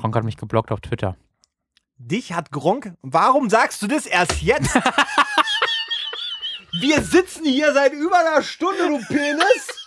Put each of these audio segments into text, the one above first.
Gronk hat mich geblockt auf Twitter. Dich hat Gronk. Warum sagst du das erst jetzt? Wir sitzen hier seit über einer Stunde, du Penis.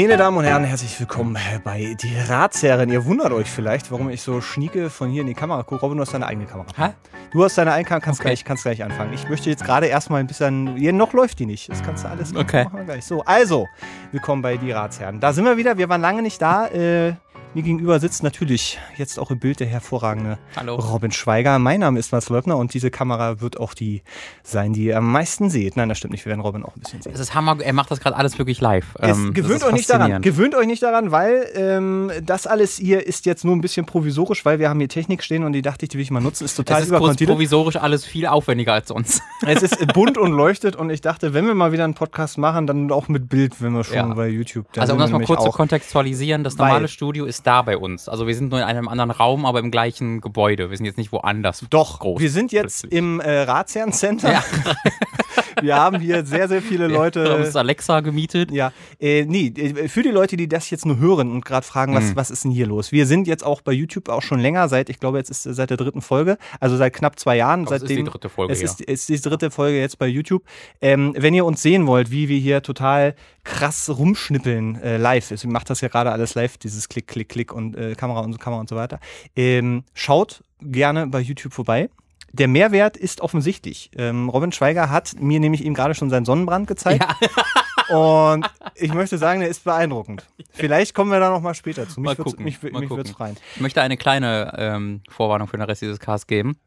Meine Damen und Herren, herzlich willkommen bei Die Ratsherren. Ihr wundert euch vielleicht, warum ich so schnieke von hier in die Kamera gucke. Robin, du hast deine eigene Kamera. Hä? Du hast deine eigene Kamera, kannst, Okay. gleich, kannst gleich anfangen. Ich möchte jetzt gerade erstmal ein bisschen. Ja, noch läuft die nicht. Das kannst du alles Okay. machen wir gleich. So, also, willkommen bei Die Ratsherren. Da sind wir wieder. Wir waren lange nicht da. Äh, mir gegenüber sitzt natürlich jetzt auch im Bild der hervorragende Hallo. Robin Schweiger. Mein Name ist Mats Leubner und diese Kamera wird auch die sein, die ihr am meisten seht. Nein, das stimmt nicht. Wir werden Robin auch ein bisschen sehen. Es ist Hammer, er macht das gerade alles wirklich live. Ähm, gewöhnt euch nicht daran. Gewöhnt euch nicht daran, weil ähm, das alles hier ist jetzt nur ein bisschen provisorisch, weil wir haben hier Technik stehen und die dachte ich, die will ich mal nutzen. Ist total Es ist kurz provisorisch alles viel aufwendiger als sonst. Es ist bunt und leuchtet und ich dachte, wenn wir mal wieder einen Podcast machen, dann auch mit Bild, wenn wir schon Ja. bei YouTube. Da Also um das mal kurz zu kontextualisieren, das normale Studio ist da bei uns. Also wir sind nur in einem anderen Raum, aber im gleichen Gebäude. Wir sind jetzt nicht woanders. Doch, groß. wir sind jetzt plötzlich. im äh, Ratsherren-Center. Ja. Wir haben hier sehr, sehr viele Wir haben Leute. uns Alexa gemietet. Ja, äh, nee, äh, für die Leute, die das jetzt nur hören und gerade fragen, was, Mhm. was ist denn hier los? Wir sind jetzt auch bei YouTube auch schon länger, seit, ich glaube, jetzt ist seit der dritten Folge, also seit knapp zwei Jahren. Aber es ist die seitdem, dritte Folge, Es ja. ist, es ist die dritte Folge jetzt bei YouTube. Ähm, wenn ihr uns sehen wollt, wie wir hier total krass rumschnippeln äh, live, ich mache das ja gerade alles live, dieses Klick, Klick, Klick und äh, Kamera und Kamera und so weiter, ähm, schaut gerne bei YouTube vorbei. Der Mehrwert ist offensichtlich. Ähm, Robin Schweiger hat mir nämlich eben gerade schon seinen Sonnenbrand gezeigt. Und ich möchte sagen, der ist beeindruckend. Vielleicht kommen wir da noch mal später zu. Mich Mal gucken, Mich, mal mich gucken. wird's freuen. Ich möchte eine kleine ähm, Vorwarnung für den Rest dieses Casts geben.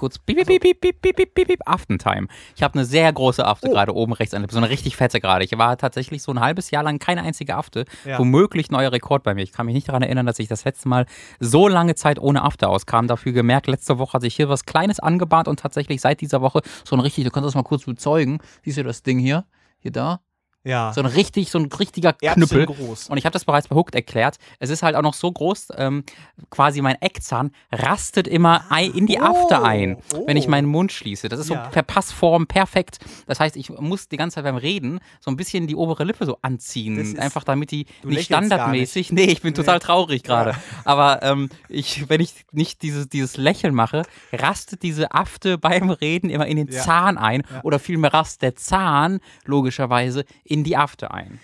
Kurz piep, piep, piep, piep, piep, piep, piep, piep, Aftentime. Ich habe eine sehr große Afte Oh. gerade oben rechts an der Lippe, so eine richtig fette gerade. Ich war tatsächlich so ein halbes Jahr lang keine einzige Afte. Ja. Womöglich neuer Rekord bei mir. Ich kann mich nicht daran erinnern, dass ich das letzte Mal so lange Zeit ohne Afte auskam. Dafür gemerkt, letzte Woche hat sich hier was Kleines angebahnt und tatsächlich seit dieser Woche so ein richtig, du kannst das mal kurz bezeugen. Siehst du das Ding hier? Hier da? Ja. So ein richtig, so ein richtiger Knüppel. groß. Und ich habe das bereits bei Hooked erklärt. Es ist halt auch noch so groß, ähm, quasi mein Eckzahn rastet immer ei- in die Oh, Afte ein, oh. wenn ich meinen Mund schließe. Das ist so Ja. per Passform perfekt. Das heißt, ich muss die ganze Zeit beim Reden so ein bisschen die obere Lippe so anziehen, ist- einfach damit die nicht standardmäßig. Nee, ich bin total traurig gerade. Aber ähm, ich, wenn ich nicht dieses, dieses Lächeln mache, rastet diese Afte beim Reden immer in den Ja. Zahn ein oder vielmehr rastet der Zahn logischerweise in die Afte ein.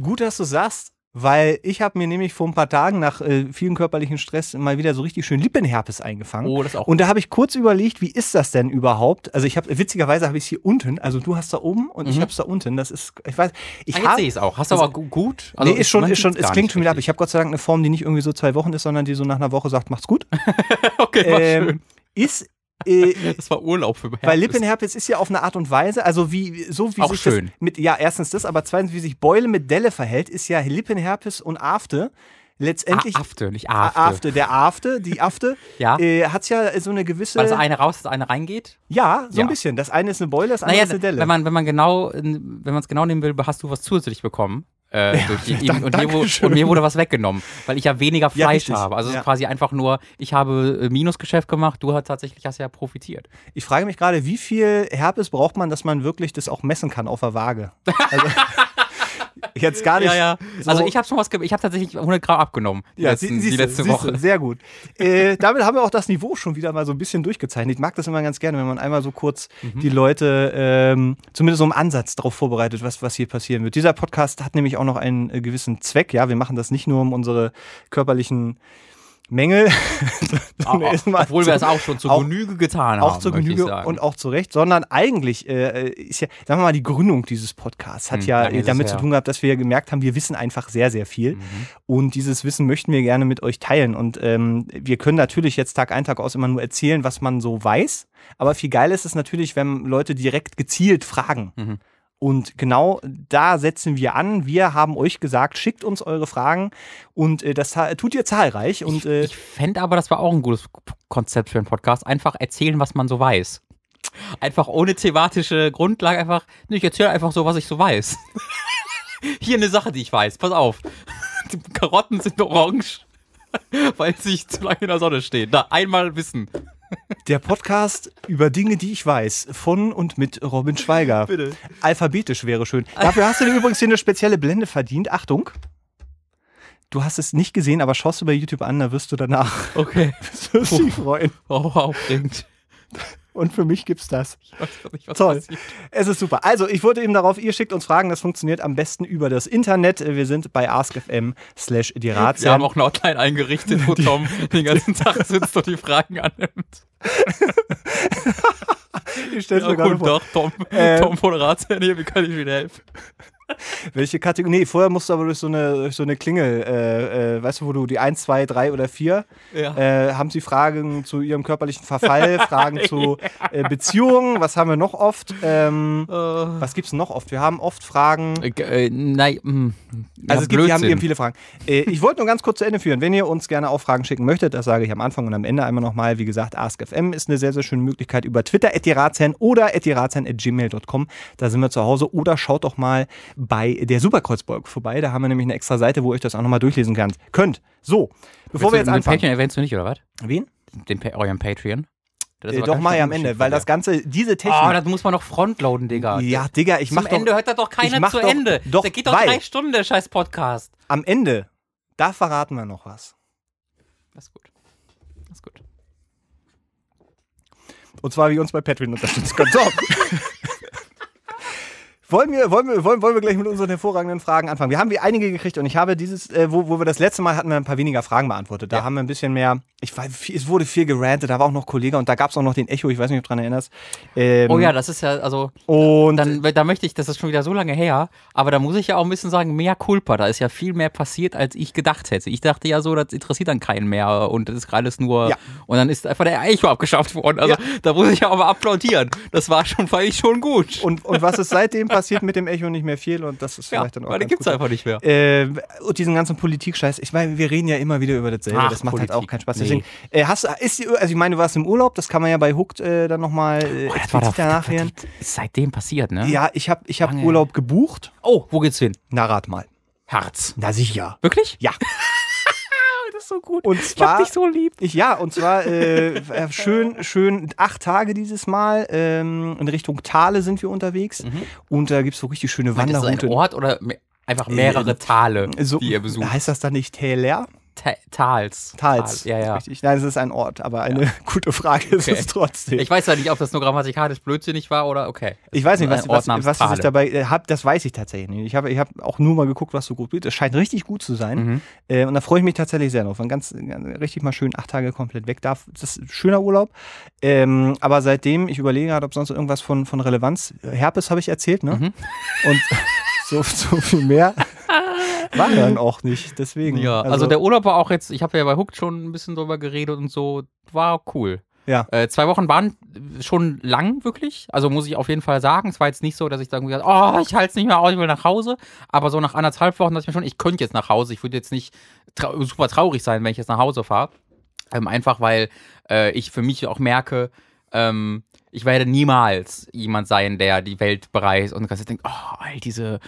Gut, dass du sagst, weil ich habe mir nämlich vor ein paar Tagen nach äh, vielen körperlichen Stress mal wieder so richtig schön Lippenherpes eingefangen. Oh, das auch. Und da habe ich kurz überlegt, wie ist das denn überhaupt? Also ich habe witzigerweise habe ich es hier unten, also du hast da oben und ich habe es da unten. Das ist, ich weiß, ich Mhm. Ah, jetzt sehe es auch. Hast du Also- aber gu- gut? nee, ist schon, ist schon, es klingt schon wieder ab. Ich habe Gott sei Dank eine Form, die nicht irgendwie so zwei Wochen ist, sondern die so nach einer Woche sagt, macht's gut. okay, Ähm, schön. ist, äh, Das war Urlaub für Weil Herpes. Lippenherpes ist ja auf eine Art und Weise, also wie so wie Auch sich schön. das mit ja erstens das, aber zweitens wie sich Beule mit Delle verhält, ist ja Lippenherpes und Afte letztendlich Ah, Afte, nicht A- Afte. Afte, der Afte, die Afte, Ja. äh, hat ja so eine gewisse Weil das eine raus, das eine reingeht? ja so Ja. ein bisschen. Das eine ist eine Beule, das andere Naja, ist eine Delle. wenn man, wenn man genau, wenn man es genau nehmen will, hast du was zusätzlich bekommen. Äh, durch die, dank- und, mir, und mir wurde was weggenommen, weil ich ja weniger Ja, Fleisch richtig. habe. Also es Ja. ist quasi einfach nur, ich habe äh, Minusgeschäft gemacht, du hast tatsächlich hast ja profitiert. ich frage mich gerade, wie viel Herpes braucht man, dass man wirklich das auch messen kann auf der Waage? Also, jetzt gar nicht. So, Also ich habe schon was, ich habe tatsächlich 100 Gramm abgenommen die, Ja, letzten, sie- die siehste, letzte siehste, Woche. Sehr gut. Äh, damit haben wir auch das Niveau schon wieder mal so ein bisschen durchgezeichnet. Ich mag das immer ganz gerne, wenn man einmal so kurz Mhm. die Leute ähm, zumindest so im Ansatz darauf vorbereitet, was, was hier passieren wird. Dieser Podcast hat nämlich auch noch einen äh, gewissen Zweck. Ja, wir machen das nicht nur um unsere körperlichen Mängel, Obwohl wir es auch schon zur auch- Genüge getan haben. auch zur Genüge und auch zu Recht, sondern eigentlich äh, ist ja, sagen wir mal, die Gründung dieses Podcasts hat Hm, ja äh, damit zu tun gehabt, dass wir gemerkt haben, wir wissen einfach sehr, sehr viel. Mhm. Und dieses Wissen möchten wir gerne mit euch teilen. Und ähm, wir können natürlich jetzt Tag ein, Tag aus immer nur erzählen, was man so weiß. Aber viel geil ist es natürlich, wenn Leute direkt gezielt fragen. Mhm. Und genau da setzen wir an. Wir haben euch gesagt, schickt uns eure Fragen und äh, das tut ihr zahlreich. Und äh, Ich fände aber, das war auch ein gutes Konzept für einen Podcast. Einfach erzählen, was man so weiß. Einfach ohne thematische Grundlage, einfach, ich erzähle einfach so, was ich so weiß. Hier eine Sache, die ich weiß. Pass auf. Die Karotten sind orange. weil sie zu lange in der Sonne stehen. Da einmal wissen. Der Podcast über Dinge, die ich weiß, von und mit Robin Schweiger. Bitte. Alphabetisch wäre schön. Dafür hast du dir übrigens hier eine spezielle Blende verdient. Achtung. Du hast es nicht gesehen, aber schaust du bei YouTube an, da wirst du danach Okay. wirst du dich freuen. Oh, aufregend. Und für mich gibt's das. Ich weiß nicht, was Toll. passiert. Es ist super. Also, ich wurde eben darauf, ihr schickt uns Fragen, das funktioniert am besten über das Internet. Wir sind bei askfm slash die Wir haben auch eine Hotline eingerichtet, wo Tom den ganzen Tag sitzt und die Fragen annimmt. Ich stell's Ja, mir gerade gut, vor. doch, Tom, Ähm. Tom von Ratsherrn hier, wie kann ich wieder helfen? Welche Kategorie? Nee, vorher musst du aber durch so eine, durch so eine Klingel, äh, äh, weißt du, wo du die 1, 2, 3 oder 4 Ja. äh, haben sie Fragen zu ihrem körperlichen Verfall, Fragen zu äh, Beziehungen, was haben wir noch oft? Ähm, Äh, was gibt's noch oft? Wir haben oft Fragen. äh, nein, mh. Ja, Also es gibt, wir haben, Blödsinn. viele Fragen. Äh, ich wollte nur ganz kurz zu Ende führen. Wenn ihr uns gerne auch Fragen schicken möchtet, das sage ich am Anfang und am Ende einmal nochmal. Wie gesagt, AskFM ist eine sehr, sehr schöne Möglichkeit über Twitter, @die_ratsherren oder @die_ratsherren@gmail.com. Da sind wir zu Hause. Oder schaut doch mal bei der Superkreuzburg vorbei. Da haben wir nämlich eine extra Seite, wo ihr euch das auch nochmal durchlesen könnt. Könnt. So, bevor wir jetzt den anfangen. Patreon erwähnst du nicht, oder was? Wen? Den, Pa- euren Patreon? Äh, doch mal am Ende, weil das. Ganze, diese Technik. Oh, das muss man noch frontloaden, Digga. ja, Digga, ich Zum mach doch Ende hört das doch keiner zu doch- Ende. doch, der geht doch drei Stunden, der scheiß Podcast. am Ende. Da verraten wir noch was. Das ist gut. Das ist gut. Und zwar, wie ihr uns bei Patreon unterstützen könnt. So. Wollen wir, wollen, wir, wollen, wollen wir gleich mit unseren hervorragenden Fragen anfangen? Wir haben wie einige gekriegt und ich habe dieses, äh, wo, wo wir das letzte Mal hatten wir ein paar weniger Fragen beantwortet. Da Ja. haben wir ein bisschen mehr, ich weiß, es wurde viel gerantet, da war auch noch Kollege und da gab es auch noch den Echo, ich weiß nicht, ob du daran erinnerst. Ähm, Oh ja, das ist ja, also, Und dann, da möchte ich, das ist schon wieder so lange her, aber da muss ich ja auch ein bisschen sagen, mehr Culpa. Da ist ja viel mehr passiert, als ich gedacht hätte. Ich dachte ja so, das interessiert dann keinen mehr und das ist alles nur, Ja. und dann ist einfach der Echo abgeschafft worden. Also, Ja. da muss ich ja auch mal applaudieren. Das war schon, fand ich schon gut. und, und was ist seitdem passiert mit dem Echo nicht mehr viel und das ist ja, vielleicht dann auch weil den gibt's gut. einfach nicht mehr. Äh, und diesen ganzen Politik-Scheiß. Ich meine, wir reden ja immer wieder über dasselbe. Ach, das macht halt Politik. auch keinen Spaß. Nee. Deswegen, äh, hast, du- ist die, also ich meine, du warst im Urlaub, das kann man ja bei Hooked äh, dann nochmal äh, Oh, das war da, danach hören. ist seitdem passiert, ne? Ja, ich habe ich hab Lange. Urlaub gebucht. Oh, wo geht's hin? Na, rat mal. Herz. Na sicher. Wirklich? Ja. das ist so gut. Und Ich hab zwar, dich so lieb. ich, ja, und zwar äh, äh, schön, schön acht Tage dieses Mal. Ähm, in Richtung Thale sind wir unterwegs. Und da gibt's so richtig schöne das ist Wanderroute. ein Ort oder einfach mehrere Tale, so, die ihr besucht? Heißt das dann nicht Täler? Ta Tals. Tals. Tal, Ja, ja. Richtig. Nein, es ist ein Ort, aber eine gute Frage ist Okay. es trotzdem. Ich weiß ja nicht, ob das nur grammatikalisch blödsinnig war oder okay. Ich weiß nicht, was, was, was sich Thale. dabei äh, hab, das weiß ich tatsächlich nicht. Ich habe ich hab auch nur mal geguckt, was so gut wird. Es scheint richtig gut zu sein. Mhm. Äh, und da freue ich mich tatsächlich sehr drauf. Ein ganz, ganz richtig mal schön acht Tage komplett weg darf. Das ist ein schöner Urlaub. Ähm, aber seitdem, ich überlege gerade, ob sonst irgendwas von, von Relevanz. Herpes habe ich erzählt, ne? Mhm. Und so, so viel mehr war dann auch nicht. Deswegen. Ja, also, der Urlaub war auch jetzt, ich habe ja bei Hooked schon ein bisschen drüber geredet und so, war cool. Ja. Äh, zwei Wochen waren schon lang, wirklich. Also muss ich auf jeden Fall sagen. Es war jetzt nicht so, dass ich dann gesagt oh, ich halte es nicht mehr aus, ich will nach Hause. Aber so nach anderthalb Wochen dachte ich mir schon, ich könnte jetzt nach Hause. Ich würde jetzt nicht trau super traurig sein, wenn ich jetzt nach Hause fahre. Ähm, einfach weil äh, ich für mich auch merke, ähm, ich werde niemals jemand sein, der die Welt bereist und Zeit denkt, oh, all diese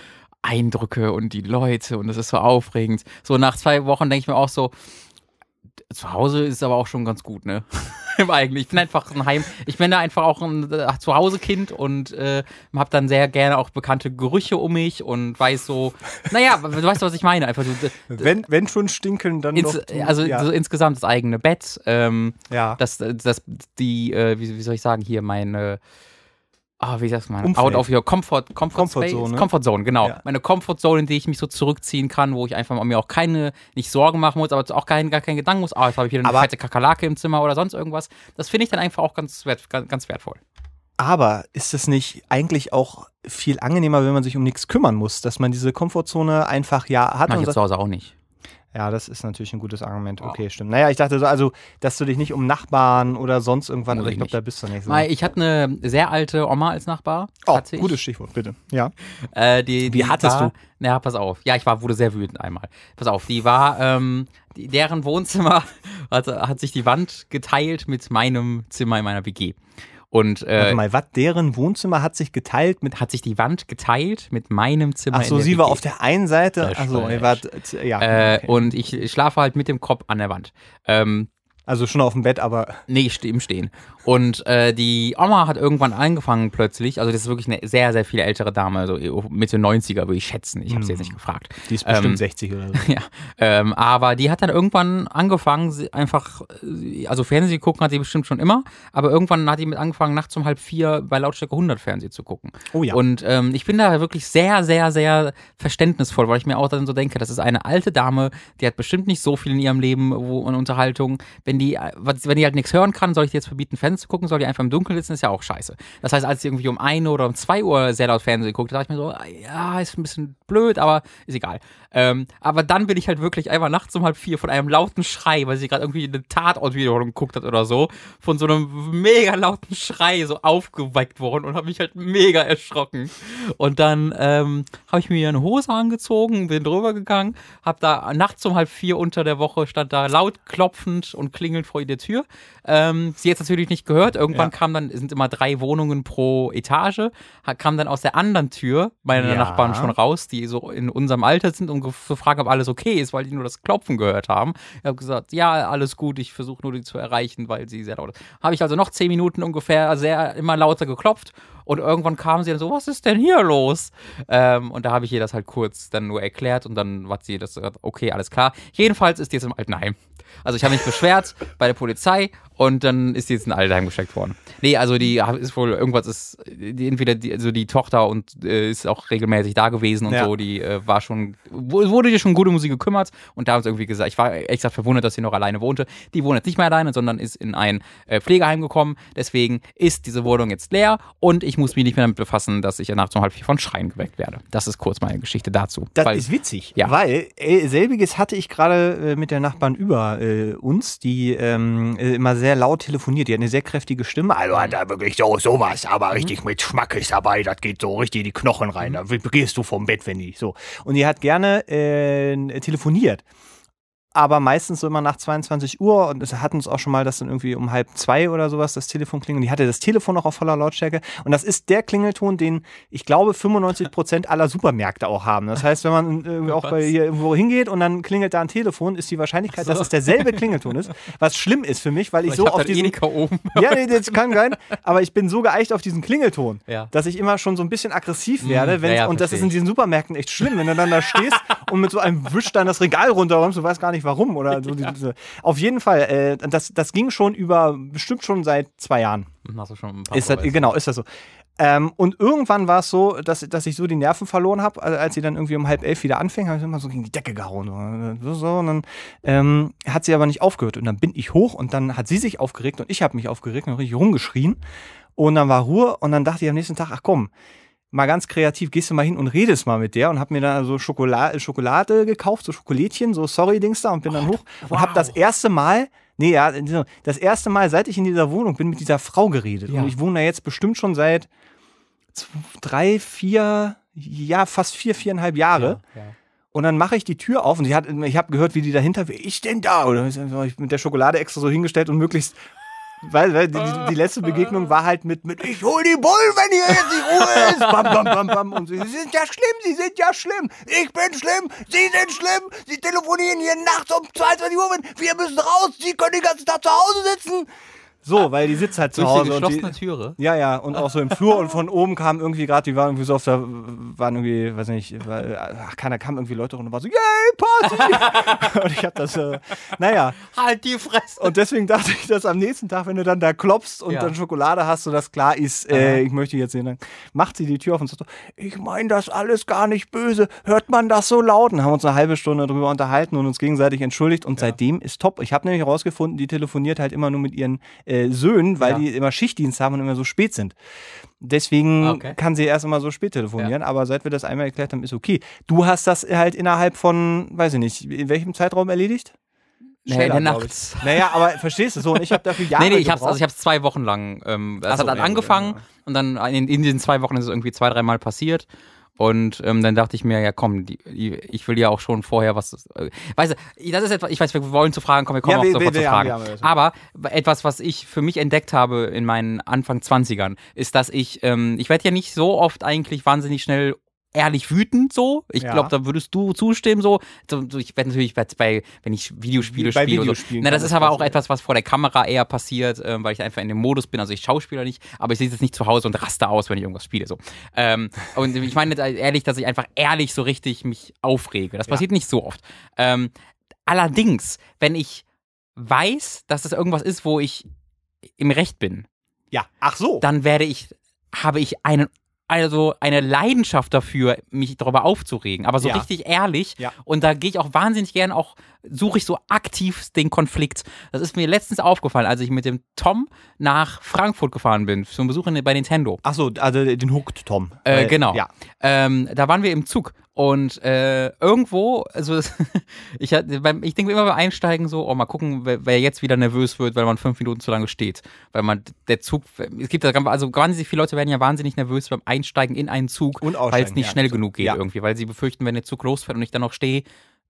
Eindrücke und die Leute und das ist so aufregend. So nach zwei Wochen denke ich mir auch so, zu Hause ist aber auch schon ganz gut, ne? Im Eigentlichen. Ich bin einfach ein Heim, ich bin da einfach auch ein äh, Zuhause-Kind und äh, habe dann sehr gerne auch bekannte Gerüche um mich und weiß so, naja, du weißt, was ich meine. Einfach so, wenn, wenn schon stinken, dann ins, doch. also ja. so insgesamt das eigene Bett, ähm, ja. das, das, die, äh, wie, wie soll ich sagen, hier meine, ah, wie sagt man, Umfeld. out of your comfort, comfort, Comfort space? Zone, ne? Comfort Zone, genau. Ja. Meine Comfort Zone, in die ich mich so zurückziehen kann, wo ich einfach mir auch keine, nicht Sorgen machen muss, aber auch kein, gar keinen Gedanken muss, ah, jetzt habe ich wieder eine Aber- fette Kakerlake im Zimmer oder sonst irgendwas. Das finde ich dann einfach auch ganz, wert, ganz, ganz wertvoll. Aber ist es nicht eigentlich auch viel angenehmer, wenn man sich um nichts kümmern muss, dass man diese Komfortzone einfach ja hat? Mach ich zu Hause auch nicht. Ja, das ist natürlich ein gutes Argument. Ja. Okay, stimmt. Naja, ich dachte so, also, dass du dich nicht um Nachbarn oder sonst irgendwann, aber ich ich glaube, da bist du nicht so. Weil ich hatte eine sehr alte Oma als Nachbar. oh, hatte ich. gutes Stichwort, bitte. Ja. Äh, die, Wie die hattest war, du? Ja, pass auf. Ja, ich war, wurde sehr wütend einmal. Pass auf, die war, ähm, die, deren Wohnzimmer hat, hat sich die Wand geteilt mit meinem Zimmer in meiner WG. Und äh, Warte mal, was? Deren Wohnzimmer hat sich geteilt mit. hat sich die Wand geteilt mit meinem Zimmer. Ach so, sie war WG. auf der einen Seite. Fresh, Also, ihr fresh. wart. Ja. Äh, okay. Und ich, ich schlafe halt mit dem Kopf an der Wand. Ähm, Also schon auf dem Bett, aber. Nee, ich stehe im Stehen. Und äh, die Oma hat irgendwann angefangen plötzlich, also das ist wirklich eine sehr, sehr viel ältere Dame, so Mitte 90er würde ich schätzen, ich habe sie jetzt nicht gefragt. Die ist bestimmt Ähm, 60 oder so. Ja, ähm, aber die hat dann irgendwann angefangen, einfach, also Fernsehen gucken hat sie bestimmt schon immer, aber irgendwann hat die mit angefangen, nachts um halb vier bei Lautstärke 100 Fernsehen zu gucken. Oh ja. Und ähm, ich bin da wirklich sehr, sehr, sehr verständnisvoll, weil ich mir auch dann so denke, das ist eine alte Dame, die hat bestimmt nicht so viel in ihrem Leben wo, in Unterhaltung. Wenn die, äh, wenn die halt nichts hören kann, soll ich die jetzt verbieten, Fernsehen zu gucken, soll die einfach im Dunkeln sitzen, ist ja auch scheiße. Das heißt, als sie irgendwie um 1 oder um 2 Uhr sehr laut Fernsehen guckt, da dachte ich mir so, ah, ja, ist ein bisschen blöd, aber ist egal. Ähm, aber dann bin ich halt wirklich einfach nachts um halb vier von einem lauten Schrei, weil sie gerade irgendwie eine Tatortwiederholung geguckt hat oder so, von so einem mega lauten Schrei so aufgeweckt worden und habe mich halt mega erschrocken. Und dann ähm, habe ich mir eine Hose angezogen, bin drüber gegangen, habe da nachts um halb vier unter der Woche stand da laut klopfend und klingelnd vor der Tür. Ähm, sie hat natürlich nicht gehört. Irgendwann Ja. kam dann, es sind immer drei Wohnungen pro Etage, kam dann aus der anderen Tür meine Ja. Nachbarn schon raus, die so in unserem Alter sind, um zu fragen, ob alles okay ist, weil die nur das Klopfen gehört haben. Ich habe gesagt, ja, alles gut, ich versuche nur die zu erreichen, weil sie sehr laut ist. Habe ich also noch zehn Minuten ungefähr sehr immer lauter geklopft und irgendwann kam sie dann so, was ist denn hier los? Ähm, und da habe ich ihr das halt kurz dann nur erklärt und dann hat sie das okay, alles klar. Jedenfalls ist die jetzt im Altenheim. Also ich habe mich beschwert bei der Polizei und dann ist die jetzt in Altenheim gesteckt worden. Nee, also die ist wohl, irgendwas ist, die, entweder die, also die Tochter und äh, ist auch regelmäßig da gewesen und Ja. so, die äh, war schon, wurde dir schon gute Musik gekümmert und da haben sie irgendwie gesagt, ich war echt gesagt verwundert, dass sie noch alleine wohnte. Die wohnt jetzt nicht mehr alleine, sondern ist in ein äh, Pflegeheim gekommen. Deswegen ist diese Wohnung jetzt leer und ich muss mich nicht mehr damit befassen, dass ich nachts um halb vier von Schreien geweckt werde. Das ist kurz meine Geschichte dazu. Das Weil- ist witzig, Ja. weil äh, selbiges hatte ich gerade äh, mit der Nachbarn über äh, uns, die ähm, äh, immer sehr laut telefoniert. Die hat eine sehr kräftige Stimme. Also hat da wirklich so sowas, aber richtig mit Schmackes dabei. Das geht so richtig in die Knochen rein. Da gehst du vom Bett, wenn die so. Und die hat gerne äh, telefoniert. Aber meistens so immer nach 22 Uhr und es hatten uns auch schon mal, dass dann irgendwie um halb zwei oder sowas das Telefon klingelt. Und die hatte das Telefon auch auf voller Lautstärke. Und das ist der Klingelton, den ich glaube 95 Prozent aller Supermärkte auch haben. Das heißt, wenn man irgendwie auch bei hier irgendwo hingeht und dann klingelt da ein Telefon, ist die Wahrscheinlichkeit, dass es derselbe Klingelton ist. Was schlimm ist für mich, weil ich, ich so auf dann diesen oben. ja, nee, das kann sein. Aber ich bin so geeicht auf diesen Klingelton, Ja. dass ich immer schon so ein bisschen aggressiv werde. Wenn, ja, ja, und das ist in diesen Supermärkten echt schlimm, wenn du dann da stehst und mit so einem Wisch dann das Regal runterräumst, du weißt gar nicht warum. Oder so diese, auf jeden Fall, äh, das, das ging schon über, bestimmt schon seit zwei Jahren. Hast du schon ein paar Ist das, genau, ist das so. Ähm, und irgendwann war es so, dass, dass ich so die Nerven verloren habe, als sie dann irgendwie um halb elf wieder anfing, habe ich immer so gegen die Decke gehauen. So, so, und dann ähm, hat sie aber nicht aufgehört. Und dann bin ich hoch und dann hat sie sich aufgeregt und ich habe mich aufgeregt und richtig rumgeschrien. Und dann war Ruhe und dann dachte ich am nächsten Tag, ach komm, mal ganz kreativ, gehst du mal hin und redest mal mit der und hab mir dann so Schokolade, Schokolade gekauft, so Schokolädchen, so Sorry-Dings da und bin dann hoch und hab das erste Mal, nee, ja, das erste Mal, seit ich in dieser Wohnung bin, mit dieser Frau geredet. Ja. Und ich wohne da jetzt bestimmt schon seit zwei, drei, vier, ja, fast vier, viereinhalb Jahre. Ja, ja. Und dann mache ich die Tür auf und hat, ich habe gehört, wie die dahinter, wer ist denn da? Oder ich mit der Schokolade extra so hingestellt und möglichst, weil, weil die, die, die letzte Begegnung war halt mit, mit ich hol die Bullen, wenn hier jetzt nicht Ruhe ist. Bam, bam, bam, bam. Und sie, sie sind ja schlimm, sie sind ja schlimm. Ich bin schlimm, sie sind schlimm. Sie telefonieren hier nachts um 22 Uhr, wenn wir müssen raus, sie können den ganzen Tag zu Hause sitzen. So, weil die sitzt halt zu Durch Hause. und die, geschlossene Türe. ja, ja, und auch so im Flur und von oben kam irgendwie gerade, die waren irgendwie so auf der, waren irgendwie, weiß nicht, war, ach, keiner kam irgendwie Leute runter und war so, yay, Party! und ich hab das, äh, naja, Halt die Fresse. und deswegen dachte ich, dass am nächsten Tag, wenn du dann da klopfst und Ja. dann Schokolade hast, so dass klar ist, äh, ich möchte jetzt sehen, dann macht sie die Tür auf und sagt so, ich meine das alles gar nicht böse, hört man das so laut? Und haben uns eine halbe Stunde darüber unterhalten und uns gegenseitig entschuldigt und seitdem ist top. Ich habe nämlich herausgefunden, die telefoniert halt immer nur mit ihren äh, Söhnen, weil Ja. die immer Schichtdienst haben und immer so spät sind. Deswegen Okay. kann sie erst immer so spät telefonieren, aber seit wir das einmal erklärt haben, ist okay. Du hast das halt innerhalb von, weiß ich nicht, in welchem Zeitraum erledigt? Nee, Schneller, in der glaub ich. Nacht. Naja, aber verstehst du so? Und ich habe dafür Jahre Nee, nee, ich hab's, gebraucht. also ich hab's zwei Wochen lang. Ähm, das so, hat dann ja, gut, angefangen ja, ja. und dann in, in diesen zwei Wochen ist es irgendwie zwei, dreimal passiert. Und ähm, dann dachte ich mir, ja komm, die, die, ich will ja auch schon vorher was. Äh, weißt du, das ist etwas, ich weiß, wir wollen zu Fragen kommen, wir kommen Ja, auch wir- sofort wir- zu Fragen. wir haben- Aber etwas, was ich für mich entdeckt habe in meinen Anfang 20ern, ist, dass ich, ähm, ich werde ja nicht so oft eigentlich wahnsinnig schnell ehrlich wütend so. Ich Ja. glaube, da würdest du zustimmen so. ich werde natürlich bei, wenn ich Videospiele Bei spiele. Videospielen So. Na, das ist das aber auch etwas, was vor der Kamera eher passiert, ähm, weil ich einfach in dem Modus bin. Also ich Schauspieler nicht, aber ich sehe jetzt nicht zu Hause und raste aus, wenn ich irgendwas spiele. So. Ähm, und ich meine ehrlich, dass ich einfach ehrlich so richtig mich aufrege. Das passiert nicht so oft. Ähm, allerdings, wenn ich weiß, dass es irgendwas ist, wo ich im Recht bin, Ja, ach so. dann werde ich, habe ich einen, also eine Leidenschaft dafür, mich darüber aufzuregen, aber so Ja. richtig ehrlich. Ja. Und da gehe ich auch wahnsinnig gern auch, suche ich so aktiv den Konflikt. Das ist mir letztens aufgefallen, als ich mit dem Tom nach Frankfurt gefahren bin, zum Besuch bei Nintendo. Ach so, also den Hooked Tom. Äh, genau. Ja. Ähm, da waren wir im Zug und äh, irgendwo, also ich, beim- ich denke immer beim Einsteigen so, oh mal gucken, wer, wer jetzt wieder nervös wird, weil man fünf Minuten zu lange steht. Weil man der Zug, es gibt da also wahnsinnig viele Leute werden ja wahnsinnig nervös beim Einsteigen in einen Zug, weil es nicht ja. schnell genug geht Ja. irgendwie, weil sie befürchten, wenn der Zug losfährt und ich dann noch stehe,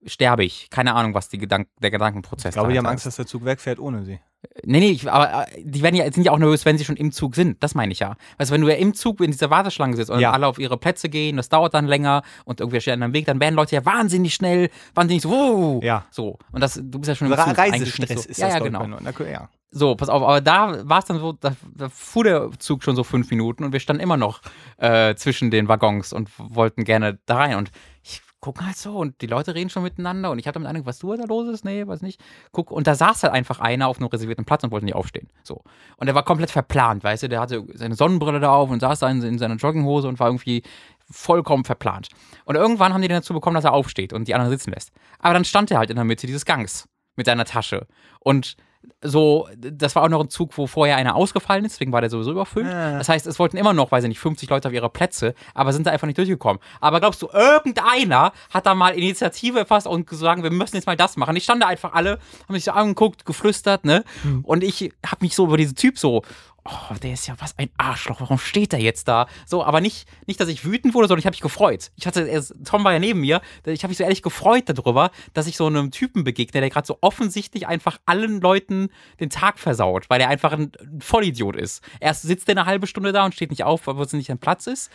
sterbe ich. Keine Ahnung, was die Gedank der Gedankenprozess Ich glaube, die haben Angst, dass der Zug wegfährt ohne sie. Nee, nee, ich, aber äh, die werden ja, sind ja auch nervös, wenn sie schon im Zug sind. Das meine ich ja. Weißt du, wenn du ja im Zug in dieser Warteschlange sitzt und Ja. alle auf ihre Plätze gehen, das dauert dann länger und irgendwer steht an deinem Weg, dann werden Leute ja wahnsinnig schnell, wahnsinnig so, wow, Ja. so. Und das, du bist ja schon im Re Zug. Reisestress so. ist ja, das. Ja, genau. ja. So, pass auf, aber da war es dann so, da, da fuhr der Zug schon so fünf Minuten und wir standen immer noch äh, zwischen den Waggons und wollten gerne da rein. Und ich gucke halt so und die Leute reden schon miteinander und ich hatte mit einem, was du da los ist? Nee, weiß nicht. Guck, und da saß halt einfach einer auf einem reservierten Platz und wollte nicht aufstehen. So. Und der war komplett verplant, weißt du, der hatte seine Sonnenbrille da auf und saß da in, in seiner Jogginghose und war irgendwie vollkommen verplant. Und irgendwann haben die den dazu bekommen, dass er aufsteht und die anderen sitzen lässt. Aber dann stand er halt in der Mitte dieses Gangs mit seiner Tasche. Und so, das war auch noch ein Zug, wo vorher einer ausgefallen ist, deswegen war der sowieso überfüllt. Ah. Das heißt, es wollten immer noch, weiß ich nicht, 50 Leute auf ihre Plätze, aber sind da einfach nicht durchgekommen. Aber glaubst du, irgendeiner hat da mal Initiative erfasst und gesagt, wir müssen jetzt mal das machen. Ich stand da einfach alle, haben mich so angeguckt, geflüstert, ne? Hm. Und ich habe mich so über diesen Typ so, oh, der ist ja was ein Arschloch, warum steht der jetzt da? So, aber nicht, nicht, dass ich wütend wurde, sondern ich habe mich gefreut. Ich hatte, erst, Tom war ja neben mir, ich habe mich so ehrlich gefreut darüber, dass ich so einem Typen begegne, der gerade so offensichtlich einfach allen Leuten den Tag versaut, weil er einfach ein Vollidiot ist. Erst sitzt er eine halbe Stunde da und steht nicht auf, weil es nicht ein Platz ist.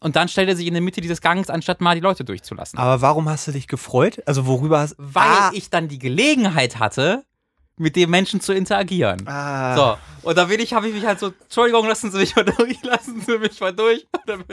Und dann stellt er sich in der Mitte dieses Gangs, anstatt mal die Leute durchzulassen. Aber warum hast du dich gefreut? Also worüber hast Weil ah, ich dann die Gelegenheit hatte, mit dem Menschen zu interagieren. ah, So, und da bin ich, habe ich mich halt so, Entschuldigung, lassen Sie mich mal durch, lassen Sie mich mal durch. Und dann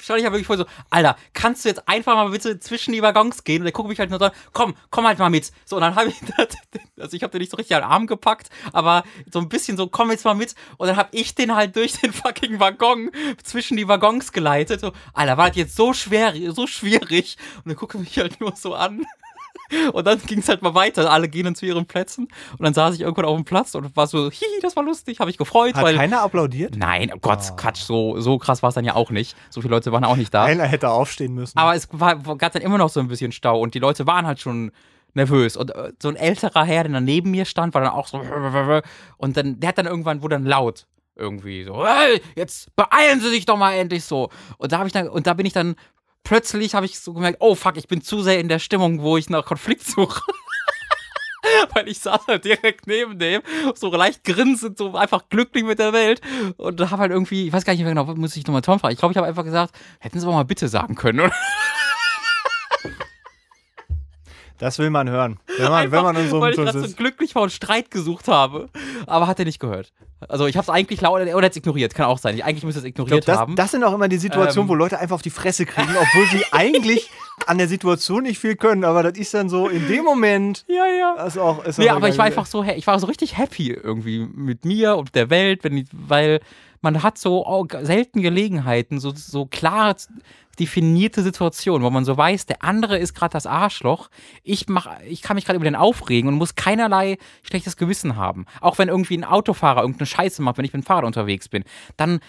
stand ich halt wirklich voll so, Alter, kannst du jetzt einfach mal bitte zwischen die Waggons gehen? Und der guckt mich halt nur so, komm, komm halt mal mit. So, und dann habe ich, also ich habe den nicht so richtig an den Arm gepackt, aber so ein bisschen so, komm jetzt mal mit. Und dann habe ich den halt durch den fucking Waggon zwischen die Waggons geleitet. So, Alter, war das jetzt so schwer, so schwierig? Und dann guckt er mich halt nur so an. Und dann ging es halt mal weiter. Alle gehen dann zu ihren Plätzen. Und dann saß ich irgendwann auf dem Platz und war so, hihi, das war lustig, habe ich gefreut. hat weil keiner applaudiert? Nein, oh Gott, Quatsch, so, so krass war es dann ja auch nicht. So viele Leute waren auch nicht da. Einer hätte aufstehen müssen. Aber es war, gab dann immer noch so ein bisschen Stau und die Leute waren halt schon nervös. Und äh, so ein älterer Herr, der dann neben mir stand, war dann auch so. Und dann, der hat dann irgendwann, wurde dann laut. Irgendwie so, hey, jetzt beeilen Sie sich doch mal endlich so. Und da habe ich dann, und da bin ich dann, plötzlich habe ich so gemerkt, oh fuck, ich bin zu sehr in der Stimmung, wo ich nach Konflikt suche. Weil ich saß halt direkt neben dem, so leicht grinsend, so einfach glücklich mit der Welt. Und habe halt irgendwie, ich weiß gar nicht mehr genau, muss ich nochmal Tom fragen. Ich glaube, ich habe einfach gesagt, hätten Sie aber mal bitte sagen können, oder? Das will man hören. Wenn man, wenn man in so weil einem ich so glücklich war und Streit gesucht habe. Aber hat er nicht gehört. Also ich habe es eigentlich laut oder er hat es ignoriert. Kann auch sein. Ich, eigentlich müsste es ignoriert glaub, das, haben. das sind auch immer die Situationen, Ähm. wo Leute einfach auf die Fresse kriegen, obwohl sie eigentlich an der Situation nicht viel können. Aber das ist dann so in dem Moment. ja, ja. Das ist auch, ist Nee, aber ich war einfach so, ich war so richtig happy irgendwie mit mir und der Welt, wenn ich, weil man hat so selten Gelegenheiten, so, so klar definierte Situationen, wo man so weiß, der andere ist gerade das Arschloch. Ich mach, ich kann mich gerade über den aufregen und muss keinerlei schlechtes Gewissen haben. Auch wenn irgendwie ein Autofahrer irgendeine Scheiße macht, wenn ich mit dem Fahrrad unterwegs bin, dann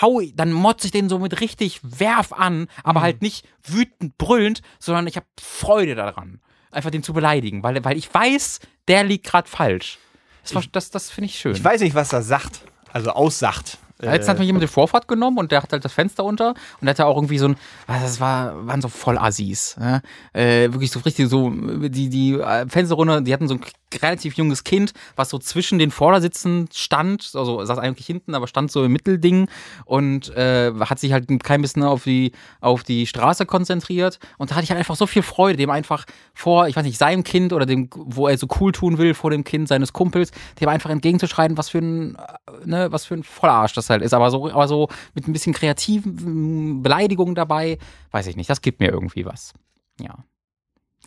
hau, dann motze ich den so mit richtig Werf an, aber halt nicht wütend brüllend, sondern ich habe Freude daran, einfach den zu beleidigen, weil, weil ich weiß, der liegt gerade falsch. Das, war- das, das finde ich schön. Ich weiß nicht, was das sagt. Also aussagt. Da hat jetzt natürlich jemand die Vorfahrt genommen und der hat halt das Fenster unter und der hatte auch irgendwie so ein, was, das war, waren so voll Assis. Ja? Äh, wirklich so richtig so, die, die äh, Fenster runter, die hatten so ein relativ junges Kind, was so zwischen den Vordersitzen stand, also saß eigentlich hinten, aber stand so im Mittelding und äh, hat sich halt ein klein bisschen auf die, auf die Straße konzentriert und da hatte ich halt einfach so viel Freude, dem einfach vor, ich weiß nicht, seinem Kind oder dem, wo er so cool tun will, vor dem Kind seines Kumpels, dem einfach entgegenzuschreiten, was für ein, äh, ne, was für ein Vollarsch das halt ist, aber so, aber so mit ein bisschen kreativen Beleidigungen dabei, weiß ich nicht, das gibt mir irgendwie was. Ja.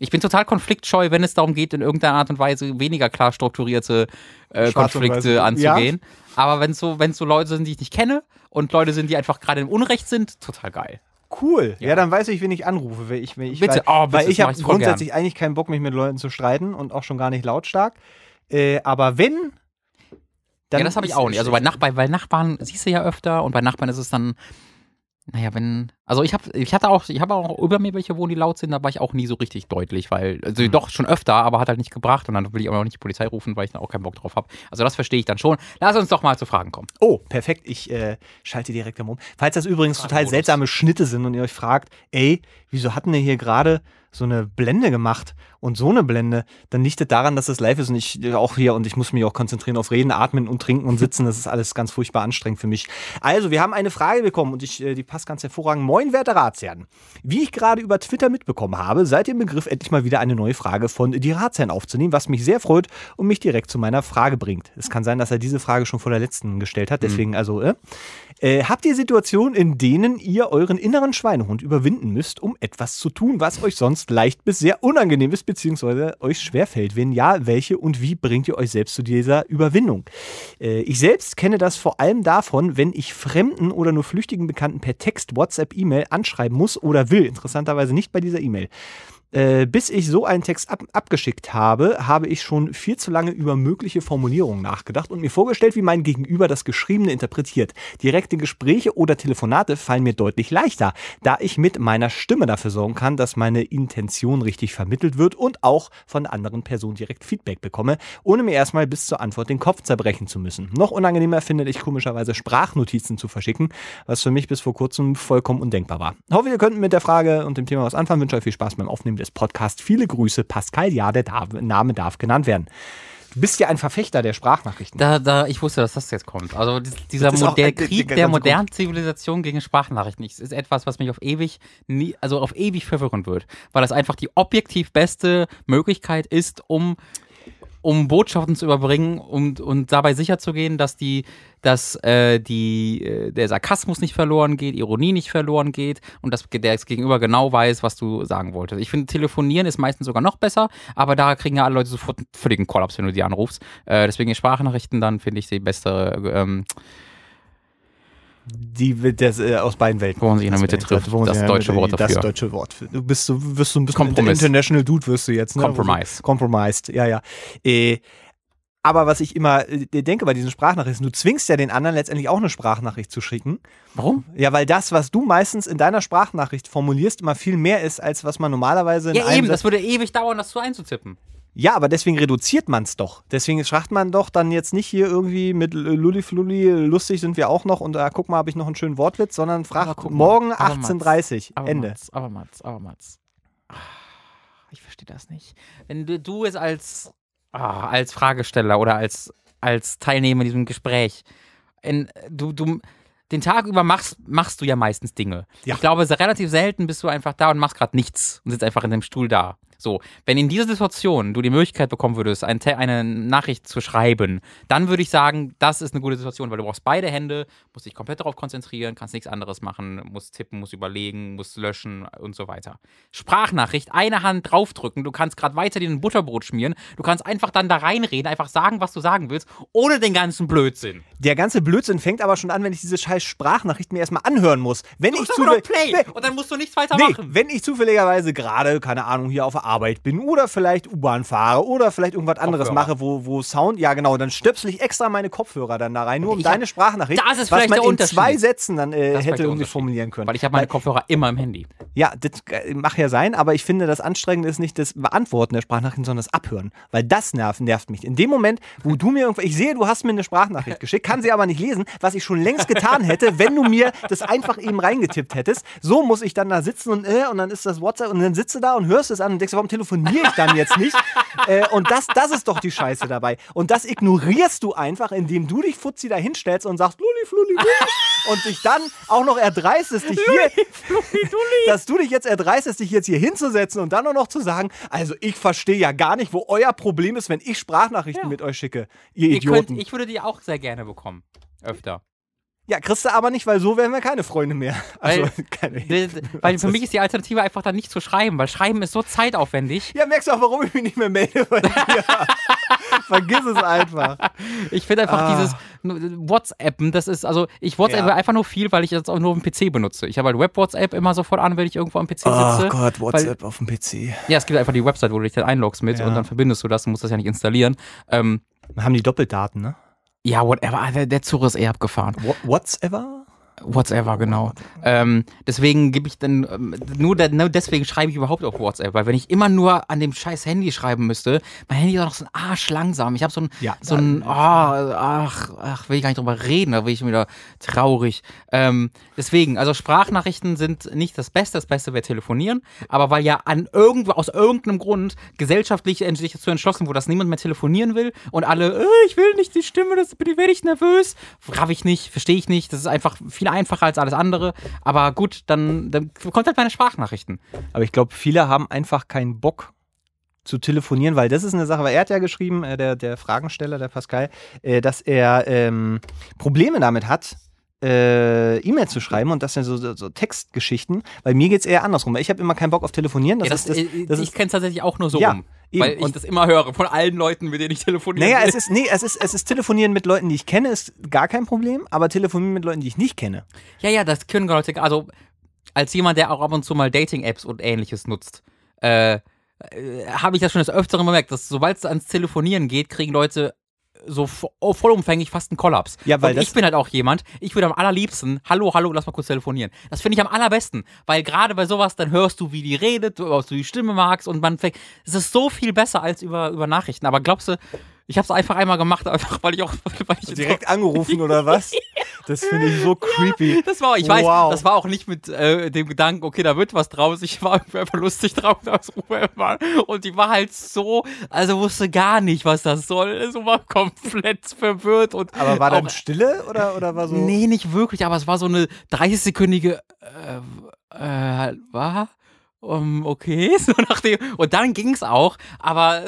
Ich bin total konfliktscheu, wenn es darum geht, in irgendeiner Art und Weise weniger klar strukturierte äh, Konflikte anzugehen. Aber wenn es so, so Leute sind, die ich nicht kenne und Leute sind, die einfach gerade im Unrecht sind, total geil. Cool. Ja. Ja. dann weiß ich, wen ich anrufe. Wenn ich, wenn ich, Bitte. weil, Oh, bitte, weil ich habe grundsätzlich eigentlich keinen Bock, mich mit Leuten zu streiten und auch schon gar nicht lautstark. Äh, aber wenn. Dann ja, das habe ich auch nicht. Also bei. Nachbarn, bei Nachbarn siehst du ja öfter und bei Nachbarn ist es dann, naja, wenn, also ich habe, ich hatte auch, ich habe auch über mir welche wohnen, die laut sind, da war ich auch nie so richtig deutlich, weil, also Hm. doch schon öfter, aber hat halt nicht gebracht und dann will ich auch nicht die Polizei rufen, weil ich da auch keinen Bock drauf habe. Also das verstehe ich dann schon. Lass uns doch mal zu Fragen kommen. Oh, perfekt. Ich äh, schalte direkt um. Falls das übrigens total seltsame Schnitte sind und ihr euch fragt, ey, wieso hatten wir hier gerade so eine Blende gemacht und so eine Blende, dann liegt es daran, dass es live ist und ich äh, auch hier und ich muss mich auch konzentrieren auf Reden, Atmen und Trinken und Sitzen. Das ist alles ganz furchtbar anstrengend für mich. Also, wir haben eine Frage bekommen und ich, äh, die passt ganz hervorragend. Moin, werte Ratsherren. Wie ich gerade über Twitter mitbekommen habe, seid ihr im Begriff, endlich mal wieder eine neue Frage von die Ratsherren aufzunehmen, was mich sehr freut und mich direkt zu meiner Frage bringt. Es kann sein, dass er diese Frage schon vor der letzten gestellt hat, deswegen also, äh, äh, habt ihr Situationen, in denen ihr euren inneren Schweinehund überwinden müsst, um etwas zu tun, was euch sonst leicht bis sehr unangenehm ist, beziehungsweise euch schwerfällt? Wenn ja, welche und wie bringt ihr euch selbst zu dieser Überwindung? Äh, ich selbst kenne das vor allem davon, wenn ich fremden oder nur flüchtigen Bekannten per Text, WhatsApp, E-Mail anschreiben muss oder will. Interessanterweise nicht bei dieser E-Mail. Äh, bis ich so einen Text ab abgeschickt habe, habe ich schon viel zu lange über mögliche Formulierungen nachgedacht und mir vorgestellt, wie mein Gegenüber das Geschriebene interpretiert. Direkte Gespräche oder Telefonate fallen mir deutlich leichter, da ich mit meiner Stimme dafür sorgen kann, dass meine Intention richtig vermittelt wird und auch von der anderen Person direkt Feedback bekomme, ohne mir erstmal bis zur Antwort den Kopf zerbrechen zu müssen. Noch unangenehmer finde ich komischerweise Sprachnotizen zu verschicken, was für mich bis vor kurzem vollkommen undenkbar war. Hoffe, ihr könnt mit der Frage und dem Thema was anfangen. Wünsche euch viel Spaß beim Aufnehmen des Podcasts. Viele Grüße, Pascal. Ja, der Name darf genannt werden. Du bist ja ein Verfechter der Sprachnachrichten. Da, da, ich wusste, dass das jetzt kommt. Also dies- dieser auch Modell, der- Krieg der modernen Zivilisation gegen Sprachnachrichten ist ist etwas, was mich auf ewig, nie, also auf ewig verwirren wird, weil das einfach die objektiv beste Möglichkeit ist, um um Botschaften zu überbringen und, und dabei sicherzugehen, dass die, dass äh, die, äh, der Sarkasmus nicht verloren geht, Ironie nicht verloren geht und dass der Gegenüber genau weiß, was du sagen wolltest. Ich finde, telefonieren ist meistens sogar noch besser, aber da kriegen ja alle Leute sofort einen völligen Kollaps, wenn du die anrufst. Äh, deswegen Sprachnachrichten dann finde ich die beste, ähm, Die das, äh, aus beiden Welten. Wo man sich in der Mitte Das trifft, das der deutsche Wort Das dafür. deutsche Wort. Du bist so, wirst so ein bisschen Kompromiss. International Dude wirst du jetzt. Ne? Compromise. Compromised, ja, ja. Äh, aber was ich immer äh, denke bei diesen Sprachnachrichten, du zwingst ja den anderen letztendlich auch eine Sprachnachricht zu schicken. warum? Ja, weil das, was du meistens in deiner Sprachnachricht formulierst, immer viel mehr ist, als was man normalerweise in Ja, eben, Satz- das würde ewig dauern, das zu einzutippen. Ja, aber deswegen reduziert man es doch. Deswegen schreibt man doch dann jetzt nicht hier irgendwie mit Lulli lustig sind wir auch noch und äh, guck mal, habe ich noch einen schönen Wortwitz, sondern fragt morgen aber Mats, 18.30 Aber Ende. Mats, aber Mats, aber Mats. Ah, Ich verstehe das nicht. Wenn du, du es als, ah, als Fragesteller oder als, als Teilnehmer in diesem Gespräch, in, du, du, den Tag über machst, machst du ja meistens Dinge. Ja. Ich glaube, relativ selten bist du einfach da und machst gerade nichts und sitzt einfach in dem Stuhl da. So, wenn in dieser Situation du die Möglichkeit bekommen würdest, ein, eine Nachricht zu schreiben, dann würde ich sagen, das ist eine gute Situation, weil du brauchst beide Hände, musst dich komplett darauf konzentrieren, kannst nichts anderes machen, musst tippen, musst überlegen, musst löschen und so weiter. Sprachnachricht, eine Hand draufdrücken, du kannst gerade weiter dir ein Butterbrot schmieren, du kannst einfach dann da reinreden, einfach sagen, was du sagen willst, ohne den ganzen Blödsinn. Der ganze Blödsinn fängt aber schon an, wenn ich diese scheiß Sprachnachricht mir erstmal anhören muss. Wenn ich mal doch zufällig. Play Nee, und dann musst du nichts weiter Nee, machen. wenn ich zufälligerweise gerade, keine Ahnung, hier auf der Arbeit bin oder vielleicht U-Bahn fahre oder vielleicht irgendwas anderes Kopfhörer. mache, wo, wo Sound, ja genau, dann stöpsel ich extra meine Kopfhörer dann da rein, nur um Ich hab- deine Sprachnachricht, Das ist was man in zwei Sätzen dann äh, hätte irgendwie formulieren können. Weil ich habe meine Kopfhörer immer im Handy. Ja, das äh, mag ja sein, aber ich finde, das Anstrengende ist nicht das Beantworten der Sprachnachrichten, sondern das Abhören. Weil das nervt, nervt mich. In dem Moment, wo du mir irgendwas, ich sehe, du hast mir eine Sprachnachricht geschickt, kann sie aber nicht lesen, was ich schon längst getan hätte, wenn du mir das einfach eben reingetippt hättest. So muss ich dann da sitzen und, äh, und dann ist das WhatsApp und dann sitzt du da und hörst es an und denkst, warum telefoniere ich dann jetzt nicht? äh, und das, das ist doch die Scheiße dabei. Und das ignorierst du einfach, indem du dich Fuzzi da hinstellst und sagst, Lulli, Flulli, Lulli, und dich dann auch noch erdreistest, dich hier dass du dich jetzt erdreistest, dich jetzt hier hinzusetzen und dann auch noch zu sagen, also ich verstehe ja gar nicht, wo euer Problem ist, wenn ich Sprachnachrichten Ja. mit euch schicke, ihr Ihr Idioten. könnt, ich würde die auch sehr gerne bekommen. Öfter. Ja, kriegst du aber nicht, weil so werden wir keine Freunde mehr. Also, Weil- keine. D- Weil für mich ist die Alternative einfach dann nicht zu schreiben, weil Schreiben ist so zeitaufwendig. Ja, merkst du auch, warum ich mich nicht mehr melde bei dir. Vergiss es einfach. Ich finde einfach Ah. dieses WhatsAppen, das ist, also ich WhatsApp Ja. einfach nur viel, weil ich das auch nur auf dem PC benutze. Ich habe halt Web-WhatsApp immer sofort an, wenn ich irgendwo am PC Oh sitze. Gott, WhatsApp auf dem PC. Ja, es gibt einfach die Website, wo du dich dann einloggst mit Ja. und dann verbindest du das und musst das ja nicht installieren. Ähm, Haben die Doppeldaten, ne? Ja, whatever, der, der Zug ist eh abgefahren. What, whatsever? Whatever, genau. Ähm, deswegen gebe ich dann, ähm, nur, nur deswegen schreibe ich überhaupt auf WhatsApp, weil wenn ich immer nur an dem scheiß Handy schreiben müsste, mein Handy ist auch noch so ein Arsch langsam. Ich habe so ein, Ja. so ein, oh, ach, ach, will ich gar nicht drüber reden, da bin ich wieder traurig. Ähm, deswegen, also Sprachnachrichten sind nicht das Beste, das Beste wäre telefonieren, aber weil ja an irgendwo, aus irgendeinem Grund gesellschaftlich sich dazu entschlossen wurde, dass niemand mehr telefonieren will und alle, äh, ich will nicht die Stimme, das bin werde ich nervös, raff ich nicht, verstehe ich nicht, das ist einfach viel einfacher als alles andere, aber gut, dann, dann kommt halt meine Sprachnachrichten. Aber ich glaube, viele haben einfach keinen Bock zu telefonieren, weil das ist eine Sache, weil er hat ja geschrieben, äh, der, der Fragensteller, der Pascal, äh, dass er ähm, Probleme damit hat, äh, E-Mail zu schreiben und das sind so, so, so Textgeschichten, weil mir geht es eher andersrum. weil Ich habe immer keinen Bock auf Telefonieren. Das Ja, das, ist, das, äh, das ich ist kenne es tatsächlich auch nur so Ja, rum, eben. weil ich Und- das immer höre von allen Leuten, mit denen ich telefoniere. naja, es ist, nee, es ist, es ist Telefonieren mit Leuten, die ich kenne, ist gar kein Problem, aber Telefonieren mit Leuten, die ich nicht kenne. Ja, ja, das können Leute, also als jemand, der auch ab und zu mal Dating-Apps und ähnliches nutzt, äh, äh, habe ich das schon des Öfteren bemerkt, dass sobald es ans Telefonieren geht, kriegen Leute so oh, vollumfänglich fast einen Kollaps. Ja, weil und ich bin halt auch jemand, ich würde am allerliebsten, hallo, hallo, lass mal kurz telefonieren. Das finde ich am allerbesten, weil gerade bei sowas, dann hörst du, wie die redet, du, was du die Stimme magst und man fängt, es ist so viel besser als über, über Nachrichten. Aber glaubst du, ich habe es einfach einmal gemacht, einfach weil ich auch, weil ich Direkt angerufen oder was? Das finde ich so creepy. Das war, ich weiß, Wow. das war auch nicht mit äh, dem Gedanken, okay, da wird was draus. Ich war einfach lustig drauf, das Ruhe. Und die war halt so, also wusste gar nicht, was das soll. So war komplett verwirrt und Aber war dann auch, Stille oder, oder war so. Nee, nicht wirklich, aber es war so eine 30-sekündige äh, äh, war um, okay, so nach dem, und dann ging's auch, aber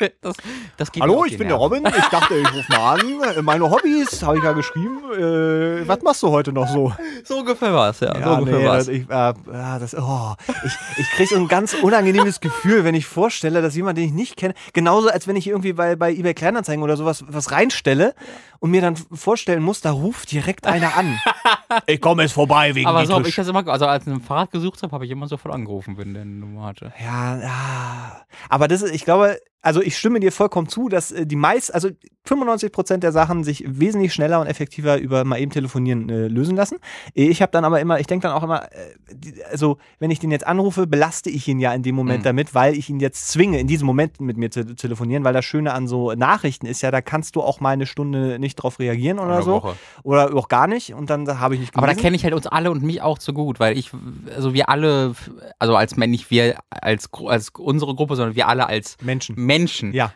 das, das Hallo, ich bin der. Robin. Ich dachte, ich rufe mal an. Meine Hobbys habe ich ja geschrieben. Äh, was machst du heute noch so? So ungefähr war's, ja. so Ja, ungefähr nee, war's. das, ich, äh, ja, das, oh, ich, ich kriege so ein ganz unangenehmes Gefühl, wenn ich vorstelle, dass jemand, den ich nicht kenne, genauso als wenn ich irgendwie bei, bei eBay Kleinanzeigen oder sowas was reinstelle und mir dann vorstellen muss, da ruft direkt einer an. ich komme jetzt vorbei wegen Aber so habe ich das immer, also als ich ein Fahrrad gesucht habe, habe ich immer sofort angerufen, wenn der eine Nummer hatte. Ja, ja. Aber das ist, ich glaube, also ich stimme dir vollkommen zu, dass äh, die meist, also 95 Prozent der Sachen sich wesentlich schneller und effektiver über mal eben telefonieren äh, lösen lassen. Ich habe dann aber immer, ich denke dann auch immer, äh, die, also wenn ich den jetzt anrufe, belaste ich ihn ja in dem Moment Mhm. damit, weil ich ihn jetzt zwinge, in diesem Moment mit mir zu telefonieren, weil das Schöne an so Nachrichten ist ja, da kannst du auch mal eine Stunde nicht drauf reagieren oder, Oder so. Woche. Oder auch gar nicht und dann habe ich nicht Aber da gelesen. kenne ich halt uns alle und mich auch zu gut, weil ich, also wir alle, also als nicht wir als, als unsere Gruppe, sondern wir alle als Menschen. Menschen Ja.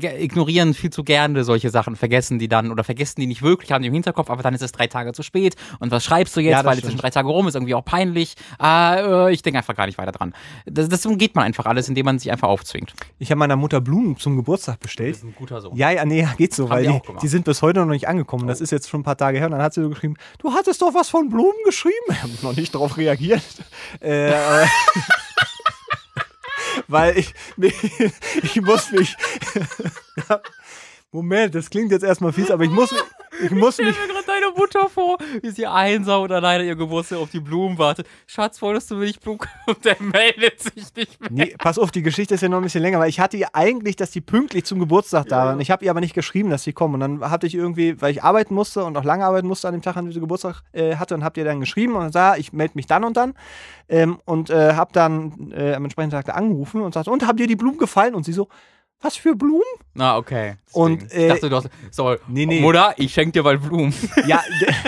ignorieren viel zu gerne solche Sachen, vergessen die dann oder vergessen die nicht wirklich, haben die im Hinterkopf, aber dann ist es drei Tage zu spät und was schreibst du jetzt, Ja, das weil jetzt stimmt. sind drei Tage rum, ist irgendwie auch peinlich. Ah, äh, ich denke einfach gar nicht weiter dran. Das, das umgeht man einfach alles, indem man sich einfach aufzwingt. Ich habe meiner Mutter Blumen zum Geburtstag bestellt. ist ein guter Sohn. Ja, ja, nee, geht so, Haben weil die, gemacht. die sind bis heute noch nicht angekommen. Das ist jetzt schon ein paar Tage her. Und dann hat sie so geschrieben, du hattest doch was von Blumen geschrieben. Ich habe noch nicht darauf reagiert. Äh, äh, weil ich, ich muss mich... Moment, das klingt jetzt erstmal fies, aber ich muss, ich muss mich... gerade deine Mutter vor, wie sie einsam und alleine ihr Geburtstag auf die Blumen wartet. Schatz, wolltest du mir nicht Blumen Und der meldet sich nicht mehr. Nee, pass auf, die Geschichte ist ja noch ein bisschen länger, weil ich hatte ihr eigentlich, dass die pünktlich zum Geburtstag da waren. Ich habe ihr aber nicht geschrieben, dass sie kommen. Und dann hatte ich irgendwie, weil ich arbeiten musste und auch lange arbeiten musste an dem Tag, an dem sie Geburtstag äh, hatte, und habt ihr dann geschrieben und sah, ich melde mich dann und dann. Ähm, und äh, habe dann äh, am entsprechenden Tag da angerufen und sagte, und habt ihr die Blumen gefallen? Und sie so, was für Blumen? Na, okay. Und, äh, ich dachte, du hast. So, Nee, nee. Mutter, ich schenke dir mal Blumen. Ja,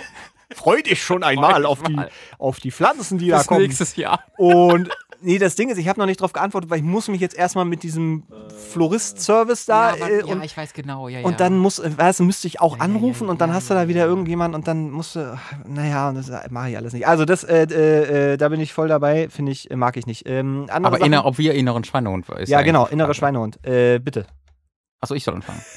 freu dich schon einmal Freu auf die, auf die Pflanzen, die da Bis kommen. nächstes Jahr. Und nee, das Ding ist, ich habe noch nicht darauf geantwortet, weil ich muss mich jetzt erstmal mit diesem Florist-Service da ja, äh, aber, ja, und, ich weiß genau, ja, ja. und dann muss, äh, weißt du, müsste ich auch Ja, ja, ja, anrufen ja, und dann ja, hast du ja, da wieder ja. irgendjemand und dann musst du, naja, und das mache ich alles nicht. Also das, äh, äh, äh, da bin ich voll dabei, finde ich, äh, mag ich nicht. Ähm, aber Sachen, inner, ob wir inneren Schweinehund ist ja, genau, die innere Frage. Schweinehund. Äh, bitte. Achso, ich soll anfangen.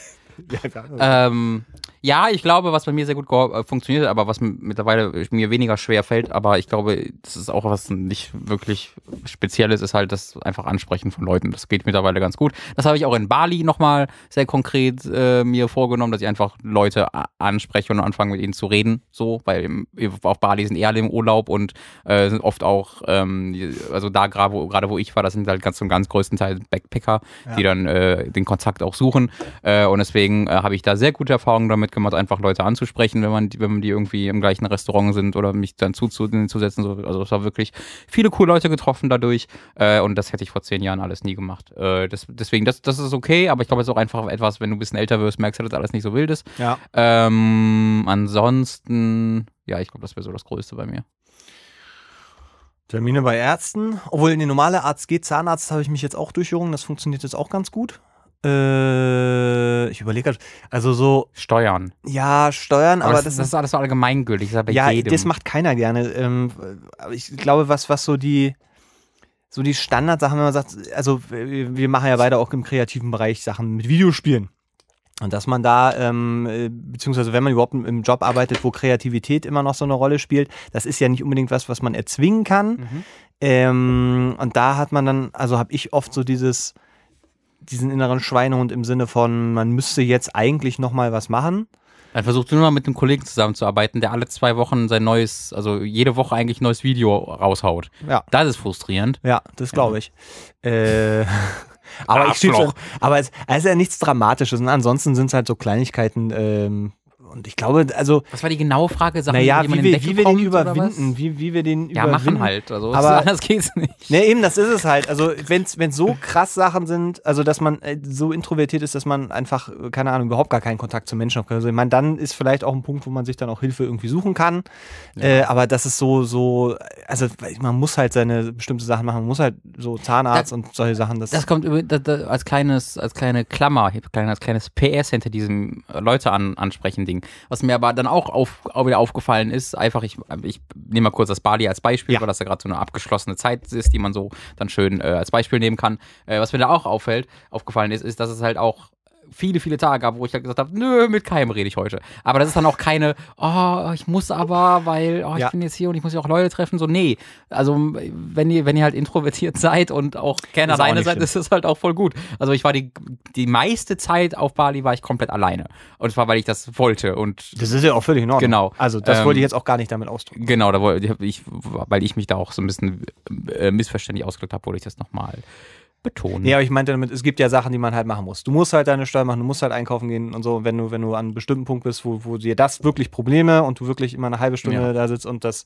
Ja, klar. Ähm, ja, ich glaube, was bei mir sehr gut äh, funktioniert, aber was mittlerweile mir weniger schwer fällt, aber ich glaube, das ist auch was nicht wirklich Spezielles, ist halt das einfach Ansprechen von Leuten. Das geht mittlerweile ganz gut. Das habe ich auch in Bali nochmal sehr konkret äh, mir vorgenommen, dass ich einfach Leute anspreche und anfange mit ihnen zu reden, so, weil im, auf Bali sind eher alle im Urlaub und äh, sind oft auch, ähm, also da gerade wo, gerade wo ich war, das sind halt ganz zum ganz größten Teil Backpacker, die dann äh, den Kontakt auch suchen äh, und deswegen äh, habe ich da sehr gute Erfahrungen damit gemacht, einfach Leute anzusprechen, wenn man die, wenn man die irgendwie im gleichen Restaurant sind oder mich dann zuzusetzen. So. Also es war wirklich viele coole Leute getroffen dadurch äh, und das hätte ich vor zehn Jahren alles nie gemacht. Äh, das, deswegen, das, das ist okay, aber ich glaube, es ist auch einfach etwas, wenn du ein bisschen älter wirst, merkst du, dass alles nicht so wild ist. Ja. Ähm, ansonsten, ja, ich glaube, das wäre so das Größte bei mir. Termine bei Ärzten. Obwohl, in die normale Arzt geht, Zahnarzt habe ich mich jetzt auch durchgerungen. Das funktioniert jetzt auch ganz gut. Äh, ich überlege gerade, also so, Steuern. ja, Steuern, aber, Aber, das, das, ist alles so allgemeingültig, das ja jedem. das macht keiner gerne. Ähm, aber ich glaube, was, was so die, so die Standardsachen, wenn man sagt, also wir machen ja beide auch im kreativen Bereich Sachen mit Videospielen. Und dass man da, ähm, äh, beziehungsweise wenn man überhaupt im- im Job arbeitet, wo Kreativität immer noch so eine Rolle spielt, das ist ja nicht unbedingt was, was man erzwingen kann. Mhm. Ähm, und da hat man dann, also habe ich oft so dieses, diesen inneren Schweinehund im Sinne von, man müsste jetzt eigentlich noch mal was machen. Dann versuchst du nur mal mit einem Kollegen zusammenzuarbeiten, der alle zwei Wochen sein neues, also jede Woche eigentlich ein neues Video raushaut. Ja. Das ist frustrierend. Ja, das glaube ich. Äh, aber ich schieb's Arschloch. dann, aber es, es ist ja nichts Dramatisches. Und ansonsten sind es halt so Kleinigkeiten. Ähm, und ich glaube, also, Was war die genaue Frage? Sachen, naja, wie in wir, den wie wir den überwinden, wie, wie wir den Ja, überwinden. machen halt. Also Aber- anders geht's nicht. Ne, eben, das ist es halt. Also, wenn es so krass Sachen sind, also dass man äh, so introvertiert ist, dass man einfach, äh, keine Ahnung, überhaupt gar keinen Kontakt zu Menschen hat. Also, ich meine, dann ist vielleicht auch ein Punkt, wo man sich dann auch Hilfe irgendwie suchen kann. Äh, aber das ist so, so, also man muss halt seine bestimmte Sachen machen, man muss halt so Zahnarzt Da- und solche Sachen. Das, Das kommt über, da, da, als kleines, als kleine Klammer, als kleines PS hinter diesem äh, Leute an, ansprechen Ding. Was mir aber dann auch, auf, auch wieder aufgefallen ist, einfach, ich, ich nehme mal kurz das Bali als Beispiel, Ja. weil das ja gerade so eine abgeschlossene Zeit ist, die man so dann schön äh, als Beispiel nehmen kann. Äh, was mir da auch auffällt, aufgefallen ist, ist, dass es halt auch viele, viele Tage gab, wo ich halt gesagt habe, nö, mit keinem rede ich heute. Aber das ist dann auch keine, oh, ich muss aber, weil, oh, ich Ja. bin jetzt hier und ich muss ja auch Leute treffen. So, nee. Also, wenn ihr, wenn ihr halt introvertiert seid und auch gerne Ist alleine seid, schlimm. ist das halt auch voll gut. Also, ich war die, die meiste Zeit auf Bali war ich komplett alleine. Und zwar, weil ich das wollte und das ist ja auch völlig in Ordnung. Genau. Also, das Ähm, wollte ich jetzt auch gar nicht damit ausdrücken. Genau, da wollte ich, weil ich mich da auch so ein bisschen äh, missverständlich ausgedrückt habe, wollte ich das nochmal betonen. Ja, aber ich meinte damit, es gibt ja Sachen, die man halt machen muss. Du musst halt deine Steuer machen, du musst halt einkaufen gehen und so. Wenn du, wenn du an einem bestimmten Punkt bist, wo, wo dir das wirklich Probleme und du wirklich immer eine halbe Stunde Ja. da sitzt und das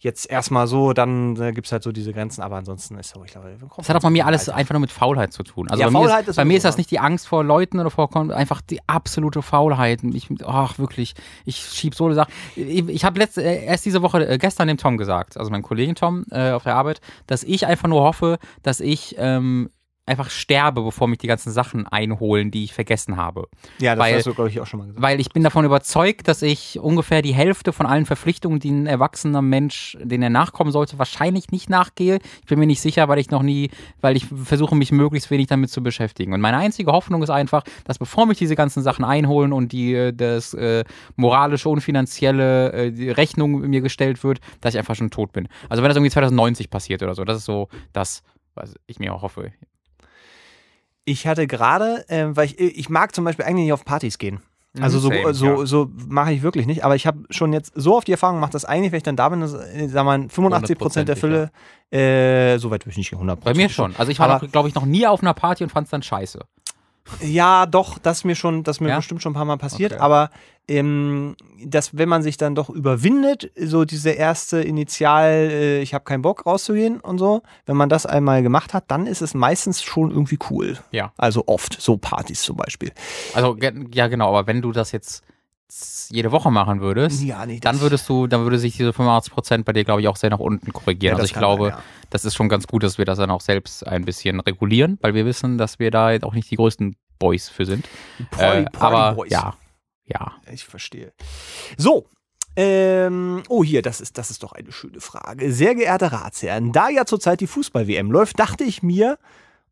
jetzt erstmal so, dann äh, gibt es halt so diese Grenzen. Aber ansonsten ist ich glaube, Das hat auch bei mir alles einfach nur mit Faulheit zu tun. Also Ja, bei, mir ist, ist bei mir ist das nicht die Angst vor Leuten oder vor einfach die absolute Faulheit. Ich, ach wirklich, ich schieb so eine Sache. Ich, ich habe letzte äh, erst diese Woche äh, gestern dem Tom gesagt, also meinem Kollegen Tom äh, auf der Arbeit, dass ich einfach nur hoffe, dass ich ähm, einfach sterbe, bevor mich die ganzen Sachen einholen, die ich vergessen habe. Ja, das weil- hast du, glaube ich, auch schon mal gesagt. Weil ich bin davon überzeugt, dass ich ungefähr die Hälfte von allen Verpflichtungen, die ein erwachsener Mensch, denen er nachkommen sollte, wahrscheinlich nicht nachgehe. Ich bin mir nicht sicher, weil ich noch nie, weil ich versuche, mich möglichst wenig damit zu beschäftigen. Und meine einzige Hoffnung ist einfach, dass bevor mich diese ganzen Sachen einholen und die äh, das äh, moralische und finanzielle äh, die Rechnung mir gestellt wird, dass ich einfach schon tot bin. Also wenn das irgendwie 2090 passiert oder so, das ist so das, was ich mir auch hoffe. Ich hatte gerade, äh, weil ich, ich mag zum Beispiel eigentlich nicht auf Partys gehen. Also so, Same, so, ja. so mache ich wirklich nicht. Aber ich habe schon jetzt so oft die Erfahrung gemacht, dass eigentlich, wenn ich dann da bin, dass, äh, sag mal, 85 Prozent der Fülle, äh, so weit würde ich nicht 100% Bei mir schon. Also ich war, glaube ich, noch nie auf einer Party und fand es dann scheiße. Ja, doch, das ist mir schon, das mir Ja? bestimmt schon ein paar Mal passiert. Okay. Aber ähm, dass, wenn man sich dann doch überwindet, so diese erste Initial, äh, ich habe keinen Bock rauszugehen und so, wenn man das einmal gemacht hat, dann ist es meistens schon irgendwie cool. Ja. Also oft, so Partys zum Beispiel. Also ja genau, aber wenn du das jetzt jede Woche machen würdest, Ja, nee, dann würdest du, dann würde sich diese 85 Prozent bei dir, glaube ich, auch sehr nach unten korrigieren. Ja, also ich glaube, sein, ja. das ist schon ganz gut, dass wir das dann auch selbst ein bisschen regulieren, weil wir wissen, dass wir da jetzt auch nicht die größten Boys für sind. Party- äh, Party aber Boys. ja, ja. Ich verstehe. So. Ähm, oh, hier, das ist, das ist doch eine schöne Frage. Sehr geehrte Ratsherren, da ja zurzeit die Fußball-WM läuft, dachte ich mir,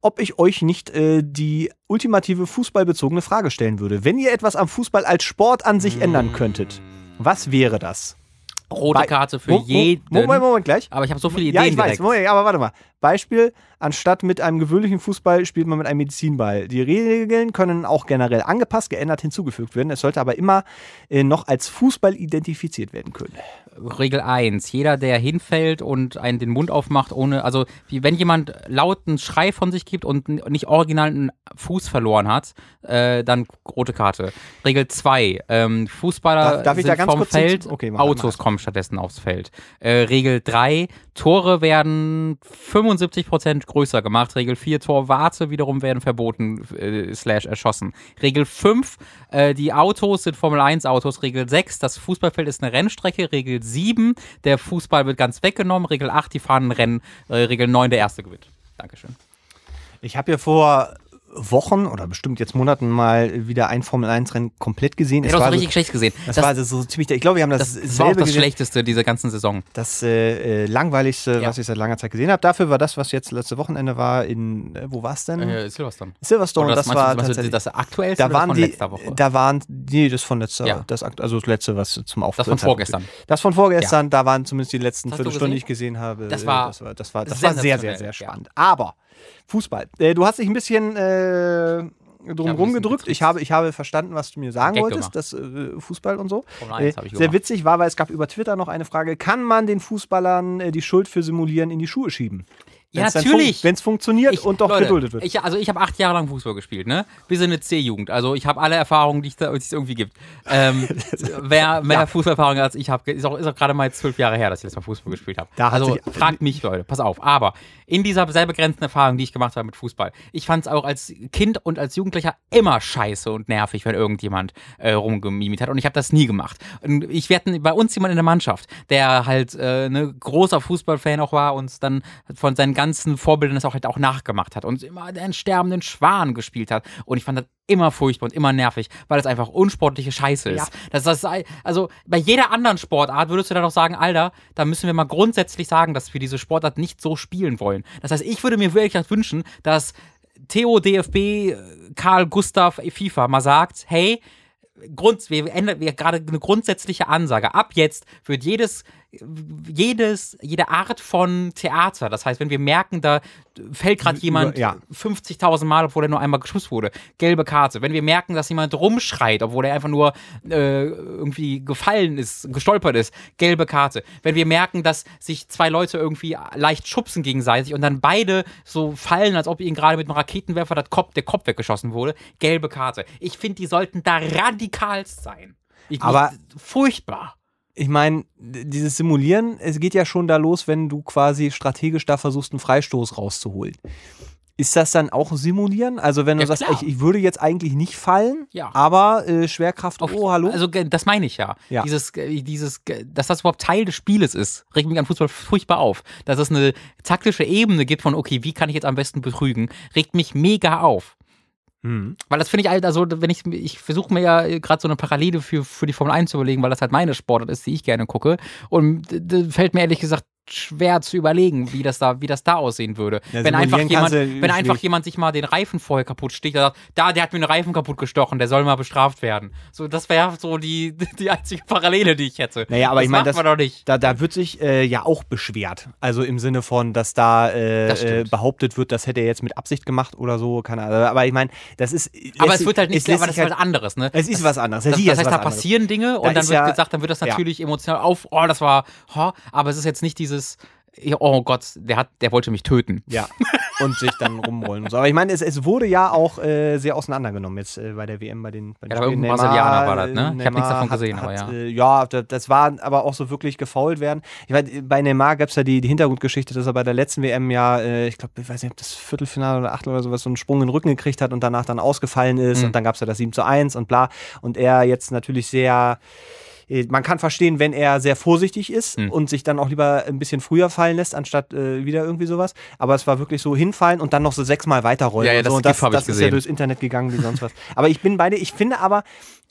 ob ich euch nicht äh, die ultimative fußballbezogene Frage stellen würde. Wenn ihr etwas am Fußball als Sport an sich ändern könntet, was wäre das? Rote Bei- Karte für Mo- jeden. Moment, Moment, gleich. Aber ich habe so viele Ideen Ja, ich weiß, direkt. Moment, aber warte mal. Beispiel, anstatt mit einem gewöhnlichen Fußball spielt man mit einem Medizinball. Die Regeln können auch generell angepasst, geändert, hinzugefügt werden. Es sollte aber immer äh, noch als Fußball identifiziert werden können. Regel 1. Jeder, der hinfällt und einen den Mund aufmacht, ohne, also wie wenn jemand lauten Schrei von sich gibt und nicht original einen Fuß verloren hat, äh, dann rote Karte. Regel 2. Ähm, Fußballer Darf- darf ich sind vom Feld, Okay, mach Autos mach. kommen stattdessen aufs Feld. Äh, Regel 3. Tore werden 75% größer gemacht. Regel 4. Torwarte wiederum werden verboten äh, slash erschossen. Regel 5. Äh, die Autos sind Formel 1 Autos. Regel 6. Das Fußballfeld ist eine Rennstrecke. Regel 7. Der Fußball wird ganz weggenommen. Regel 8. Die fahren ein Rennen. Äh, Regel 9. Der Erste gewinnt. Dankeschön. Ich habe ja vor Wochen oder bestimmt jetzt Monaten mal wieder ein Formel-1-Rennen komplett gesehen. Ich Es habe war so so, richtig schlecht gesehen. das, Das, war also so ziemlich, ich glaube, wir haben das, das, das war auch selbe das gesehen. Schlechteste dieser ganzen Saison. Das äh, äh, langweiligste, Ja. was ich seit langer Zeit gesehen habe. Dafür war das, was jetzt letzte Wochenende war, in, äh, wo war es denn? Äh, Silverstone. Silverstone, Oder das, meinst du- war meinst du tatsächlich. das aktuellste da waren das von die, letzter Woche? da waren, nee, das von letzter, Ja. das, also das letzte, was zum Auftritt. Das von vorgestern. Das von vorgestern, da waren zumindest die letzten Viertelstunden, die gesehen? ich gesehen habe. Das war das war, das war, das war sehr, sehr, sehr ja. spannend. Aber Fußball, äh, du hast dich ein bisschen äh, drumherum gedrückt. Ich habe, ich habe verstanden, was du mir sagen Gag wolltest, das äh, Fußball und so. 1 Äh, sehr witzig war, weil es gab über Twitter noch eine Frage: Kann man den Fußballern äh, die Schuld für Simulieren in die Schuhe schieben? Ja, Wenn's natürlich. Wenn es funktioniert Ich- und doch Leute, geduldet wird. Ich, also ich habe acht Jahre lang Fußball gespielt, ne? Wir sind eine C-Jugend, also ich habe alle Erfahrungen, die es irgendwie gibt. Ähm, wer mehr Fußballerfahrung als ich habe, ist auch, ist auch gerade mal zwölf Jahre her, dass ich letztes Mal Fußball gespielt habe. Also fragt mich, Leute, pass auf. Aber in dieser sehr begrenzten Erfahrung, die ich gemacht habe mit Fußball, ich fand es auch als Kind und als Jugendlicher immer scheiße und nervig, wenn irgendjemand äh, rumgemimit hat. Und ich habe das nie gemacht. Und ich werde bei uns jemand in der Mannschaft, der halt äh, ne, großer Fußballfan auch war und dann von seinen ganzen Vorbildern das auch halt auch nachgemacht hat und immer den sterbenden Schwan gespielt hat. Und ich fand das immer furchtbar und immer nervig, weil das einfach unsportliche Scheiße ist. Ja. Das, das, also bei jeder anderen Sportart würdest du dann auch sagen, Alter, da müssen wir mal grundsätzlich sagen, dass wir diese Sportart nicht so spielen wollen. Das heißt, ich würde mir wirklich wünschen, dass Theo, DFB, Karl, Gustav, FIFA mal sagt, hey, Grund, wir ändern wir gerade eine grundsätzliche Ansage. Ab jetzt wird jedes, jedes, jede Art von Theater, das heißt, wenn wir merken, da fällt gerade jemand ja. 50.000 Mal, obwohl er nur einmal geschubst wurde, gelbe Karte. Wenn wir merken, dass jemand rumschreit, obwohl er einfach nur äh, irgendwie gefallen ist, gestolpert ist, gelbe Karte. Wenn wir merken, dass sich zwei Leute irgendwie leicht schubsen gegenseitig und dann beide so fallen, als ob ihnen gerade mit einem Raketenwerfer das Kopf, der Kopf weggeschossen wurde, gelbe Karte. Ich finde, die sollten da radikalst sein. Ich, Aber- furchtbar. Ich meine, dieses Simulieren, es geht ja schon da los, wenn du quasi strategisch da versuchst, einen Freistoß rauszuholen. Ist das dann auch Simulieren? Also wenn du Ja, sagst, ich, ich würde jetzt eigentlich nicht fallen, Ja. aber äh, Schwerkraft, Auf- oh, hallo? Also das meine ich ja. Ja. Dieses, ge- dieses, dass das überhaupt Teil des Spieles ist, regt mich an Fußball furchtbar auf. Dass es eine taktische Ebene gibt von, okay, wie kann ich jetzt am besten betrügen, regt mich mega auf. Hm. Weil das finde ich halt, also wenn ich, ich versuche mir ja gerade so eine Parallele für, für die Formel 1 zu überlegen, weil das halt meine Sportart ist, die ich gerne gucke. Und fällt mir ehrlich gesagt schwer zu überlegen, wie das da, wie das da aussehen würde. Ja, wenn einfach jemand, wenn einfach jemand sich mal den Reifen vorher kaputt sticht, der sagt, da, der hat mir den Reifen kaputt gestochen, der soll mal bestraft werden. So, das wäre so die, die einzige Parallele, die ich hätte. Naja, aber das ich meine, das- man doch nicht. Da, da wird sich äh, ja auch beschwert. Also im Sinne von, dass da äh, Das äh, behauptet wird, das hätte er jetzt mit Absicht gemacht oder so. Keine Ahnung. Aber ich meine, das ist. Aber es wird halt nicht, aber das ist was anderes, ne? Es ist was anderes. Das, das heißt, da anderes. passieren Dinge Da und dann ist wird ja- gesagt, dann wird das ja. natürlich emotional auf, oh, das war, oh, aber es ist jetzt nicht dieses, oh Gott, der hat, der wollte mich töten. Ja. Und sich dann rumrollen und so. Aber ich meine, es, es wurde ja auch äh, sehr auseinandergenommen jetzt äh, bei der WM, bei den, bei den Ja, aber irgendein Brasilianer war das, ne? Ich hab nichts davon hat- gesehen, hat, aber ja. Äh, ja, da- das war aber auch so wirklich gefault werden. Ich meine, bei Neymar gab es ja die, die Hintergrundgeschichte, dass er bei der letzten WM ja, äh, ich glaube, ich weiß nicht, ob das Viertelfinale oder Achtel oder sowas, so einen Sprung in den Rücken gekriegt hat und danach dann ausgefallen ist Mhm. und dann gab es ja das 7 zu 1 und bla. Und er jetzt natürlich sehr man kann verstehen, wenn er sehr vorsichtig ist Hm. und sich dann auch lieber ein bisschen früher fallen lässt, anstatt äh, wieder irgendwie sowas. Aber es war wirklich so hinfallen und dann noch so sechsmal weiterrollen. Ja, ja, und das so. Und das, das ist ja durchs Internet gegangen wie sonst was. Aber ich bin bei dir. Ich finde aber,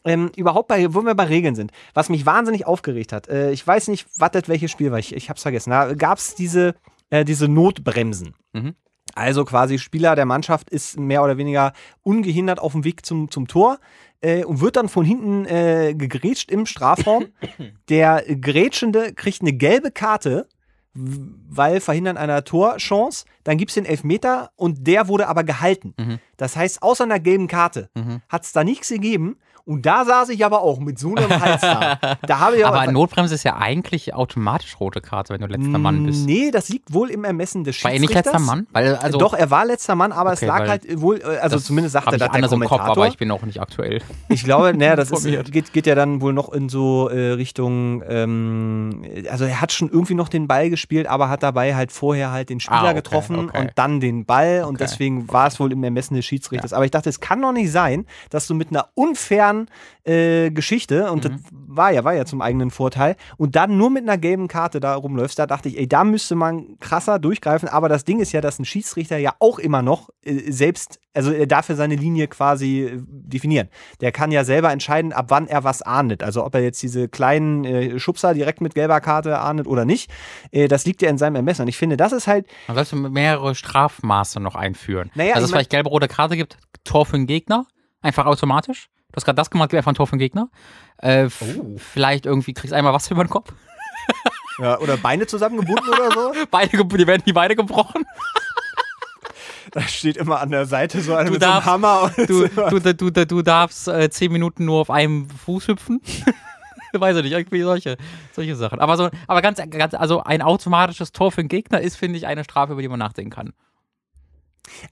ähm, überhaupt bei, wo wir bei Regeln sind, was mich wahnsinnig aufgeregt hat, äh, ich weiß nicht, was das welches Spiel war, ich, ich hab's vergessen. Da gab es diese, äh, diese Notbremsen. Mhm. Also quasi Spieler der Mannschaft ist mehr oder weniger ungehindert auf dem Weg zum, zum Tor äh, und wird dann von hinten äh, gegrätscht im Strafraum. Der Grätschende kriegt eine gelbe Karte, weil verhindern einer Torchance. Dann gibt es den Elfmeter und der wurde aber gehalten. Mhm. Das heißt, außer einer gelben Karte Mhm. hat es da nichts gegeben. Und da saß ich aber auch mit so einem Hals da. Da habe ich Aber Notbremse ist ja eigentlich automatisch rote Karte, wenn du letzter Mann bist. Nee, das liegt wohl im Ermessen des War er Schiedsrichters. nicht letzter Mann? Weil, also, Doch, er war letzter Mann, aber es Okay, lag weil halt wohl, äh, also zumindest hab ich das der im Kopf, Kommentator. aber ich bin auch nicht aktuell. Ich glaube, naja, das ist, geht, geht ja dann wohl noch in so äh, Richtung, ähm, also er hat schon irgendwie noch den Ball gespielt, aber hat dabei halt vorher halt den Spieler Ah, okay, getroffen okay. und dann den Ball und deswegen war es wohl im Ermessen des Schiedsrichters. Aber ich dachte, es kann doch nicht sein, dass du mit einer unfairen äh, Geschichte, und das Mhm. war ja, war ja zum eigenen Vorteil, und dann nur mit einer gelben Karte da rumläufst, da dachte ich, ey, da müsste man krasser durchgreifen, aber das Ding ist ja, dass ein Schiedsrichter ja auch immer noch äh, selbst, also er darf ja seine Linie quasi äh, definieren. Der kann ja selber entscheiden, ab wann er was ahndet. Also ob er jetzt diese kleinen äh, Schubser direkt mit gelber Karte ahndet oder nicht, äh, das liegt ja in seinem Ermessen. Und ich finde, das ist halt, Man sollte mehrere Strafmaße noch einführen. Naja, also ich es mein- vielleicht gelbe-rote Karte gibt, Tor für den Gegner, einfach automatisch. Du hast gerade das gemacht, einfach ein Tor für den Gegner. Äh, Oh. Vielleicht irgendwie kriegst du einmal was über den Kopf. ja, oder Beine zusammengebunden oder so. Beide, ge- die werden die Beine gebrochen. Da steht immer an der Seite so einer Du mit so einem darfst- Hammer. Und Du, du, du, du, du darfst äh, zehn Minuten nur auf einem Fuß hüpfen. Weiß ich nicht, irgendwie solche, solche Sachen. Aber so, aber ganz, ganz, also ein automatisches Tor für den Gegner ist, finde ich, eine Strafe, über die man nachdenken kann.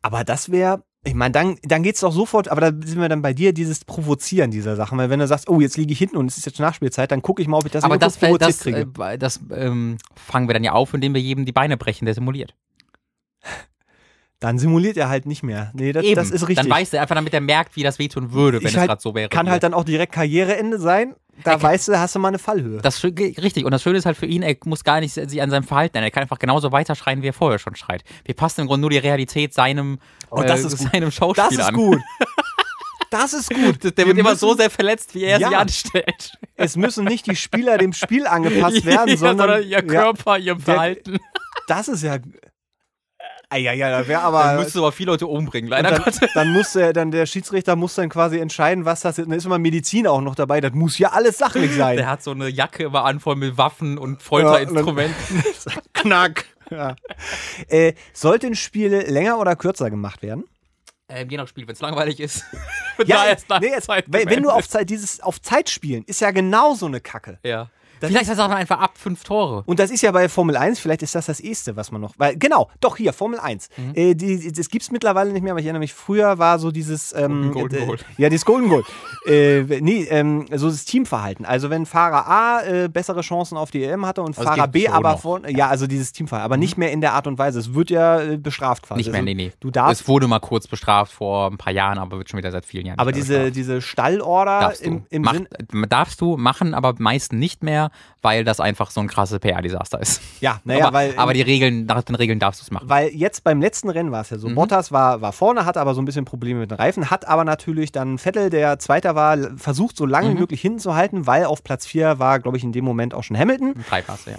Aber das wäre, ich meine, dann, dann geht's doch sofort, aber da sind wir dann bei dir, dieses Provozieren dieser Sachen. Weil wenn du sagst, oh, jetzt liege ich hinten und es ist jetzt Nachspielzeit, dann gucke ich mal, ob ich das aber das, wär- das, kriege. äh, das ähm, fangen wir dann ja auf, indem wir jedem die Beine brechen, der simuliert. Dann simuliert er halt nicht mehr. Nee, das, Eben. das ist richtig. Dann weiß er einfach, damit er merkt, wie das wehtun würde, wenn Ich es halt- gerade so wäre. Kann halt dann auch direkt Karriereende sein. Da Er weißt du, hast du mal eine Fallhöhe. Das richtig. Und das Schöne ist halt für ihn, er muss gar nicht sich an seinem Verhalten ändern. Er kann einfach genauso weiterschreien, wie er vorher schon schreit. Wir passen im Grunde nur die Realität seinem, Oh, das äh, ist gut. seinem Schauspiel das ist an. gut. Das ist gut. Der Wir wird immer müssen- so sehr verletzt, wie er Ja. sie anstellt. Es müssen nicht die Spieler dem Spiel angepasst werden, Ja, sondern ihr Körper, ihr Verhalten. das ist ja. Ah, ja, ja, da wäre Dann aber. müsstest du aber viele Leute umbringen, leider dann, Gottes. dann muss der, dann der Schiedsrichter muss dann quasi entscheiden, was das ist. Dann ist immer Medizin auch noch dabei. Das muss ja alles sachlich sein. Der hat so eine Jacke immer an, voll mit Waffen und Folterinstrumenten. Knack. Ja. Äh, sollte ein Spiel länger oder kürzer gemacht werden? ähm, je nach Spiel, wenn es langweilig ist. Ja, da erst nee, jetzt, Zeit wenn, wenn du auf Zeit, dieses auf Zeit spielen, ist ja genauso eine Kacke. Ja. Das Vielleicht sagt man einfach ab fünf Tore. Und das ist ja bei Formel 1, vielleicht ist das das Erste, was man noch. Weil, genau, doch hier, Formel 1. Mhm. Äh, die, das gibt es mittlerweile nicht mehr, aber ich erinnere mich, früher war so dieses. Ähm, Golden äh, Goal. Ja, dieses Golden Goal. äh, nee, ähm, so das Teamverhalten. Also, wenn Fahrer A äh, bessere Chancen auf die EM hatte und Also Fahrer B aber noch. Mhm. von. Ja, also dieses Teamverhalten. Aber nicht mehr in der Art und Weise. Es wird ja äh, bestraft quasi. Nicht mehr, also, nee, nee. Du darfst. Es wurde mal kurz bestraft vor ein paar Jahren, aber wird schon wieder seit vielen Jahren. aber diese, bestraft. diese Stallorder darfst im, im Mach, Sinn. darfst du machen, aber meist nicht mehr, weil das einfach so ein krasses PR-Desaster ist. Ja, naja, aber, weil. aber die Regeln, nach den Regeln darfst du es machen. Weil jetzt beim letzten Rennen war es ja so, Mhm. Bottas war, war vorne, hatte aber so ein bisschen Probleme mit den Reifen, hat aber natürlich dann Vettel, der Zweiter war, versucht so lange wie Mhm. möglich hinten zu halten, weil auf Platz 4 war, glaube ich, in dem Moment auch schon Hamilton. Drei Passe, ja.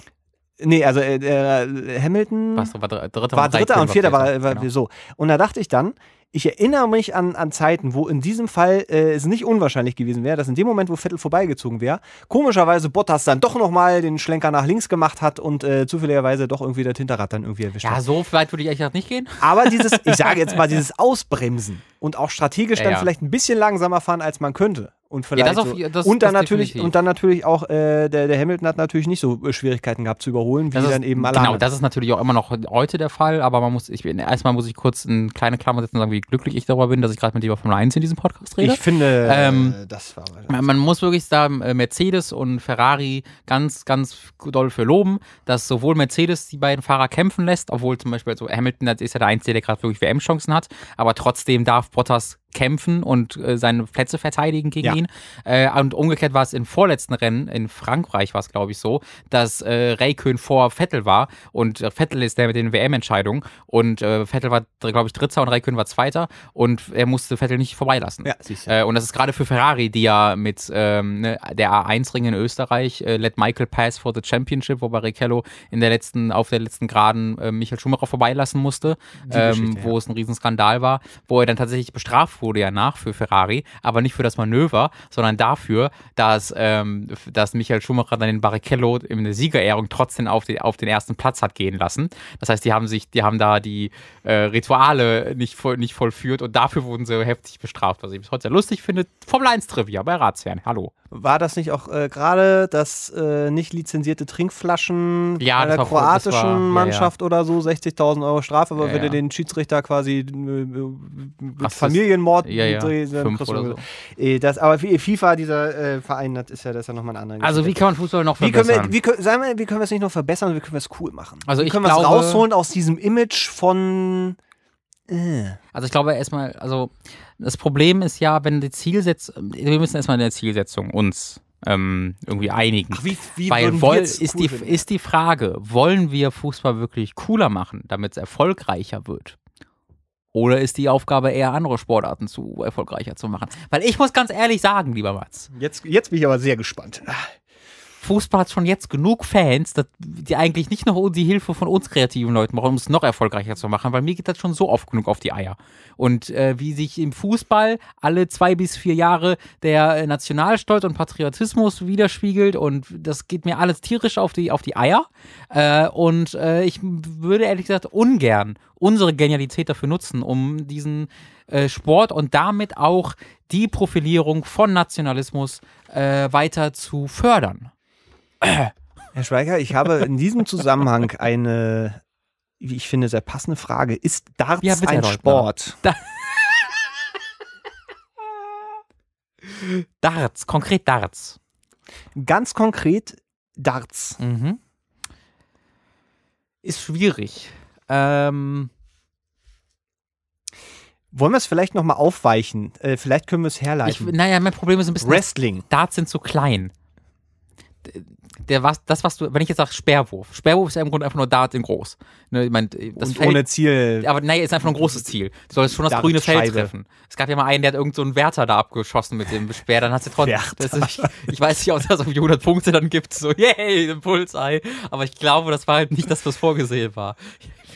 Nee, also äh, äh, Hamilton Was, war dr- dritter war und Dritter und Vierter, war, Vierter, war genau. so. Und da dachte ich dann, ich erinnere mich an, an Zeiten, wo in diesem Fall äh, es nicht unwahrscheinlich gewesen wäre, dass in dem Moment, wo Vettel vorbeigezogen wäre, komischerweise Bottas dann doch nochmal den Schlenker nach links gemacht hat und äh, zufälligerweise doch irgendwie das Hinterrad dann irgendwie erwischt Ja, hat. so weit würde ich eigentlich nicht gehen. Aber dieses, ich sage jetzt mal, dieses Ausbremsen und auch strategisch Ja, dann ja. vielleicht ein bisschen langsamer fahren, als man könnte. Und vielleicht das auf- so. das- und dann natürlich definitiv. und dann natürlich auch äh, der, der Hamilton hat natürlich nicht so äh, Schwierigkeiten gehabt zu überholen, wie Das ist, dann eben alle genau, das ist natürlich auch immer noch heute der Fall, aber man muss, ich bin, erstmal muss ich kurz eine kleine Klammer setzen und sagen, wie glücklich ich darüber bin, dass ich gerade mit dir über Formel 1 in diesem Podcast rede. Ich finde, Ähm, äh, das war Man man muss wirklich sagen, äh, Mercedes und Ferrari ganz, ganz doll für loben, dass sowohl Mercedes die beiden Fahrer kämpfen lässt, obwohl zum Beispiel so Hamilton das ist ja der Einzige, der gerade wirklich WM-Chancen hat, aber trotzdem darf Bottas kämpfen und äh, seine Plätze verteidigen gegen Ja. ihn. Äh, und umgekehrt war es im vorletzten Rennen, in Frankreich war es, glaube ich, so, dass äh, Raikön vor Vettel war und äh, Vettel ist der mit den WM-Entscheidungen und äh, Vettel war, glaube ich, Dritter und Raikön war Zweiter und er musste Vettel nicht vorbeilassen. Ja. Äh, und das ist gerade für Ferrari, die ja mit ähm, ne, der A1-Ring in Österreich, äh, Let Michael Pass for the Championship, wo Barrichello in der letzten, auf der letzten Geraden Michael Schumacher vorbeilassen musste, ähm, wo es ein Riesenskandal war, wo er dann tatsächlich bestraft wurde ja nach für Ferrari, aber nicht für das Manöver, sondern dafür, dass, ähm, dass Michael Schumacher dann den Barrichello in der Siegerehrung trotzdem auf, die, auf den ersten Platz hat gehen lassen. Das heißt, die haben sich, die haben da die äh, Rituale nicht, voll, nicht vollführt und dafür wurden sie heftig bestraft, was ich bis heute sehr lustig finde. Formel 1 Trivia bei Ratsfern. Hallo. War das nicht auch äh, gerade, dass äh, nicht lizenzierte Trinkflaschen Ja, der war kroatischen war- ja, ja. Mannschaft oder so 60.000 Euro Strafe, aber wenn du den Schiedsrichter quasi äh, mit Rassist. Familienmord Ja, ja. drehst, Fünf oder so. Das, aber FIFA, dieser äh, Verein, das ist ja, das ist ja nochmal eine andere Also wie kann man Fußball noch Wie können, verbessern? wir, wie, können, sagen wir, wie können wir es nicht noch verbessern, wie können wir es cool machen? Also wie ich können wir es rausholen aus diesem Image von. Äh. Also ich glaube erstmal, also das Problem ist ja, wenn die Zielsetzung, wir müssen erstmal in der Zielsetzung uns ähm, irgendwie einigen. Ach, wie, wie Weil woll, ist, cool die, finden? ist die Frage, wollen wir Fußball wirklich cooler machen, damit es erfolgreicher wird? Oder ist die Aufgabe eher andere Sportarten zu erfolgreicher zu machen? Weil ich muss ganz ehrlich sagen, lieber Mats, Jetzt, jetzt bin ich aber sehr gespannt. Fußball hat schon jetzt genug Fans, die eigentlich nicht noch die Hilfe von uns kreativen Leuten brauchen, um es noch erfolgreicher zu machen, weil mir geht das schon so oft genug auf die Eier. Und äh, wie sich im Fußball alle zwei bis vier Jahre der äh, Nationalstolz und Patriotismus widerspiegelt und das geht mir alles tierisch auf die, auf die Eier. Äh, und äh, ich würde ehrlich gesagt ungern unsere Genialität dafür nutzen, um diesen äh, Sport und damit auch die Profilierung von Nationalismus äh, weiter zu fördern. Herr Schweiger, ich habe in diesem Zusammenhang eine, wie ich finde, sehr passende Frage. Ist Darts Ja, bitte, ein. Sport? Darts, konkret Darts. Ganz konkret Darts. Mhm. Ist schwierig. Ähm, Wollen wir es vielleicht nochmal aufweichen? Äh, vielleicht können wir es ich, herleiten. naja, mein Problem ist ein bisschen, Wrestling. Darts sind zu klein. Der, was, das, was du, wenn ich jetzt sage Sperrwurf, Sperrwurf ist ja im Grunde einfach nur Dart in groß. Ne, ich mein, das Feld, ohne Ziel. aber naja, ist einfach nur ein großes Ziel. Du sollst schon das grüne Feld treffen. Es gab ja mal einen, der hat irgend so einen Wärter da abgeschossen mit dem Speer, dann hast du trotzdem, das ich, ich weiß nicht, ob es da so 100 Punkte dann gibt, so, yay, Bullseye. Aber ich glaube, das war halt nicht das, was vorgesehen war.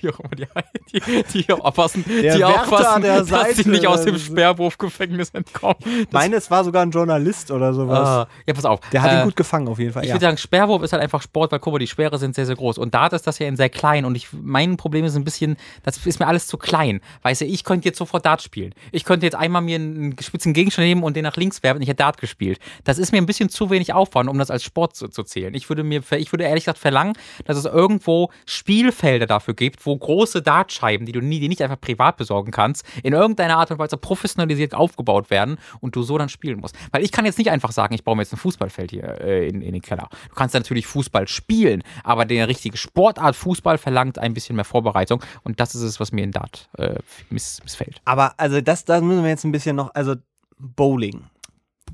Wie auch immer die, die, die aufpassen, Der die Wärter aufpassen, der dass sie Seite, nicht aus dem Sperrwurfgefängnis entkommen. Das, Meine, es war sogar ein Journalist oder sowas. ah, ja, pass auf. Der hat Äh, ihn gut gefangen, auf jeden Fall. ich Ja. würde sagen, Sperrwurf ist halt einfach Sport, weil guck mal, die Speere sind sehr, sehr groß. Und Dart ist das ja in sehr klein. Und ich, mein Problem ist ein bisschen, das ist mir alles zu klein. Weißt du, ich könnte jetzt sofort Dart spielen. Ich könnte jetzt einmal mir einen spitzen Gegenstand nehmen und den nach links werfen und ich hätte Dart gespielt. Das ist mir ein bisschen zu wenig Aufwand, um das als Sport zu, zu zählen. Ich würde mir, ich würde ehrlich gesagt verlangen, dass es irgendwo Spielfelder dafür gibt, wo große Dartscheiben, die du nie, die nicht einfach privat besorgen kannst, in irgendeiner Art und Weise professionalisiert aufgebaut werden und du so dann spielen musst. Weil ich kann jetzt nicht einfach sagen, ich baue mir jetzt ein Fußballfeld hier äh, in, in den Keller. Du kannst natürlich Fußball spielen, aber der richtige Sportart Fußball verlangt ein bisschen mehr Vorbereitung und das ist es, was mir in Dart äh, miss, missfällt. Aber also das, da müssen wir jetzt ein bisschen noch, also Bowling.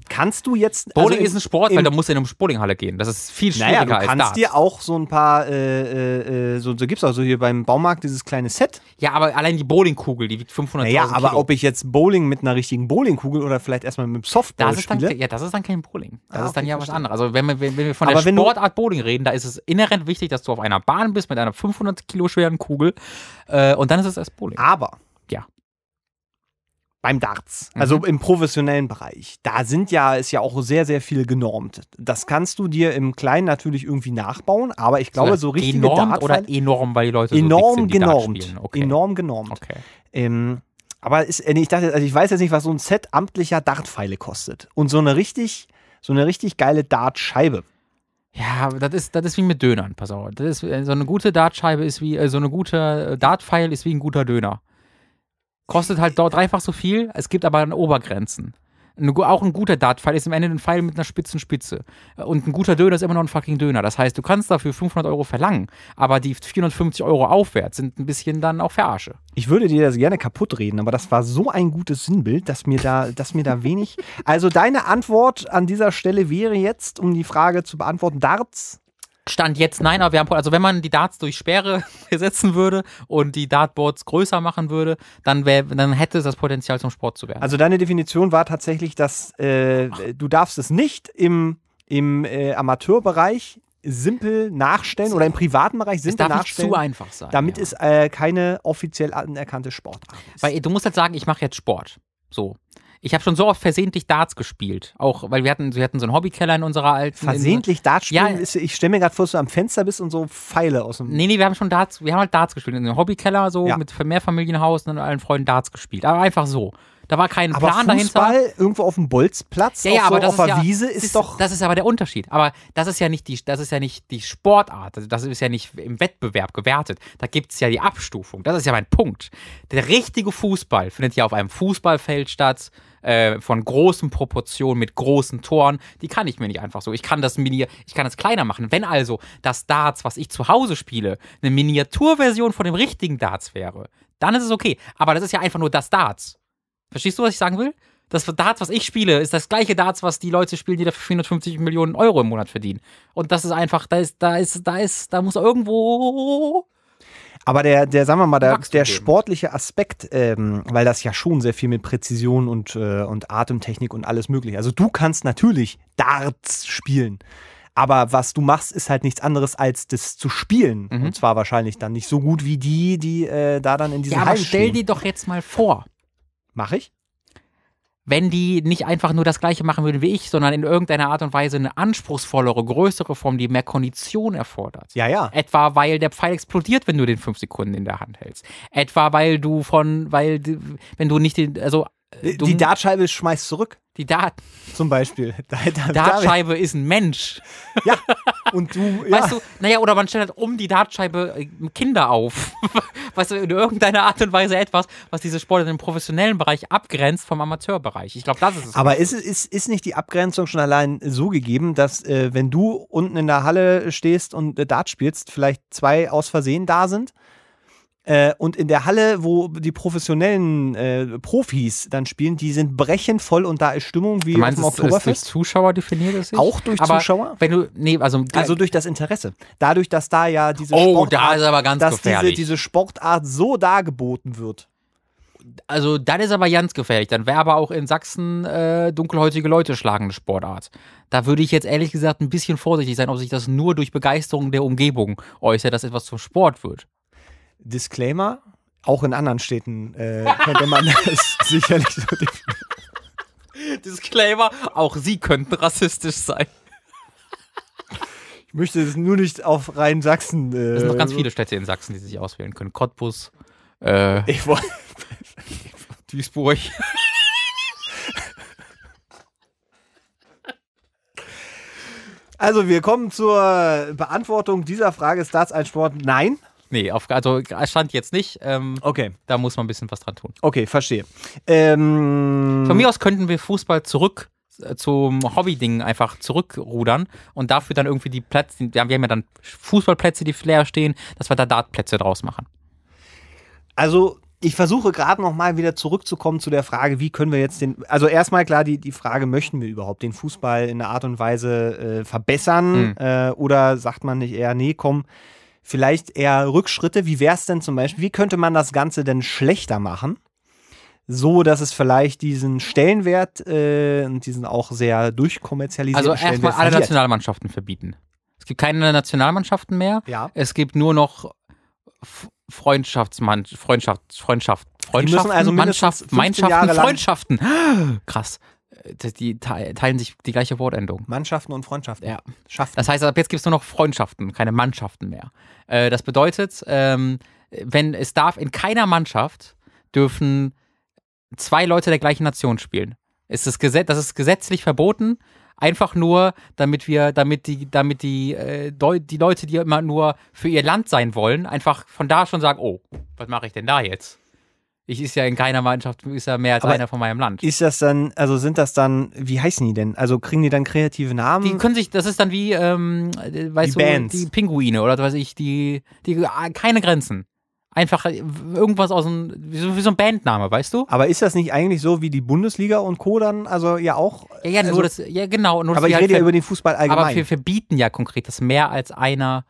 Kannst du jetzt. Bowling also ist ein Sport, weil da musst du in eine Bowlinghalle gehen. Das ist viel schwieriger Naja, du als kannst Darts. dir auch so ein paar, äh, äh, äh, so, so gibt's auch so hier beim Baumarkt dieses kleine Set. ja, aber allein die Bowlingkugel, die wiegt 500.000 Naja, aber Kilo. ob ich jetzt Bowling mit einer richtigen Bowlingkugel oder vielleicht erstmal mit dem Softball das ist dann, spiele. ja, das ist dann kein Bowling. Das Ah, ist dann okay, ja was verstehe. anderes. Also wenn wir, wenn wir von Aber der Sportart Bowling reden, da ist es inhärent wichtig, dass du auf einer Bahn bist mit einer 500 Kilo schweren Kugel äh, und dann ist es erst Bowling. Aber Ja. Beim Darts, Mhm. also im professionellen Bereich, da sind ja, ist ja auch sehr, sehr viel genormt. Das kannst du dir im Kleinen natürlich irgendwie nachbauen, aber ich glaube, so richtige Genormt oder Dartpfeile- enorm, weil die Leute so enorm sind, die Dart genormt. spielen. Okay. Enorm genormt. Okay. Ähm, aber ist, äh, ich dachte, also ich weiß jetzt nicht, was so ein Set amtlicher Dartpfeile kostet. Und so eine richtig, so eine richtig geile Dartscheibe. Ja, das ist, das ist wie mit Dönern, pass auf. Das ist, äh, so eine gute Dartscheibe ist wie, äh, so eine gute Dartpfeil ist wie ein guter Döner. Kostet halt dort dreifach so viel, es gibt aber Obergrenzen. Ein gu- auch ein guter Dartpfeil ist am Ende ein Pfeil mit einer spitzen Spitze. Und ein guter Döner ist immer noch ein fucking Döner. Das heißt, du kannst dafür 500 Euro verlangen, aber die 450 Euro aufwärts sind ein bisschen dann auch Verarsche. Ich würde dir das gerne kaputt reden, aber das war so ein gutes Sinnbild, dass mir da, dass mir da wenig. Also deine Antwort an dieser Stelle wäre jetzt, um die Frage zu beantworten, Darts. Stand jetzt nein, aber wir haben, also wenn man die Darts durch Sperre ersetzen würde und die Dartboards größer machen würde, dann, wär, dann hätte es das Potenzial zum Sport zu werden. Also deine Definition war tatsächlich, dass äh, du darfst es nicht im, im äh, Amateurbereich simpel nachstellen oder im privaten Bereich es simpel darf nicht nachstellen, zu einfach sein. damit ja. es äh, keine offiziell anerkannte Sportart ist. Weil du musst halt sagen, ich mache jetzt Sport. So. Ich habe schon so oft versehentlich Darts gespielt. Auch, weil wir hatten, wir hatten so einen Hobbykeller in unserer alten. Versehentlich Dart spielen, Ja. ist, ich stelle mir gerade vor, dass du am Fenster bist und so Pfeile aus dem. Nee, nee, wir haben schon Darts, wir haben halt Darts gespielt. In einem Hobbykeller, so Ja. mit Mehrfamilienhaus und allen Freunden Darts gespielt. Aber einfach so. Da war kein aber Plan Fußball dahinter. irgendwo auf dem Bolzplatz, Ja, ja, so aber das auf ist der ja, Wiese das ist, doch. Das ist aber der Unterschied. Aber das ist ja nicht die, das ist ja nicht die Sportart. Also das ist ja nicht im Wettbewerb gewertet. Da gibt es ja die Abstufung. Das ist ja mein Punkt. Der richtige Fußball findet ja auf einem Fußballfeld statt, äh, von großen Proportionen, mit großen Toren. Die kann ich mir nicht einfach so. Ich kann das mini, ich kann das kleiner machen. Wenn also das Darts, was ich zu Hause spiele, eine Miniaturversion von dem richtigen Darts wäre, dann ist es okay. Aber das ist ja einfach nur das Darts. Verstehst du, was ich sagen will? Das Darts, was ich spiele, ist das gleiche Darts, was die Leute spielen, die dafür 450 Millionen Euro im Monat verdienen. Und das ist einfach, da ist, da ist, da ist, da muss irgendwo. Aber der, der, sagen wir mal, der, der sportliche Aspekt, ähm, weil das ja schon sehr viel mit Präzision und, äh, und Atemtechnik und alles mögliche. Also du kannst natürlich Darts spielen. Aber was du machst, ist halt nichts anderes als das zu spielen. Mhm. Und zwar wahrscheinlich dann nicht so gut wie die, die äh, da dann in diesen Ja, aber stell dir doch jetzt mal vor, Mach ich? Wenn die nicht einfach nur das Gleiche machen würden wie ich, sondern in irgendeiner Art und Weise eine anspruchsvollere, größere Form, die mehr Kondition erfordert. Ja, ja. Etwa weil der Pfeil explodiert, wenn du den fünf Sekunden in der Hand hältst. Etwa weil du von, weil, du- wenn du nicht den, also äh, du, Die Dartscheibe schmeißt zurück, die Dart, zum Beispiel. Da, da, Dartscheibe ist ein Mensch. Ja. Und du, ja. Weißt du, naja, oder man stellt halt um die Dartscheibe äh, Kinder auf. weißt du, in irgendeiner Art und Weise etwas, was diese Sport im professionellen Bereich abgrenzt vom Amateurbereich. Ich glaube, das ist es. Aber ist, ist, ist nicht die Abgrenzung schon allein so gegeben, dass äh, wenn du unten in der Halle stehst und äh, Dart spielst, vielleicht zwei aus Versehen da sind? Äh, und in der Halle, wo die professionellen äh, Profis dann spielen, die sind brechend voll und da ist Stimmung wie du meinst, auf es dem ist durch Oktoberfest. Zuschauer definiert sich? Auch durch aber Zuschauer? Wenn du, nee, also, Also durch das Interesse. Dadurch, dass da ja diese oh, Sportart, da ist aber ganz dass diese, gefährlich. diese Sportart so dargeboten wird. also, das ist aber ganz gefährlich. Dann wäre aber auch in Sachsen äh, dunkelhäutige Leute schlagende Sportart. Da würde ich jetzt ehrlich gesagt ein bisschen vorsichtig sein, ob sich das nur durch Begeisterung der Umgebung äußert, dass etwas zum Sport wird. Disclaimer, auch in anderen Städten äh, könnte man das sicherlich so definieren. Disclaimer, auch sie könnten rassistisch sein. Ich möchte es nur nicht auf rein Sachsen. Äh, Es sind noch ganz viele Städte in Sachsen, die sich auswählen können. Cottbus, äh, Ich wollte. Duisburg. Also, wir kommen zur Beantwortung dieser Frage: Ist Darts ein Sport? Nein. Nee, auf, also stand jetzt nicht. Ähm, Okay, da muss man ein bisschen was dran tun. okay, verstehe. Ähm, Von mir aus könnten wir Fußball zurück äh, zum Hobby-Ding einfach zurückrudern und dafür dann irgendwie die Plätze, wir haben ja dann Fußballplätze, die leer stehen, dass wir da Dartplätze draus machen. Also, ich versuche gerade noch mal wieder zurückzukommen zu der Frage, wie können wir jetzt den, also erstmal klar die, die Frage, möchten wir überhaupt den Fußball in einer Art und Weise äh, verbessern Mhm. äh, oder sagt man nicht eher, nee, komm, vielleicht eher Rückschritte, wie wäre es denn zum Beispiel, wie könnte man das Ganze denn schlechter machen? So, dass es vielleicht diesen Stellenwert äh, und diesen auch sehr durchkommerzialisierten Also erstmal alle verliert. Nationalmannschaften verbieten. Es gibt keine Nationalmannschaften mehr. Ja. Es gibt nur noch Freundschaftsmann, Freundschaft, Freundschaft, Freundschaften, also Mannschaft, 15 Mannschaften, Freundschaften. Krass. Die te- teilen sich die gleiche Wortendung. Mannschaften und Freundschaften. Ja. Schaffen. Das heißt, ab jetzt gibt es nur noch Freundschaften, keine Mannschaften mehr. Äh, das bedeutet, ähm, wenn es darf, in keiner Mannschaft dürfen zwei Leute der gleichen Nation spielen. Ist das, Gesetz, das ist gesetzlich verboten, einfach nur, damit wir, damit die, damit die, äh, die Leute, die immer nur für ihr Land sein wollen, einfach von da schon sagen, oh, was mache ich denn da jetzt? Ich ist ja in keiner Mannschaft, ist ja mehr als Aber einer von meinem Land. Ist das dann, also sind das dann, wie heißen die denn? Also kriegen die dann kreative Namen? Die können sich, das ist dann wie, ähm, äh, weißt Die du, Bands. die Pinguine oder was weiß ich, die, die, ah, keine Grenzen. Einfach äh, irgendwas aus dem, wie so, ein Bandname, weißt du? aber ist das nicht eigentlich so wie die Bundesliga und Co. dann, also ja auch? Ja, ja, nur also, das, ja, genau. Aber ich halt rede ja ver- über den Fußball allgemein. Aber wir verbieten ja konkret, dass mehr als einer,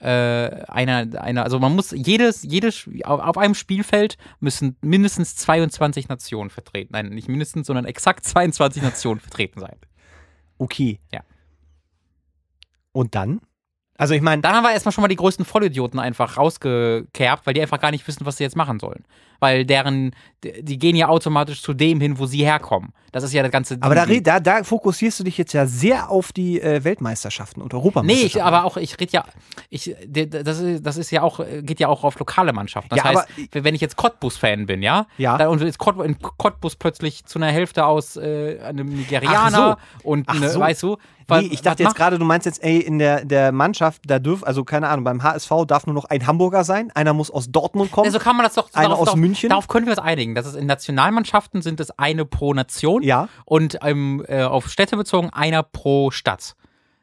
äh, einer, einer, also man muss jedes, jedes, auf, auf einem Spielfeld müssen mindestens 22 Nationen vertreten. Nein, nicht mindestens, sondern exakt 22 Nationen vertreten sein. okay. Ja. Und dann? Also ich meine, Dann haben wir erstmal schon mal die größten Vollidioten einfach rausgekerbt, weil die einfach gar nicht wissen, was sie jetzt machen sollen. Weil deren, die gehen ja automatisch zu dem hin, wo sie herkommen. Das ist ja das ganze aber da, da, da fokussierst du dich jetzt ja sehr auf die äh, Weltmeisterschaften und Nee, Europameisterschaften. ich, aber auch, ich rede ja, ich, das ist, das ist ja auch, geht ja auch auf lokale Mannschaften. Das Ja, heißt, wenn ich jetzt Cottbus-Fan bin, ja, Ja. dann, und jetzt Cott, in Cottbus plötzlich zu einer Hälfte aus äh, einem Nigerianer und, Ach eine, so. weißt du, Nee, ich dachte jetzt gerade, du meinst jetzt, ey, in der, der Mannschaft, da dürfen, also keine Ahnung, beim HSV darf nur noch ein Hamburger sein, einer muss aus Dortmund kommen. Also kann man das doch. Einer aus darauf, München? Darauf können wir uns einigen. Das ist in Nationalmannschaften sind es eine pro Nation. Ja. Und ähm, äh, auf Städte bezogen einer pro Stadt.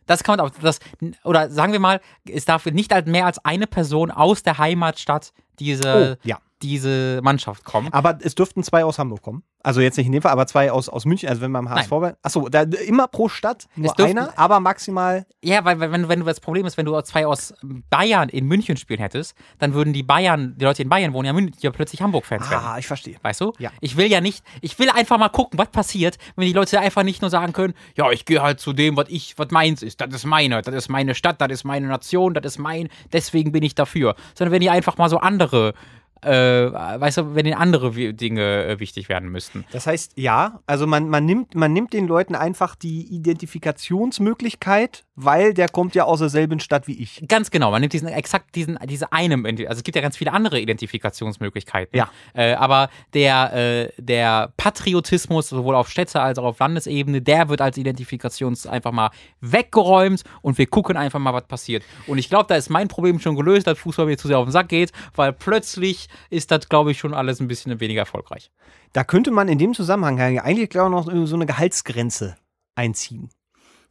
Das kann man auch. Das, oder sagen wir mal, es darf nicht mehr als eine Person aus der Heimatstadt diese, Oh, ja. Diese Mannschaft kommen. aber es dürften zwei aus Hamburg kommen. Also jetzt nicht in dem Fall, aber zwei aus, aus München. Also wenn beim HSV bei. Achso, da, immer pro Stadt nur dürften- einer, aber maximal. Ja, weil, wenn, wenn du das Problem ist, wenn du zwei aus Bayern in München spielen hättest, dann würden die Bayern, die Leute in Bayern wohnen ja, Mün- ja plötzlich Hamburg-Fans werden. Ah, ich verstehe. Weißt du? Ja. Ich will ja nicht, ich will einfach mal gucken, was passiert, wenn die Leute einfach nicht nur sagen können, ja, ich gehe halt zu dem, was ich, was meins ist, das ist meine, das ist meine Stadt, das ist meine Nation, das ist mein, deswegen bin ich dafür. Sondern wenn die einfach mal so andere, äh, weißt du, wenn ihnen andere Dinge äh, wichtig werden müssten. Das heißt, ja, also man, man, nimmt, man nimmt den Leuten einfach die Identifikationsmöglichkeit, weil der kommt ja aus derselben Stadt wie ich. Ganz genau, man nimmt diesen exakt diesen diese einem, also es gibt ja ganz viele andere Identifikationsmöglichkeiten. Ja. Äh, aber der äh, der Patriotismus sowohl auf Städte als auch auf Landesebene, der wird als Identifikations einfach mal weggeräumt und wir gucken einfach mal, was passiert. Und ich glaube, da ist mein Problem schon gelöst, dass Fußball mir zu sehr auf den Sack geht, weil plötzlich ist das, glaube ich, schon alles ein bisschen weniger erfolgreich. Da könnte man in dem Zusammenhang eigentlich, glaube ich, noch so eine Gehaltsgrenze einziehen.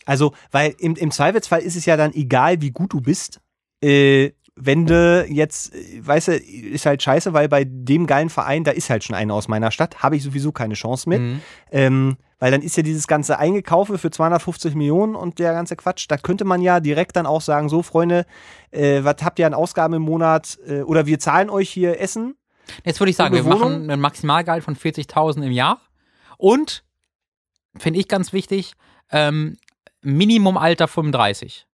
Also, weil im, im Zweifelsfall ist es ja dann egal, wie gut du bist. Äh, wenn du jetzt, äh, weißt du, ist halt scheiße, weil bei dem geilen Verein, da ist halt schon einer aus meiner Stadt, habe ich sowieso keine Chance mit. Mhm. Ähm, weil dann ist ja dieses ganze Eingekaufe für 250 Millionen und der ganze Quatsch. Da könnte man ja direkt dann auch sagen, so Freunde, äh, was habt ihr an Ausgaben im Monat? Äh, oder wir zahlen euch hier Essen. Jetzt würde ich sagen, wir machen einen Maximalgehalt von 40.000 im Jahr und, finde ich ganz wichtig, ähm, Minimumalter 35.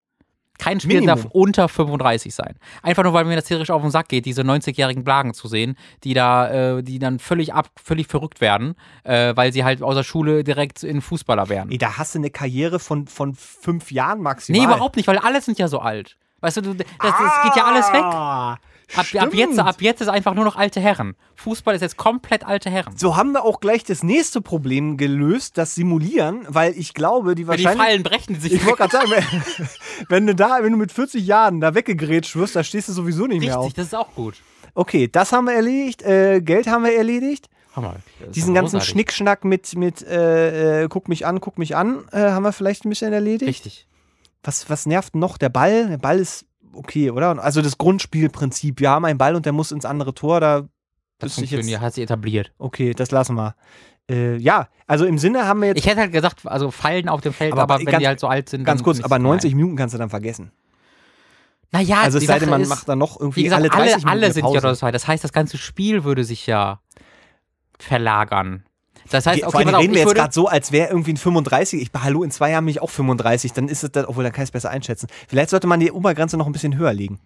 Kein Spieler Minimum. darf unter 35 sein. Einfach nur, weil mir das tierisch auf den Sack geht, diese 90-jährigen Blagen zu sehen, die da, äh, die dann völlig ab, völlig verrückt werden, äh, weil sie halt aus der Schule direkt in Fußballer werden. Ey, da hast du eine Karriere von, von fünf Jahren maximal. Nee, überhaupt nicht, weil alle sind ja so alt. Weißt du, du das, das geht ja alles weg. Ab, ab, jetzt, ab jetzt ist einfach nur noch alte Herren. Fußball ist jetzt komplett alte Herren. So haben wir auch gleich das nächste Problem gelöst, das Simulieren, weil ich glaube, die Wenn die wahrscheinlich. Fallen brechen die sich ich wollte gerade sagen, wenn, du da, wenn du mit 40 Jahren da weggegrätscht wirst, da stehst du sowieso nicht mehr auf. Richtig, das ist auch gut. Okay, das haben wir erledigt, äh, Geld haben wir erledigt. Hammer. Diesen ganzen großartig. Schnickschnack mit, mit äh, äh, guck mich an, guck mich an, äh, haben wir vielleicht ein bisschen erledigt. Richtig. Was, was nervt noch? Der Ball? Der Ball ist okay, oder? Also das Grundspielprinzip. Wir haben einen Ball und der muss ins andere Tor. Da Das funktioniert, hat sie etabliert. Okay, das lassen wir. Äh, ja, also im Sinne haben wir jetzt Ich hätte halt gesagt, also Fallen auf dem Feld, Aber aber, wenn ganz- die halt so alt sind. ganz kurz, aber so 90 geil. Minuten kannst du dann vergessen. Naja, Also es sei denn, man ist, macht dann noch irgendwie wie gesagt, alle 30 alle, alle sind ja oder so. Das heißt, das ganze Spiel würde sich ja verlagern. Das heißt, okay, Vor allem auf, reden wir jetzt gerade so, als wäre irgendwie ein 35. Ich, hallo, in zwei Jahren bin ich auch 35. Dann ist es dann, obwohl dann kann ich es besser einschätzen. Vielleicht sollte man die Obergrenze noch ein bisschen höher legen.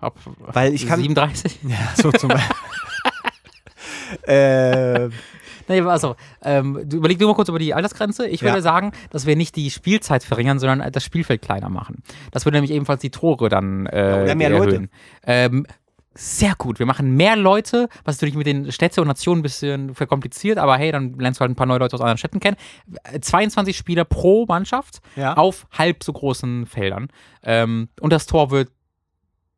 ab, Weil ich kann. 37? Ja, so zum Beispiel. äh, Nee, also, ähm, du überleg du mal kurz über die Altersgrenze. Ich würde Ja. sagen, dass wir nicht die Spielzeit verringern, sondern das Spielfeld kleiner machen. Das würde nämlich ebenfalls die Tore dann äh, oder mehr erhöhen. Ähm, sehr gut. Wir machen mehr Leute, was natürlich mit den Städte und Nationen ein bisschen verkompliziert, aber hey, dann lernst du halt ein paar neue Leute aus anderen Städten kennen. Äh, 22 Spieler pro Mannschaft Ja. auf halb so großen Feldern. Ähm, und das Tor wird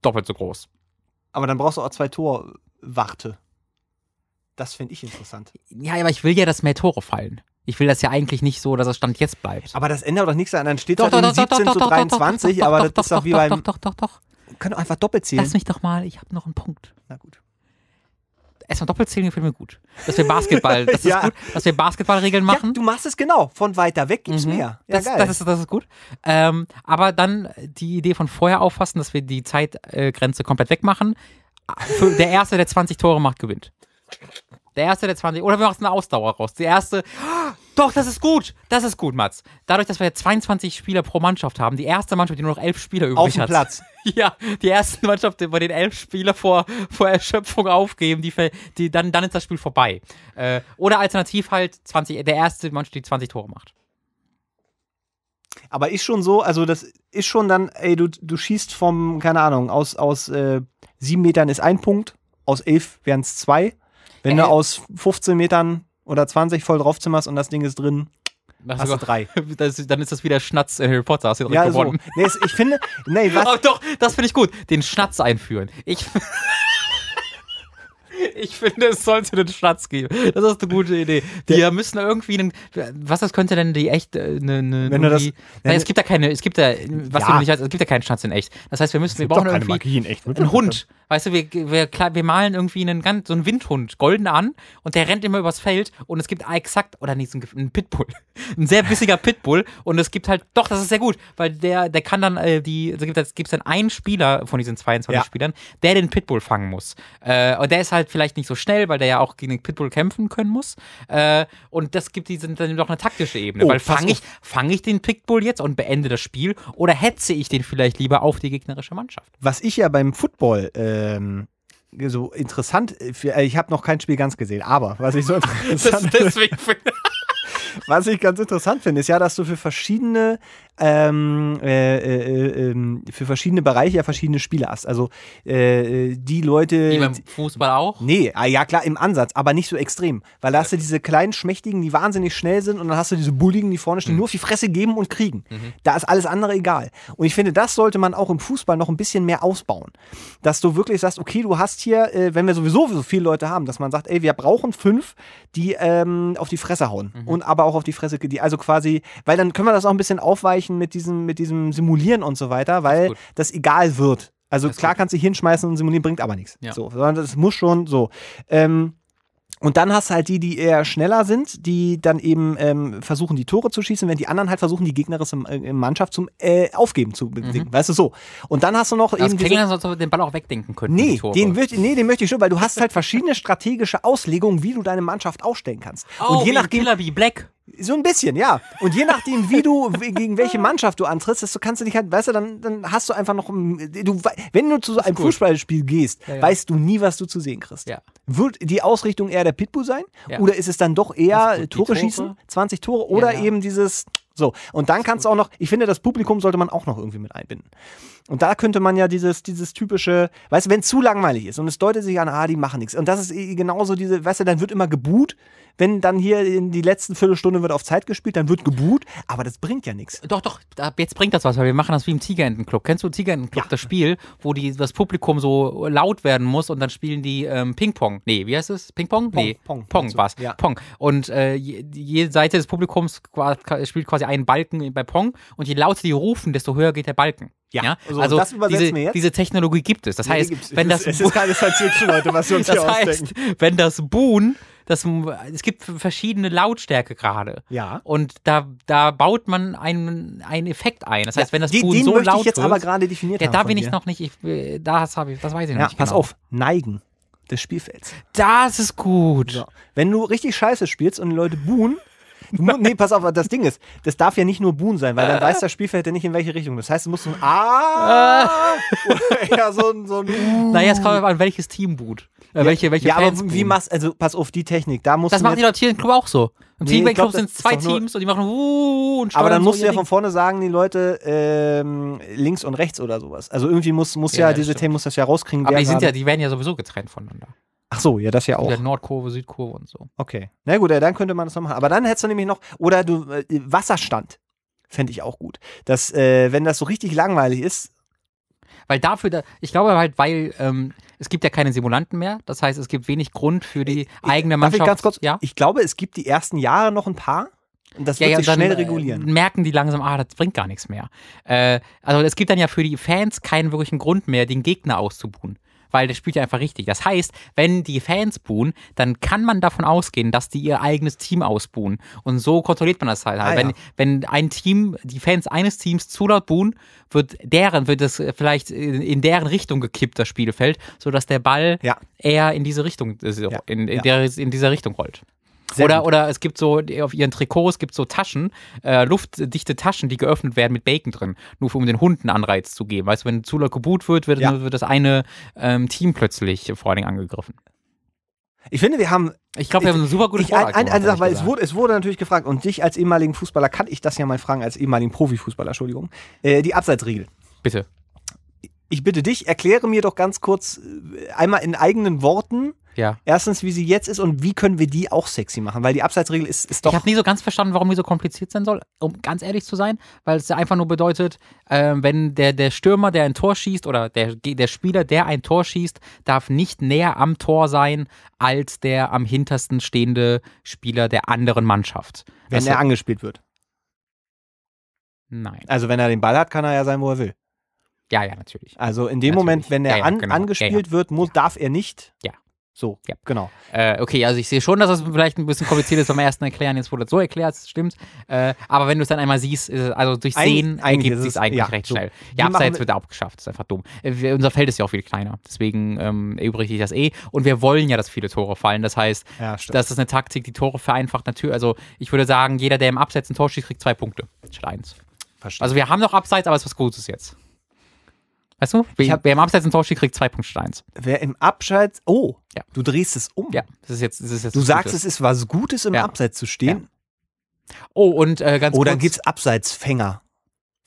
doppelt so groß. aber dann brauchst du auch zwei Torwarte. Das finde ich interessant. Ja, aber ich will ja, dass mehr Tore fallen. Ich will das ja eigentlich nicht so, dass es Stand jetzt bleibt. Aber das ändert doch nichts an. Dann steht es halt irgendwie 17 zu 23, aber das ist doch wie doch, beim. doch, doch, doch, doch. Können doch einfach doppelt zählen. Lass mich doch mal, ich habe noch einen Punkt. Na gut. Erstmal Doppelzählen gefällt mir gut. Dass wir Basketball, das ist Ja. gut, dass wir Basketballregeln machen. Ja, du machst es genau. Von weiter weg gibt's Mhm. mehr. Ja, das, geil. das, ist, das ist gut. Ähm, aber dann die Idee von vorher auffassen, dass wir die Zeitgrenze komplett wegmachen. Für, der Erste, der 20 Tore macht, gewinnt. Der Erste, der 20. Oder wir machen eine Ausdauer raus. Der Erste. Doch, das ist gut. Das ist gut, Mats. Dadurch, dass wir 22 Spieler pro Mannschaft haben, die erste Mannschaft, die nur noch elf Spieler übrig Auf dem hat. Platz. Ja, die erste Mannschaft, bei den elf Spieler vor, vor Erschöpfung aufgeben, die, die dann, dann ist das Spiel vorbei. Äh, oder alternativ halt 20, der erste Mannschaft, die 20 Tore macht. Aber ist schon so, also das ist schon dann, ey, du, du schießt vom, keine Ahnung, aus, aus äh, sieben Metern ist ein Punkt, aus elf wären es zwei. Wenn Äh. du aus 15 Metern oder 20 voll draufzimmerst und das Ding ist drin, Hast hast du drei. Das, dann ist das wieder Schnatz in Harry Potter, hast du direkt Ja, so. gewonnen. Nee, es- ich finde, nee, was, Oh, doch, das finde ich gut. Den Schnatz einführen. Ich, ich finde, es sollte einen Schnatz geben. Das ist eine gute Idee. Wir müssen irgendwie einen, was das könnte denn die echt, äh, eine, eine, Wenn du das- Nein, es gibt ja keine, es gibt ja, was Ja. du nicht weißt, es gibt ja keinen Schnatz in echt. Das heißt, wir müssen, wir brauchen irgendwie in echt. einen Hund. Weißt du, wir, wir, wir malen irgendwie einen ganz, so einen Windhund, golden an und der rennt immer übers Feld und es gibt exakt, oder nicht, so ein, Pitbull. Ein sehr bissiger Pitbull und es gibt halt, doch, das ist sehr gut, weil der, der kann dann, äh, die, es gibt, es gibt dann einen Spieler von diesen 22 Ja. Spielern, der den Pitbull fangen muss. Äh, und der ist halt vielleicht nicht so schnell, weil der ja auch gegen den Pitbull kämpfen können muss. Äh, und das gibt die sind dann noch eine taktische Ebene. Oh, weil fange ich, fang ich den Pitbull jetzt und beende das Spiel oder hetze ich den vielleicht lieber auf die gegnerische Mannschaft? Was ich ja beim Football ähm, so interessant, äh, äh, ich habe noch kein Spiel ganz gesehen, aber was ich so interessant deswegen Was ich ganz interessant finde, ist ja, dass du für verschiedene ähm, äh, äh, ähm, für verschiedene Bereiche ja verschiedene Spiele hast. Also äh, die Leute. Wie beim Fußball auch. Nee, ah, ja klar, im Ansatz, aber nicht so extrem. Weil da hast du diese kleinen Schmächtigen, die wahnsinnig schnell sind und dann hast du diese Bulligen, die vorne stehen, Mhm. nur auf die Fresse geben und kriegen. Da ist alles andere egal. Und ich finde, das sollte man auch im Fußball noch ein bisschen mehr ausbauen. Dass du wirklich sagst, okay, du hast hier, äh, wenn wir sowieso so viele Leute haben, dass man sagt, ey, wir brauchen fünf, die ähm, auf die Fresse hauen. Mhm. Und aber auch auf die Fresse, die also quasi, weil dann können wir das auch ein bisschen aufweichen mit diesem, mit diesem Simulieren und so weiter, weil gut. das egal wird. Also Das klar gut. kannst du hinschmeißen und simulieren, bringt aber nichts. Ja. So, sondern das muss schon so. Ähm, und dann hast du halt die, die eher schneller sind, die dann eben ähm, versuchen, die Tore zu schießen, wenn die anderen halt versuchen, die gegnerische Mannschaft zum äh, Aufgeben zu bedingen. Weißt du so. Und dann hast du noch Das eben als ob wir den Ball auch wegdenken könnten. Nee, den, nee, den möchte ich schon, weil du hast halt verschiedene strategische Auslegungen, wie du deine Mannschaft aufstellen kannst. oh, und je nachdem, Killer wie Black. So ein bisschen, ja. Und je nachdem, wie du, gegen welche Mannschaft du antrittst, desto kannst du dich halt, weißt du, dann, dann hast du einfach noch, ein- du, wenn du zu so einem. Fußballspiel gehst, Ja, ja. weißt du nie, was du zu sehen kriegst. Ja. Wird die Ausrichtung eher der Pitbull sein? Oder ist es dann doch Das eher Tore, Tore? schießen, 20 Tore, oder eben dieses, so. Und dann kannst du auch noch, ich finde, das Publikum sollte man auch noch irgendwie mit einbinden. Und da könnte man ja dieses, dieses typische, weißt du, wenn es zu langweilig ist und es deutet sich an, ah, die machen nichts. Und das ist genauso diese, weißt du, dann wird immer geboot, wenn dann hier in die letzten Viertelstunde wird auf Zeit gespielt, dann wird geboot, aber das bringt ja nichts. Doch, doch, jetzt bringt das was, weil wir machen das wie im Tigerentenclub. Kennst du Tigerentenclub, Ja. das Spiel, wo die, das Publikum so laut werden muss und dann spielen die ähm, Ping-Pong. Nee, wie heißt es? Ping-Pong? Pong, nee, Pong, Pong war's. Ja. Pong. Und äh, je- jede Seite des Publikums spielt quasi einen Balken bei Pong und je lauter die rufen, desto höher geht der Balken. Ja, so, also das übersetzen diese, wir jetzt. diese Technologie gibt es. Das Nee, heißt, gibt's- wenn das es ist keine Science Fiction, Leute, was wir uns das hier heißt, ausdenken. wenn das Buhn, das, es gibt verschiedene Lautstärke gerade. Ja. Und da, da baut man einen, einen Effekt ein. Das heißt, wenn das den, Buhn den so möchte laut ich jetzt wird, aber gerade definiert ja, da bin ich noch nicht, ich, äh, das habe ich, das weiß ich noch Ja, nicht. pass genau. auf, Neigen des Spielfelds. Das ist gut. So. Wenn du richtig scheiße spielst und die Leute buhen, du nee, pass auf, das Ding ist, das darf ja nicht nur buhen sein, weil dann weiß das Spielfeld ja nicht in welche Richtung. Das heißt, du musst so ein Ah oder eher so ein, so ein Uh. Naja, es kommt darauf an, welches Team boot. Äh, welche, welche ja, Fans aber wie machst also pass auf die Technik, da musst Das machen die Leute hier im Club auch so. Im Nee, Team ich glaub, Club sind zwei Teams und die machen uh und aber dann musst so du ja von vorne sagen, die Leute ähm, links und rechts oder sowas. Also irgendwie muss, muss ja, Ja, diese stimmt. Team muss das ja rauskriegen. Aber die sind ja, die werden ja sowieso getrennt voneinander. Ach so, ja, das ja auch. Der Nordkurve, Südkurve und so. Okay. Na gut, ja, dann könnte man das noch machen. Aber dann hättest du nämlich noch, oder du, äh, Wasserstand. Fände ich auch gut. Dass, äh, wenn das so richtig langweilig ist, Weil dafür, da, ich glaube halt, weil ähm, es gibt ja keine Simulanten mehr. Das heißt, es gibt wenig Grund für die eigene darf Mannschaft. ich ganz kurz, ja? ich glaube, es gibt die ersten Jahre noch ein paar. Und das Ja, wird ja, sich dann schnell äh, regulieren. merken die langsam, ah, das bringt gar nichts mehr. Äh, also es gibt dann ja für die Fans keinen wirklichen Grund mehr, den Gegner auszubuhen. Weil der spielt ja einfach richtig. Das heißt, wenn die Fans buhen, dann kann man davon ausgehen, dass die ihr eigenes Team ausbuhen. Und so kontrolliert man das halt. Ah, wenn, ja. wenn ein Team, die Fans eines Teams zu laut buhen, wird deren, wird es vielleicht in, deren Richtung gekippt, das Spielfeld, sodass der Ball Ja. eher in diese Richtung, so, Ja, in, in. Der, in dieser Richtung rollt. Sehr Oder, gut. oder es gibt so, auf ihren Trikots gibt so Taschen, äh, luftdichte Taschen, die geöffnet werden mit Bacon drin, nur um den Hunden Anreiz zu geben. Weißt du, wenn zu laut geboot wird, wird, Ja. wird das eine ähm, Team plötzlich vor allen Dingen angegriffen. Ich finde, wir haben Ich glaube, wir haben eine super gute ein, eine gemacht, Sache, weil es wurde, es wurde natürlich gefragt, und dich als ehemaligen Fußballer kann ich das ja mal fragen, als ehemaligen Profifußballer, Entschuldigung. Äh, die Abseitsregel. Bitte. Ich bitte dich, erkläre mir doch ganz kurz äh, einmal in eigenen Worten, Ja. erstens, wie sie jetzt ist und wie können wir die auch sexy machen, weil die Abseitsregel ist, ist Ich doch. habe nie so ganz verstanden, warum die so kompliziert sein soll, um ganz ehrlich zu sein, weil es ja einfach nur bedeutet, ähm, wenn der, der Stürmer, der ein Tor schießt, oder der, der Spieler, der ein Tor schießt, darf nicht näher am Tor sein als der am hintersten stehende Spieler der anderen Mannschaft. wenn Also- er angespielt wird. Nein. Also wenn er den Ball hat, kann er ja sein, wo er will. Ja, ja, natürlich. Also in dem Natürlich. Moment, wenn er Ja, ja, an, genau. angespielt wird, muss, darf er nicht. Ja. So, Ja. genau. Äh, okay, also ich sehe schon, dass es vielleicht ein bisschen kompliziert ist beim ersten Erklären. Jetzt wurde es so erklärt, das stimmt. Äh, aber wenn du es dann einmal siehst, ist es, also durch Sehen eigentlich ergibt sich es- eigentlich ja, recht so. schnell. Ja, abseits wir- wird abgeschafft, ist einfach dumm. Äh, wir, unser Feld ist ja auch viel kleiner, deswegen ähm, erübrigt sich das eh. Und wir wollen ja, dass viele Tore fallen. Das heißt, Ja, das ist eine Taktik, die Tore vereinfacht natürlich. Also ich würde sagen, jeder, der im Abseits ein Tor schießt, kriegt zwei Punkte statt eins. Verstehe. Also wir haben noch Abseits, aber es ist was Gutes jetzt. Weißt du? Wer, hab- wer im Abseits ein Tor schießt, kriegt zwei Punkte eins. Wer im Abschalts. Oh, Ja. du drehst es um. Ja, das ist jetzt, das ist jetzt Du sagst, Gutes. es ist was Gutes, im Ja. Abseits zu stehen. Oh, und äh, ganz Oh, kurz. dann gibt's Abseitsfänger.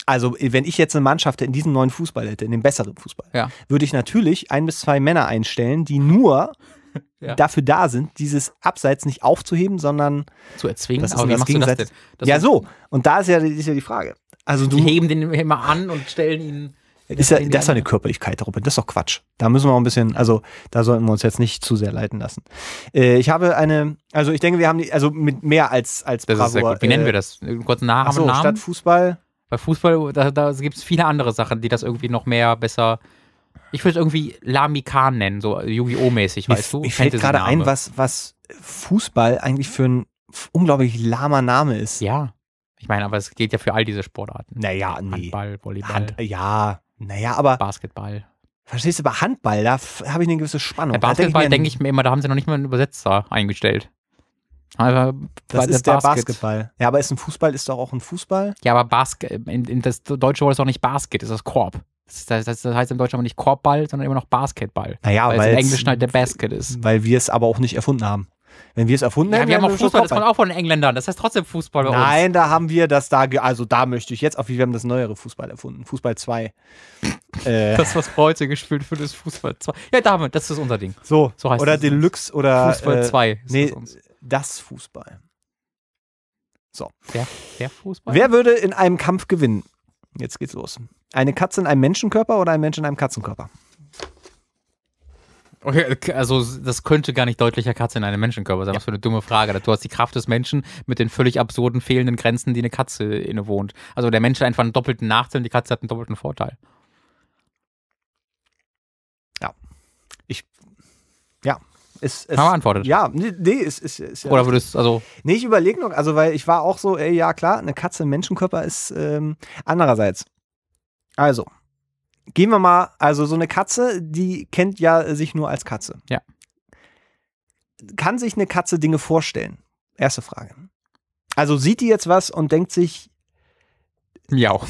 Also, wenn ich jetzt eine Mannschaft in diesem neuen Fußball hätte, in dem besseren Fußball, Ja. würde ich natürlich ein bis zwei Männer einstellen, die nur Ja. dafür da sind, dieses Abseits nicht aufzuheben, sondern zu erzwingen. Das ist aber wie machst du das. Das ja so. Und da ist ja, ist ja die Frage. Also Die du heben den immer an und stellen ihn. Ist ja, das ist ja eine. Körperlichkeit, Robin. Das ist doch Quatsch. Da müssen wir auch ein bisschen, also da sollten wir uns jetzt nicht zu sehr leiten lassen. Äh, ich habe eine, also ich denke, wir haben die, also mit mehr als als Das ist sehr gut. Wie nennen wir das? Kurz einen Namen, statt Fußball. Bei Fußball, da, da gibt es viele andere Sachen, die das irgendwie noch mehr besser. Ich würde es irgendwie Lamikan nennen, so Yu-Gi-Oh! mäßig, Mir, weißt du? mir fällt gerade ein, was, was Fußball eigentlich für ein unglaublich lahmer Name ist. Ja. Ich meine, aber es geht ja für all diese Sportarten. Naja, nee. Handball, Volleyball, Hand, ja, naja, aber Basketball. verstehst du, bei Handball, da habe ich eine gewisse Spannung. Bei Da denk Basketball denke ich mir immer, da haben sie noch nicht mal einen Übersetzer eingestellt. Aber Das ist der Basket- Basketball. Ja, aber ist ein Fußball, ist doch auch ein Fußball. Ja, aber Basket, in, in das deutsche Wort ist auch nicht Basket, ist das Korb. Das, das, das heißt im Deutschen aber nicht Korbball, sondern immer noch Basketball. Naja, weil, weil es im Englischen halt der Basket ist. Weil wir es aber auch nicht erfunden haben. Wenn wir es erfunden Ja, hätten, wir haben auch Fußball, das kommt auch von den Engländern. Das heißt trotzdem Fußball bei uns. Nein, da haben wir das da, also da möchte ich jetzt auf, wir haben das neuere Fußball erfunden. Fußball 2. äh, Das, was heute gespielt wird, ist Fußball 2. Ja, damit, das ist unser Ding. so, so heißt oder es. Deluxe oder Fußball äh, 2 ist Nee, das das Fußball. Der, der Fußball? Wer würde in einem Kampf gewinnen? Jetzt geht's los. Eine Katze in einem Menschenkörper oder ein Mensch in einem Katzenkörper? Okay, also das könnte gar nicht deutlicher Katze in einem Menschenkörper sein. Was für eine dumme Frage. Du hast die Kraft des Menschen mit den völlig absurden fehlenden Grenzen, die eine Katze innewohnt. Also der Mensch hat einfach einen doppelten Nachteil und die Katze hat einen doppelten Vorteil. Ja. Es, es, Haben wir antwortet. Ja, nee, ist, ist ja Oder würdest also Nee, ich überlege noch, also weil ich war auch so, ey, ja klar, eine Katze im Menschenkörper ist ähm, andererseits. Also, gehen wir mal, also so eine Katze, die kennt ja sich nur als Katze. Ja. Kann sich eine Katze Dinge vorstellen? Erste Frage. Also sieht die jetzt was und denkt sich, Miau.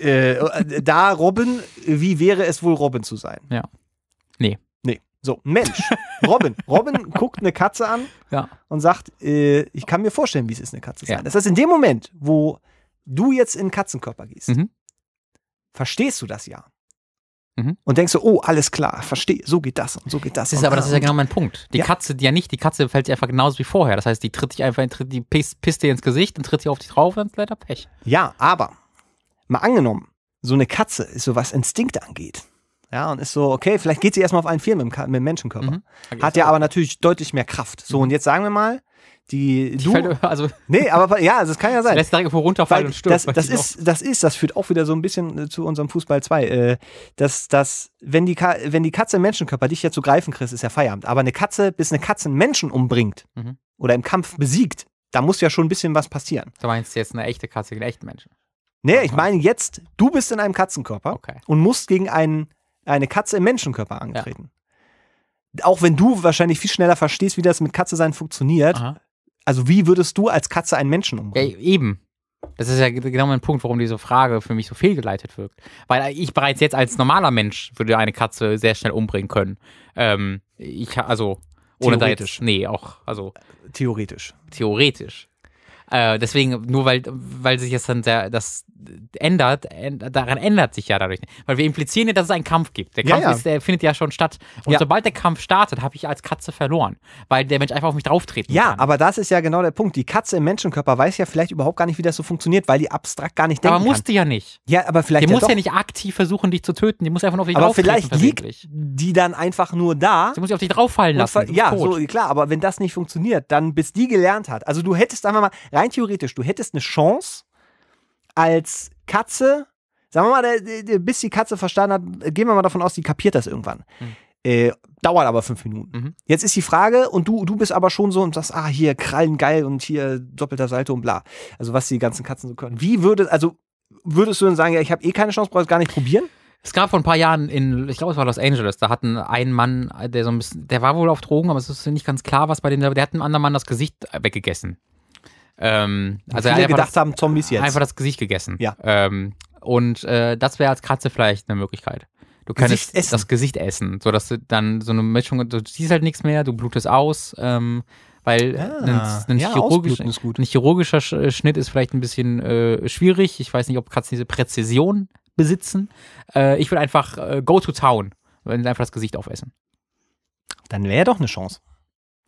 äh, da Robin, wie wäre es wohl Robin zu sein? Ja. Nee. Nee. So, Mensch. Robin. Robin guckt eine Katze an Ja. und sagt, äh, ich kann mir vorstellen, wie es ist, eine Katze zu Ja. sein. Das heißt, in dem Moment, wo du jetzt in den Katzenkörper gehst, Mhm. verstehst du das ja. Mhm. Und denkst du, oh, alles klar, verstehe, so geht das und so geht das. Das ist aber das ist ja genau mein Punkt. Die Ja. Katze, die ja nicht, die Katze fällt sich einfach genauso wie vorher. Das heißt, die tritt dich einfach, tritt, die pisst, pisst dir ins Gesicht und tritt sie auf dich drauf und dann ist leider Pech. Ja, aber mal angenommen, so eine Katze ist so, was Instinkte angeht. Ja, und ist so, okay, vielleicht geht sie erstmal auf einen Vieren mit dem, mit dem Menschenkörper. Mhm. Hat ja aber natürlich deutlich mehr Kraft. So, und jetzt sagen wir mal, die, Die du, fällt, also nee, aber ja, es kann ja sein. lässt irgendwo runterfallen Weil und stirbt. das, das, ist, das ist, das führt auch wieder so ein bisschen äh, zu unserem Fußball 2. Äh, dass, dass, wenn, die Ka wenn die Katze im Menschenkörper dich ja zu greifen kriegst, ist ja Feierabend. Aber eine Katze, bis eine Katze einen Menschen umbringt Mhm. oder im Kampf besiegt, da muss ja schon ein bisschen was passieren. auch- Du meinst jetzt eine echte Katze gegen einen echten Menschen. Nee, ich meine jetzt, du bist in einem Katzenkörper Okay. und musst gegen einen, eine Katze im Menschenkörper antreten. Auch wenn du wahrscheinlich viel schneller verstehst, wie das mit Katze sein funktioniert. Aha. Also wie würdest du als Katze einen Menschen Ja, umbringen? eben. Das ist ja genau mein Punkt, warum diese Frage für mich so fehlgeleitet wirkt. Weil ich bereits jetzt als normaler Mensch würde eine Katze sehr schnell umbringen können. Ähm, ich, also, ohne da Theoretisch. jetzt, nee, auch, also, Theoretisch. theoretisch. Äh, deswegen, nur weil, weil sich jetzt dann der, das ändert, änd- daran ändert sich ja dadurch. Weil wir implizieren ja, dass es einen Kampf gibt. Der Ja, Kampf ja. Ist, der findet ja schon statt. Und Ja. sobald der Kampf startet, habe ich als Katze verloren. Weil der Mensch einfach auf mich drauftreten Ja, kann. aber das ist ja genau der Punkt. Die Katze im Menschenkörper weiß ja vielleicht überhaupt gar nicht, wie das so funktioniert, weil die abstrakt gar nicht denken aber kann. musste ja nicht. Ja, aber vielleicht Die ja muss ja nicht aktiv versuchen, dich zu töten. Die muss einfach nur auf dich aber vielleicht liegt die dann einfach nur da. Sie muss sich auf dich drauffallen lassen. ja, tot. so klar, aber wenn das nicht funktioniert, dann bis die gelernt hat. Also du hättest einfach mal rein theoretisch, du hättest eine Chance als Katze, sagen wir mal, der, der, der, bis die Katze verstanden hat, gehen wir mal davon aus, die kapiert das irgendwann. Hm. Äh, dauert aber fünf Minuten. Mhm. Jetzt ist die Frage, und du, du bist aber schon so und sagst, ah, hier Krallen geil und hier doppelter Salto und bla. Also was die ganzen Katzen so können. Wie würde, also würdest du dann sagen, ja, ich habe eh keine Chance, brauche es gar nicht probieren? Es gab vor ein paar Jahren in, ich glaube, es war Los Angeles, da hatten ein Mann, der so ein bisschen, der war wohl auf Drogen, aber es ist nicht ganz klar, was bei dem, der hat einem anderen Mann das Gesicht weggegessen. Ähm, also Viele gedacht haben, Zombies jetzt. Einfach das Gesicht gegessen. Ja. Ähm, und äh, das wäre als Katze vielleicht eine Möglichkeit. Du Gesicht essen. das Gesicht essen, sodass du dann so eine Mischung, du siehst halt nichts mehr, du blutest aus, ähm, weil Ah, ein, ein, ja, chirurgisch, ein chirurgischer Sch- Schnitt ist vielleicht ein bisschen äh, schwierig. Ich weiß nicht, ob Katzen diese Präzision besitzen. Äh, ich würde einfach äh, go to town, einfach das Gesicht aufessen. Dann wäre doch eine Chance.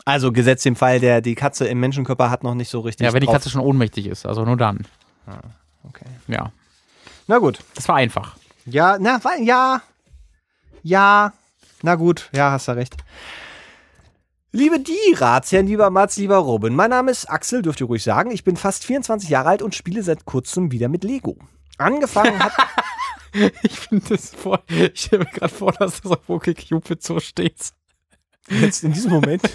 Also gesetzt dem Fall, der die Katze im Menschenkörper hat noch nicht so richtig. Ja, wenn die drauf. Katze schon ohnmächtig ist, also nur dann. Okay. Ja, Na gut. das war einfach. Ja, na, ja. Ja. Na gut, ja, hast du recht. Liebe die Ratsherren, lieber Mats, lieber Robin, mein Name ist Axel, dürft ihr ruhig sagen. Ich bin fast 24 Jahre alt und spiele seit kurzem wieder mit Lego. Angefangen hat. Ich finde das voll. Ich stelle mir gerade vor, dass das auf OkCupid so steht. Jetzt in diesem Moment.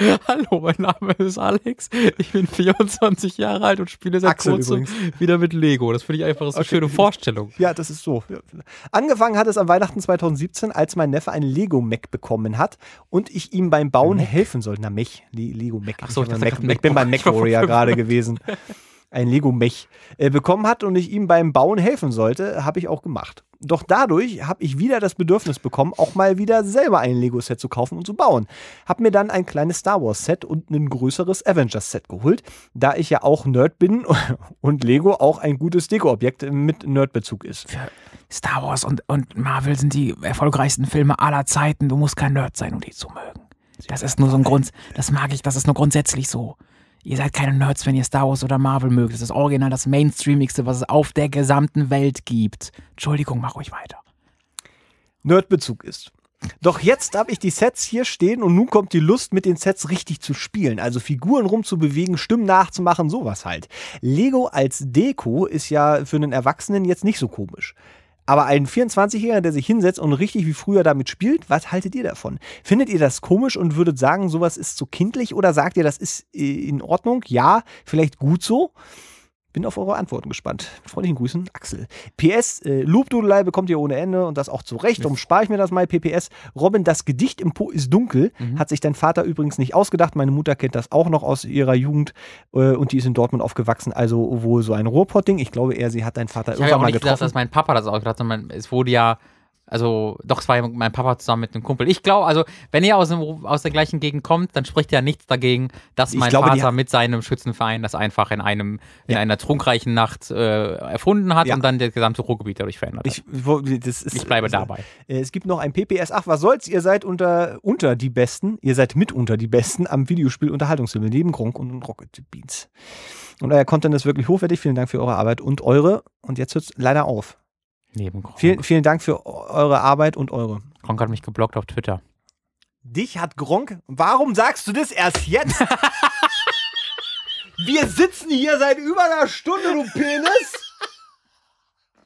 Ja, hallo, mein Name ist Alex. Ich bin 24 Jahre alt und spiele seit Axel kurzem übrigens. wieder mit Lego. Das finde ich einfach so eine Okay. schöne Vorstellung. Ja, das ist so. Angefangen hat es am Weihnachten 2017, als mein Neffe einen Lego-Mac bekommen hat und ich ihm beim Bauen helfen sollte. Na, Mech. Le Lego Mac. Ach so, ich hab dachte Mac, ich bin beim Mac. Mac Warrior gerade gewesen. Ein Lego Mech äh, bekommen hat und ich ihm beim Bauen helfen sollte, habe ich auch gemacht. Doch dadurch habe ich wieder das Bedürfnis bekommen, auch mal wieder selber ein Lego-Set zu kaufen und zu bauen. Hab mir dann ein kleines Star Wars-Set und ein größeres Avengers-Set geholt, da ich ja auch Nerd bin und Lego auch ein gutes Deko-Objekt mit Nerd-Bezug ist. Star Wars und, und Marvel sind die erfolgreichsten Filme aller Zeiten. Du musst kein Nerd sein, um die zu mögen. Das ist nur so ein Grund. Das mag ich, das ist nur grundsätzlich so. Ihr seid keine Nerds, wenn ihr Star Wars oder Marvel mögt. Das ist original das Mainstreamigste, was es auf der gesamten Welt gibt. Entschuldigung, mach ruhig weiter. Nerdbezug ist. Doch jetzt habe ich die Sets hier stehen und nun kommt die Lust, mit den Sets richtig zu spielen. Also Figuren rumzubewegen, Stimmen nachzumachen, sowas halt. Lego als Deko ist ja für einen Erwachsenen jetzt nicht so komisch. Aber ein 24-Jähriger, der sich hinsetzt und richtig wie früher damit spielt, was haltet ihr davon? Findet ihr das komisch und würdet sagen, sowas ist zu kindlich oder sagt ihr, das ist äh, in Ordnung? Ja, vielleicht gut so? Bin auf eure Antworten gespannt. Mit freundlichen Grüßen, Axel. PS, äh, Loopdudelei bekommt ihr ohne Ende und das auch zu Recht. Darum spare ich mir das mal. PPS, Robin, das Gedicht im Po ist dunkel. Mhm. Hat sich dein Vater übrigens nicht ausgedacht. Meine Mutter kennt das auch noch aus ihrer Jugend äh, und die ist in Dortmund aufgewachsen. Also wohl so ein Ruhrpott-Ding. Ich glaube eher, sie hat deinen Vater Ich habe ja irgendwann auch mal nicht getroffen. dass mein Papa das auch gedacht hat. Es wurde ja, also doch, es war ja mein Papa zusammen mit einem Kumpel. Ich glaube, also wenn ihr aus, dem, aus der gleichen Gegend kommt, dann spricht ja nichts dagegen, dass Ich mein glaube, Vater mit seinem Schützenverein das einfach in einem in Ja. einer trunkreichen Nacht äh, erfunden hat Ja. und dann das gesamte Ruhrgebiet dadurch verändert hat. Ich, wo- ist, Ich bleibe dabei. Äh, Es gibt noch ein PPS. Ach, was soll's? Ihr seid unter, unter die Besten. Ihr seid mitunter die Besten am Videospiel Unterhaltungshimmel neben Gronk und Rocket Beans. Und euer Content ist wirklich hochwertig. Vielen Dank für eure Arbeit und eure. Und jetzt hört's leider auf. Neben Gronk. Vielen, vielen Dank für eure Arbeit und eure. Gronk hat mich geblockt auf Twitter. Dich hat Gronk. Warum sagst du das erst jetzt? Wir sitzen hier seit über einer Stunde, du Penis.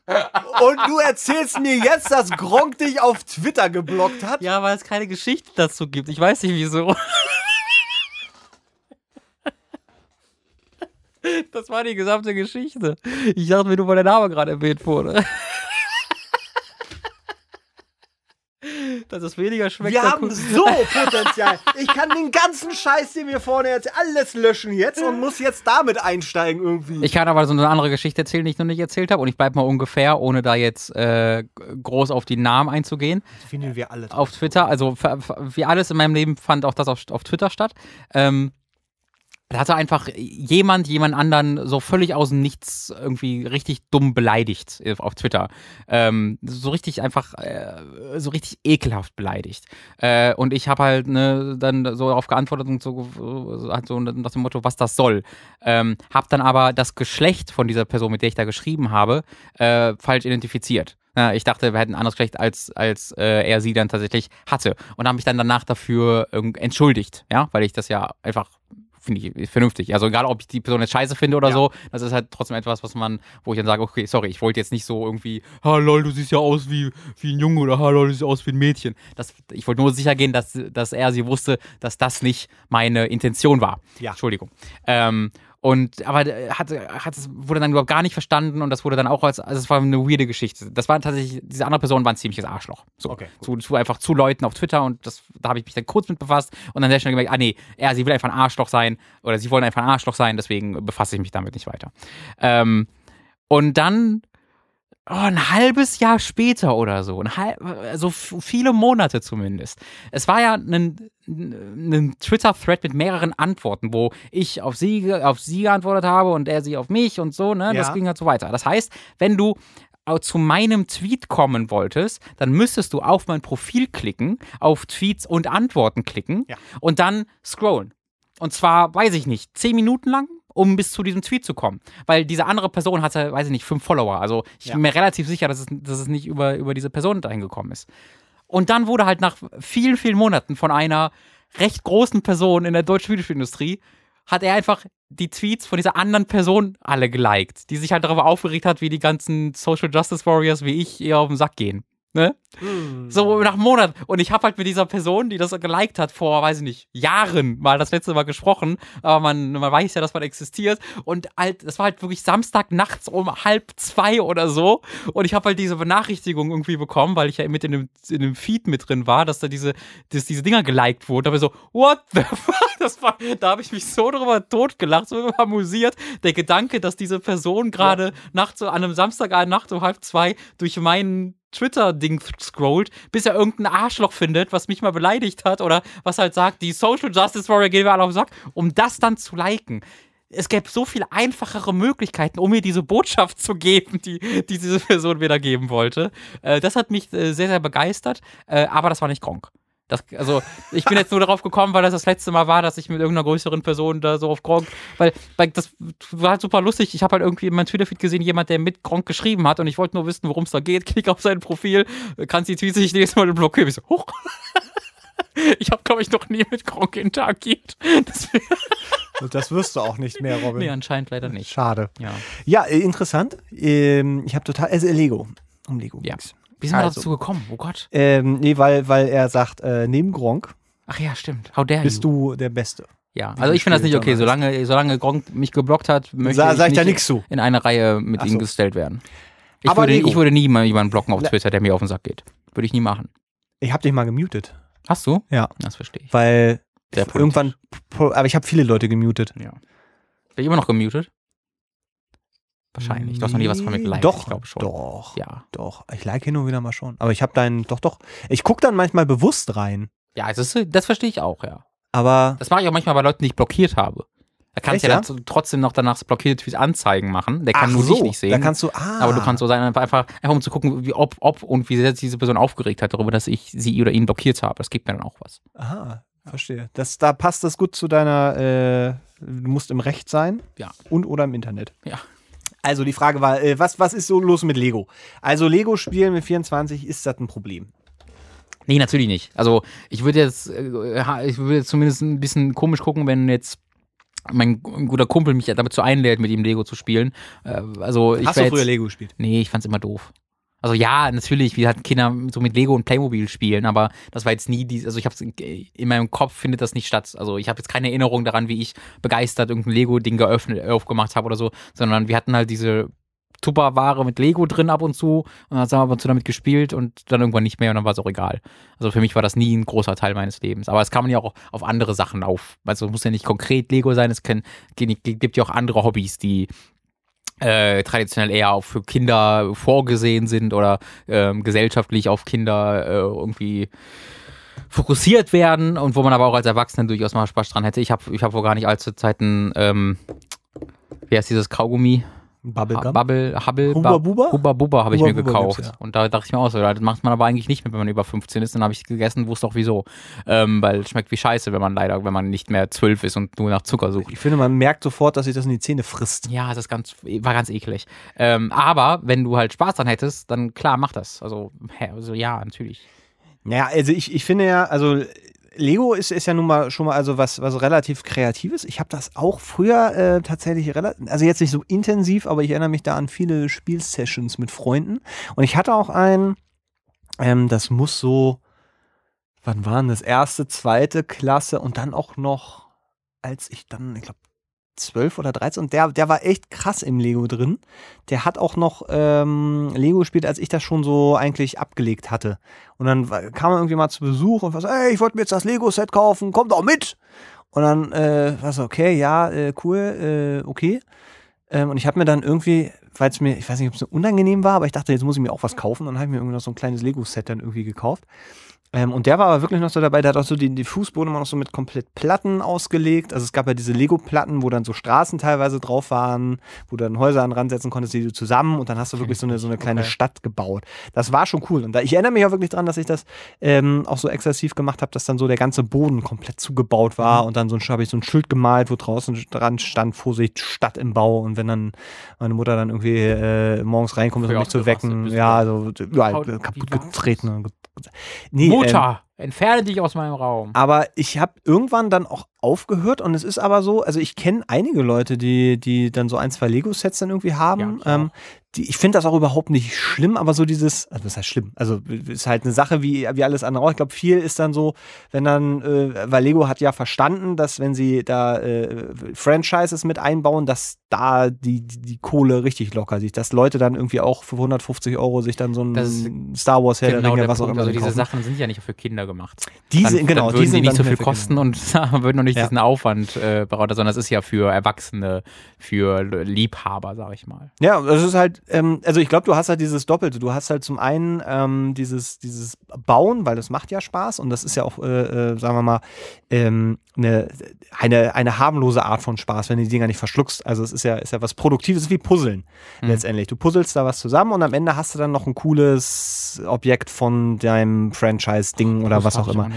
Und du erzählst mir jetzt, dass Gronk dich auf Twitter geblockt hat? Ja, weil es keine Geschichte dazu gibt. Ich weiß nicht wieso. Das war die gesamte Geschichte. Ich dachte mir nur, weil der Name gerade erwähnt wurde. Das ist weniger Wir spektakulär. haben so Potenzial. Ich kann den ganzen Scheiß, den wir vorne jetzt alles löschen jetzt und muss jetzt damit einsteigen irgendwie. Ich kann aber so eine andere Geschichte erzählen, die ich noch nicht erzählt habe. Und ich bleibe mal ungefähr, ohne da jetzt äh, groß auf die Namen einzugehen. finden wir alle. auf Twitter, also wie alles in meinem Leben fand auch das auf, auf Twitter statt. Ähm, da hatte einfach jemand jemand anderen so völlig aus dem Nichts irgendwie richtig dumm beleidigt auf Twitter. Ähm, so richtig einfach, äh, so richtig ekelhaft beleidigt. Äh, und ich habe halt ne, dann so darauf geantwortet und so, halt so nach dem Motto, was das soll. Ähm, hab dann aber das Geschlecht von dieser Person, mit der ich da geschrieben habe, äh, falsch identifiziert. Ja, ich dachte, wir hätten ein anderes Geschlecht, als, als äh, er sie dann tatsächlich hatte. Und habe mich dann danach dafür ähm, entschuldigt, ja, weil ich das ja einfach finde ich vernünftig. Also egal, ob ich die Person jetzt scheiße finde oder Ja. so, das ist halt trotzdem etwas, was man, wo ich dann sage, okay, sorry, ich wollte jetzt nicht so irgendwie, ha lol, du siehst ja aus wie, wie ein Junge oder ha lol, du siehst aus wie ein Mädchen. Das, ich wollte nur sicher gehen, dass, dass er sie wusste, dass das nicht meine Intention war. Ja. Entschuldigung. Ähm, und aber äh, hat, hat es wurde dann überhaupt gar nicht verstanden und das wurde dann auch als also es war eine weirde Geschichte. Das war tatsächlich diese andere Person war ein ziemliches Arschloch. So Okay, zu, zu einfach zu Leuten auf Twitter und das da habe ich mich dann kurz mit befasst und dann sehr schnell gemerkt, ah nee, er sie will einfach ein Arschloch sein oder sie wollen einfach ein Arschloch sein, deswegen befasse ich mich damit nicht weiter. Ähm, und dann oh, ein halbes Jahr später oder so, ein halb, also f- viele Monate zumindest. Es war ja ein, ein Twitter-Thread mit mehreren Antworten, wo ich auf sie, auf sie geantwortet habe und er sie auf mich und so, ne? Das Ja. ging halt so weiter. Das heißt, wenn du zu meinem Tweet kommen wolltest, dann müsstest du auf mein Profil klicken, auf Tweets und Antworten klicken Ja. und dann scrollen. Und zwar, weiß ich nicht, zehn Minuten lang, um bis zu diesem Tweet zu kommen. Weil diese andere Person hatte, weiß ich nicht, fünf Follower. Also ich Ja. bin mir relativ sicher, dass es, dass es nicht über, über diese Person dahin gekommen ist. Und dann wurde halt nach vielen, vielen Monaten von einer recht großen Person in der deutschen Videospielindustrie, hat er einfach die Tweets von dieser anderen Person alle geliked, die sich halt darüber aufgeregt hat, wie die ganzen Social Justice Warriors wie ich ihr auf den Sack gehen. Ne? So nach einem Monat. Und ich habe halt mit dieser Person, die das geliked hat, vor, weiß ich nicht, Jahren mal das letzte Mal gesprochen. Aber man, man weiß ja, dass man existiert. Und halt, das war halt wirklich Samstag nachts um halb zwei oder so. Und ich habe halt diese Benachrichtigung irgendwie bekommen, weil ich ja mit in dem, in dem Feed mit drin war, dass da diese, dass diese Dinger geliked wurden. Da habe ich so, what the fuck? Das war, da habe ich mich so drüber totgelacht, so amüsiert. Der Gedanke, dass diese Person gerade nachts so an einem Samstagabend um halb zwei durch meinen Twitter-Ding scrollt, bis er irgendein Arschloch findet, was mich mal beleidigt hat oder was halt sagt, die Social Justice Warrior gehen wir alle auf den Sack, um das dann zu liken. Es gäbe so viel einfachere Möglichkeiten, um mir diese Botschaft zu geben, die, die diese Person mir da geben wollte. Äh, das hat mich äh, sehr, sehr begeistert, äh, aber das war nicht Gronk. Das, also, ich bin jetzt nur darauf gekommen, weil das das letzte Mal war, dass ich mit irgendeiner größeren Person da so auf Gronk, weil, weil das war halt super lustig. Ich habe halt irgendwie in meinem Twitter-Feed gesehen, jemand, der mit Gronk geschrieben hat und ich wollte nur wissen, worum es da geht. Klick auf sein Profil, kannst die Tweets nicht lesen, weil du blockierst. Ich so, hoch. Ich habe, glaube ich, noch nie mit Gronk interagiert. Das, Und das wirst du auch nicht mehr, Robin. nee, anscheinend leider nicht. Schade. Ja. Ja, äh, interessant. Ähm, ich habe total, also Lego. Um Lego Ja. ging's. Wie sind wir Also. dazu gekommen? Oh Gott. Ähm, nee, weil, weil er sagt, äh, neben Gronk Ach ja, stimmt. How dare bist you? du der Beste. Ja, also ich finde das nicht okay. Solange, solange Gronk mich geblockt hat, möchte Sa ich sag ich da nichts zu. in eine Reihe mit Ach ihm so. gestellt werden. Ich, Aber würde, Lego. ich würde nie jemanden blocken auf Twitter, der mir auf den Sack geht. Würde ich nie machen. Ich habe dich mal gemutet. Hast du? Ja. Das verstehe ich. Weil irgendwann, aber ich habe viele Leute gemutet. Ja. Bin ich immer noch gemutet? Wahrscheinlich. Du hast noch nie was von mir geliked. Doch, Ich glaube schon. doch, Ja. doch. Ich like hin und wieder mal schon. Aber ich habe deinen, doch, doch. Ich guck dann manchmal bewusst rein. Ja, das, ist, das verstehe ich auch, ja. Aber Das mache ich auch manchmal bei Leuten, die ich blockiert habe. Da kannst du ja, ja? trotzdem noch danach blockierte Tweets anzeigen machen. Der kann ach nur so, dich nicht sehen. da kannst du, ah, Aber du kannst so sein, einfach, einfach, einfach um zu gucken, wie, ob, ob und wie sehr sich diese Person aufgeregt hat darüber, dass ich sie oder ihn blockiert habe. Das gibt mir dann auch was. Aha, verstehe. Das, da passt das gut zu deiner, äh, du musst im Recht sein. Ja. Und oder im Internet. Ja. Also die Frage war, äh, was, was ist so los mit Lego? Also Lego-Spielen mit 24, ist das ein Problem? Nee, natürlich nicht. Also ich würde jetzt, äh, ich würde zumindest ein bisschen komisch gucken, wenn jetzt mein guter Kumpel mich damit zu einlädt, mit ihm Lego zu spielen. Äh, also ich Hast wär du früher jetzt, Lego gespielt? Nee, ich fand's immer doof. Also ja, natürlich, wie halt Kinder so mit Lego und Playmobil spielen, aber das war jetzt nie die, also ich hab's in, in meinem Kopf findet das nicht statt. Also ich habe jetzt keine Erinnerung daran, wie ich begeistert irgendein Lego-Ding geöffnet, aufgemacht habe oder so, sondern wir hatten halt diese Tupperware mit Lego drin ab und zu und dann haben wir ab und zu damit gespielt und dann irgendwann nicht mehr und dann war es auch egal. Also für mich war das nie ein großer Teil meines Lebens. Aber es kann man ja auch auf andere Sachen auf. Also es muss ja nicht konkret Lego sein, es kann, gibt ja auch andere Hobbys, die äh, traditionell eher auch für Kinder vorgesehen sind oder ähm, gesellschaftlich auf Kinder äh, irgendwie fokussiert werden und wo man aber auch als Erwachsener durchaus mal Spaß dran hätte. Ich habe ich hab vor gar nicht allzu Zeiten, ähm, wie heißt dieses Kaugummi? Bubblegum? Bubble, Hubble, Huba Buba? Huba Buba habe ich mir gekauft. ja. Und da dachte ich mir auch so, das macht man aber eigentlich nicht mehr, wenn man über 15 ist. Dann habe ich gegessen, wusste auch wieso. Ähm, weil es schmeckt wie Scheiße, wenn man leider, wenn man nicht mehr 12 ist und nur nach Zucker sucht. Ich finde, man merkt sofort, dass sich das in die Zähne frisst. Ja, das ist ganz, war ganz eklig. Ähm, aber wenn du halt Spaß dran hättest, dann klar, mach das. Also, also ja, natürlich. Naja, also ich, ich finde ja, also Lego ist, ist ja nun mal schon mal also was, was relativ Kreatives. Ich habe das auch früher äh, tatsächlich relativ, also jetzt nicht so intensiv, aber ich erinnere mich da an viele Spielsessions mit Freunden. Und ich hatte auch einen, ähm, das muss so, wann waren das? Erste, zweite Klasse und dann auch noch, als ich dann, ich glaube, 12 oder 13 und der, der war echt krass im Lego drin. Der hat auch noch ähm, Lego gespielt, als ich das schon so eigentlich abgelegt hatte. Und dann kam er irgendwie mal zu Besuch und war so, ey, ich wollte mir jetzt das Lego-Set kaufen, komm doch mit. Und dann äh, war so, okay, ja, äh, cool, äh, okay. Ähm, und ich habe mir dann irgendwie, weil es mir, ich weiß nicht, ob es so unangenehm war, aber ich dachte, jetzt muss ich mir auch was kaufen. Dann habe ich mir irgendwie noch so ein kleines Lego-Set dann irgendwie gekauft. Ähm, und der war aber wirklich noch so dabei, der hat auch so die, die Fußboden immer noch so mit komplett Platten ausgelegt. Also es gab ja diese Lego-Platten, wo dann so Straßen teilweise drauf waren, wo du dann Häuser an ransetzen konntest, die du zusammen und dann hast du wirklich so eine, so eine kleine Okay. Stadt gebaut. Das war schon cool. Und da, ich erinnere mich auch wirklich dran, dass ich das ähm, auch so exzessiv gemacht habe, dass dann so der ganze Boden komplett zugebaut Mhm. war und dann so ein, habe ich so ein Schild gemalt, wo draußen dran stand, Vorsicht, Stadt im Bau. Und wenn dann meine Mutter dann irgendwie äh, morgens reinkommt, um mich zu wecken, ja, so überall How- wie kaputt getreten. und Nee, ähm, Mutter, entferne dich aus meinem Raum. aber ich habe irgendwann dann auch aufgehört und es ist aber so, also ich kenne einige Leute, die, die dann so ein, zwei Lego-Sets dann irgendwie haben. Ja, ich ähm, die, ich finde das auch überhaupt nicht schlimm, aber so dieses, also das heißt schlimm, also ist halt eine Sache wie, wie alles andere auch. Ich glaube, viel ist dann so, wenn dann, äh, weil Lego hat ja verstanden, dass wenn sie da äh, Franchises mit einbauen, dass da die, die, die Kohle richtig locker sieht, dass Leute dann irgendwie auch für 150 Euro sich dann so ein Star Wars Herr der genau Ringe, was auch Punkt. immer Also diese. Sachen sind ja nicht für Kinder gemacht. Diese, dann, genau, dann würden die nicht so viel kosten und würden noch nicht Ja. diesen Aufwand äh, beraubt, sondern es ist ja für Erwachsene, für Liebhaber, sag ich mal. Ja, das ist halt, ähm, also ich glaube, du hast halt dieses Doppelte. Du hast halt zum einen ähm, dieses, dieses Bauen, weil das macht ja Spaß und das ist ja auch, äh, äh, sagen wir mal, ähm, eine, eine, eine harmlose Art von Spaß, wenn du die Dinger nicht verschluckst. Also es ist ja, ist ja was Produktives, wie Puzzeln Mhm. letztendlich. Du puzzelst da was zusammen und am Ende hast du dann noch ein cooles Objekt von deinem Franchise-Ding oder oder was auch immer.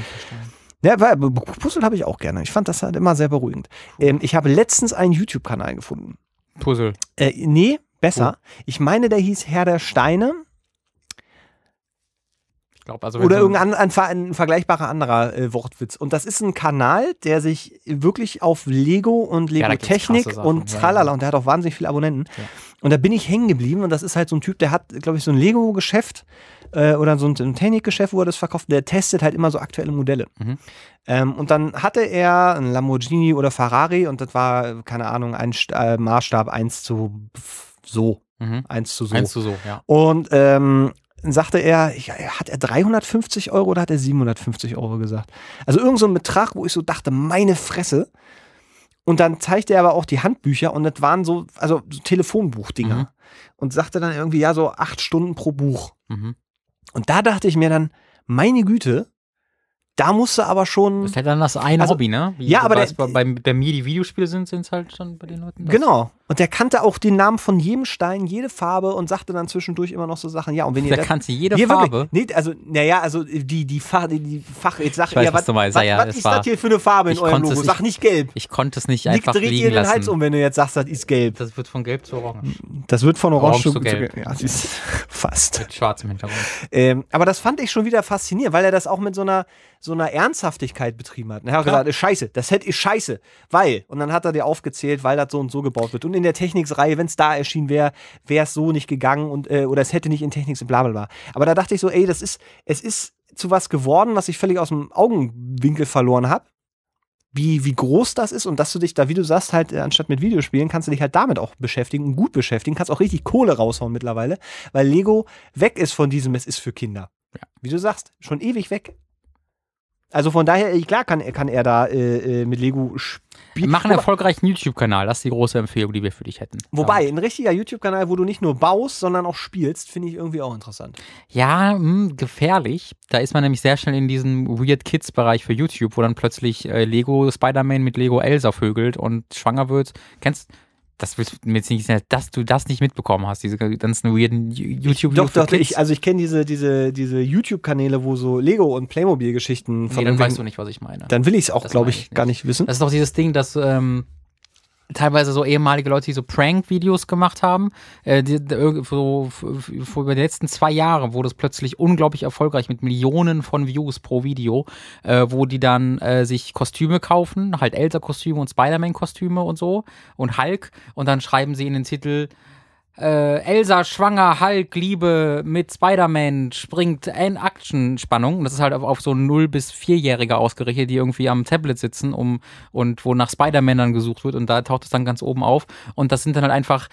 Ja, weil- Puzzle habe ich auch gerne. Ich fand das halt immer sehr beruhigend. Ähm, ich habe letztens einen YouTube-Kanal gefunden. Puzzle. Äh, nee, besser. Ich meine, der hieß Herr der Steine Ich glaube, also oder irgendein ein, ein vergleichbarer anderer äh, Wortwitz. Und das ist ein Kanal, der sich wirklich auf Lego und Ja, Lego-Technik Sachen. und Ja, tralala ja. und der hat auch wahnsinnig viele Abonnenten. Ja. Und da bin ich hängen geblieben und das ist halt so ein Typ, der hat, glaube ich, so ein Lego-Geschäft äh, oder so ein, Technikgeschäft, wo er das verkauft. Der testet halt immer so aktuelle Modelle. Mhm. Ähm, und dann hatte er ein Lamborghini oder Ferrari und das war, keine Ahnung, ein äh, Maßstab 1 zu so. Mhm. 1 zu so. Meinst du so, ja. Und ähm, sagte er, hat er 350 Euro oder hat er 750 Euro gesagt? Also irgend so ein Betrag, wo ich so dachte, meine Fresse. Und dann zeigte er aber auch die Handbücher und das waren so, also so Telefonbuchdinger. Mhm. Und sagte dann irgendwie, ja, so acht Stunden pro Buch. Mhm. Und da dachte ich mir dann, meine Güte, da musst du aber schon. Das ist halt dann das eine Also- Hobby, ne? Wie Ja, aber der- bei, bei, bei mir die Videospiele sind, sind es halt schon bei den Leuten. das. Genau. Und der kannte auch den Namen von jedem Stein, jede Farbe und sagte dann zwischendurch immer noch so Sachen. Ja, und wenn ihr Der das, kannte jede Hier Farbe. Wirklich, nee, also, naja, also die, die, Fach, die, die Fach, jetzt sag Ich weiß, ja, was du meinst. was, Ja, ja, was ist war- das hier für eine Farbe in ich eurem konnte Logo? es Sag nicht gelb. Ich konnte es nicht Nick einfach dreht liegen dir den lassen. Hals um, wenn du jetzt sagst, das ist gelb. Das wird von gelb zu orange. Das wird von orange, Orange zu, zu gelb. zu Ja, siehst, fast. Mit schwarzem Hintergrund. Ähm, aber das fand ich schon wieder faszinierend, weil er das auch mit so einer, so einer Ernsthaftigkeit betrieben hat. Und er hat gesagt, ist scheiße, das Set ist scheiße, weil. Und dann hat er dir aufgezählt, weil das so und so gebaut wird. Und in der Techniksreihe, wenn es da erschienen wäre, wäre es so nicht gegangen und äh, oder es hätte nicht in Techniks und bla bla bla. Aber da dachte ich so, ey, das ist, es ist zu was geworden, was ich völlig aus dem Augenwinkel verloren habe. Wie, wie groß das ist und dass du dich da, wie du sagst, halt, äh, anstatt mit Videospielen, kannst du dich halt damit auch beschäftigen und gut beschäftigen, kannst auch richtig Kohle raushauen mittlerweile, weil Lego weg ist von diesem, es ist für Kinder. Ja. Wie du sagst, schon ewig weg. Also von daher, klar kann, kann er da äh, äh, mit Lego spielen. Mach einen erfolgreichen YouTube-Kanal. Das ist die große Empfehlung, die wir für dich hätten. Wobei, ein richtiger YouTube-Kanal, wo du nicht nur baust, sondern auch spielst, finde ich irgendwie auch interessant. Ja, mh, gefährlich. Da ist man nämlich sehr schnell in diesem Weird Kids-Bereich für YouTube, wo dann plötzlich äh, Lego Spider-Man mit Lego Elsa vögelt und schwanger wird. Kennst das willst du mir jetzt nicht sagen, dass du das nicht mitbekommen hast, diese ganzen weirden youtube Doch, doch, ich, also ich kenne diese, diese, diese YouTube-Kanäle, wo so Lego- und Playmobil-Geschichten nee, von dann weißt du nicht, was ich meine. Dann will ich es auch, glaube ich, ich gar nicht. nicht wissen. Das ist doch dieses Ding, dass ähm, teilweise so ehemalige Leute, die so Prank-Videos gemacht haben, äh, die, so vor über die letzten zwei Jahre wurde es plötzlich unglaublich erfolgreich mit Millionen von Views pro Video, äh, wo die dann äh, sich Kostüme kaufen, halt Elsa-Kostüme und Spider-Man-Kostüme und so und Hulk und dann schreiben sie in den Titel äh, Elsa schwanger, Hulk, Liebe mit Spider-Man springt in Action-Spannung. Das ist halt auf, auf so 0- bis 4-Jährige ausgerichtet, die irgendwie am Tablet sitzen um, und wo nach Spider-Man dann gesucht wird. Und da taucht es dann ganz oben auf. Und das sind dann halt einfach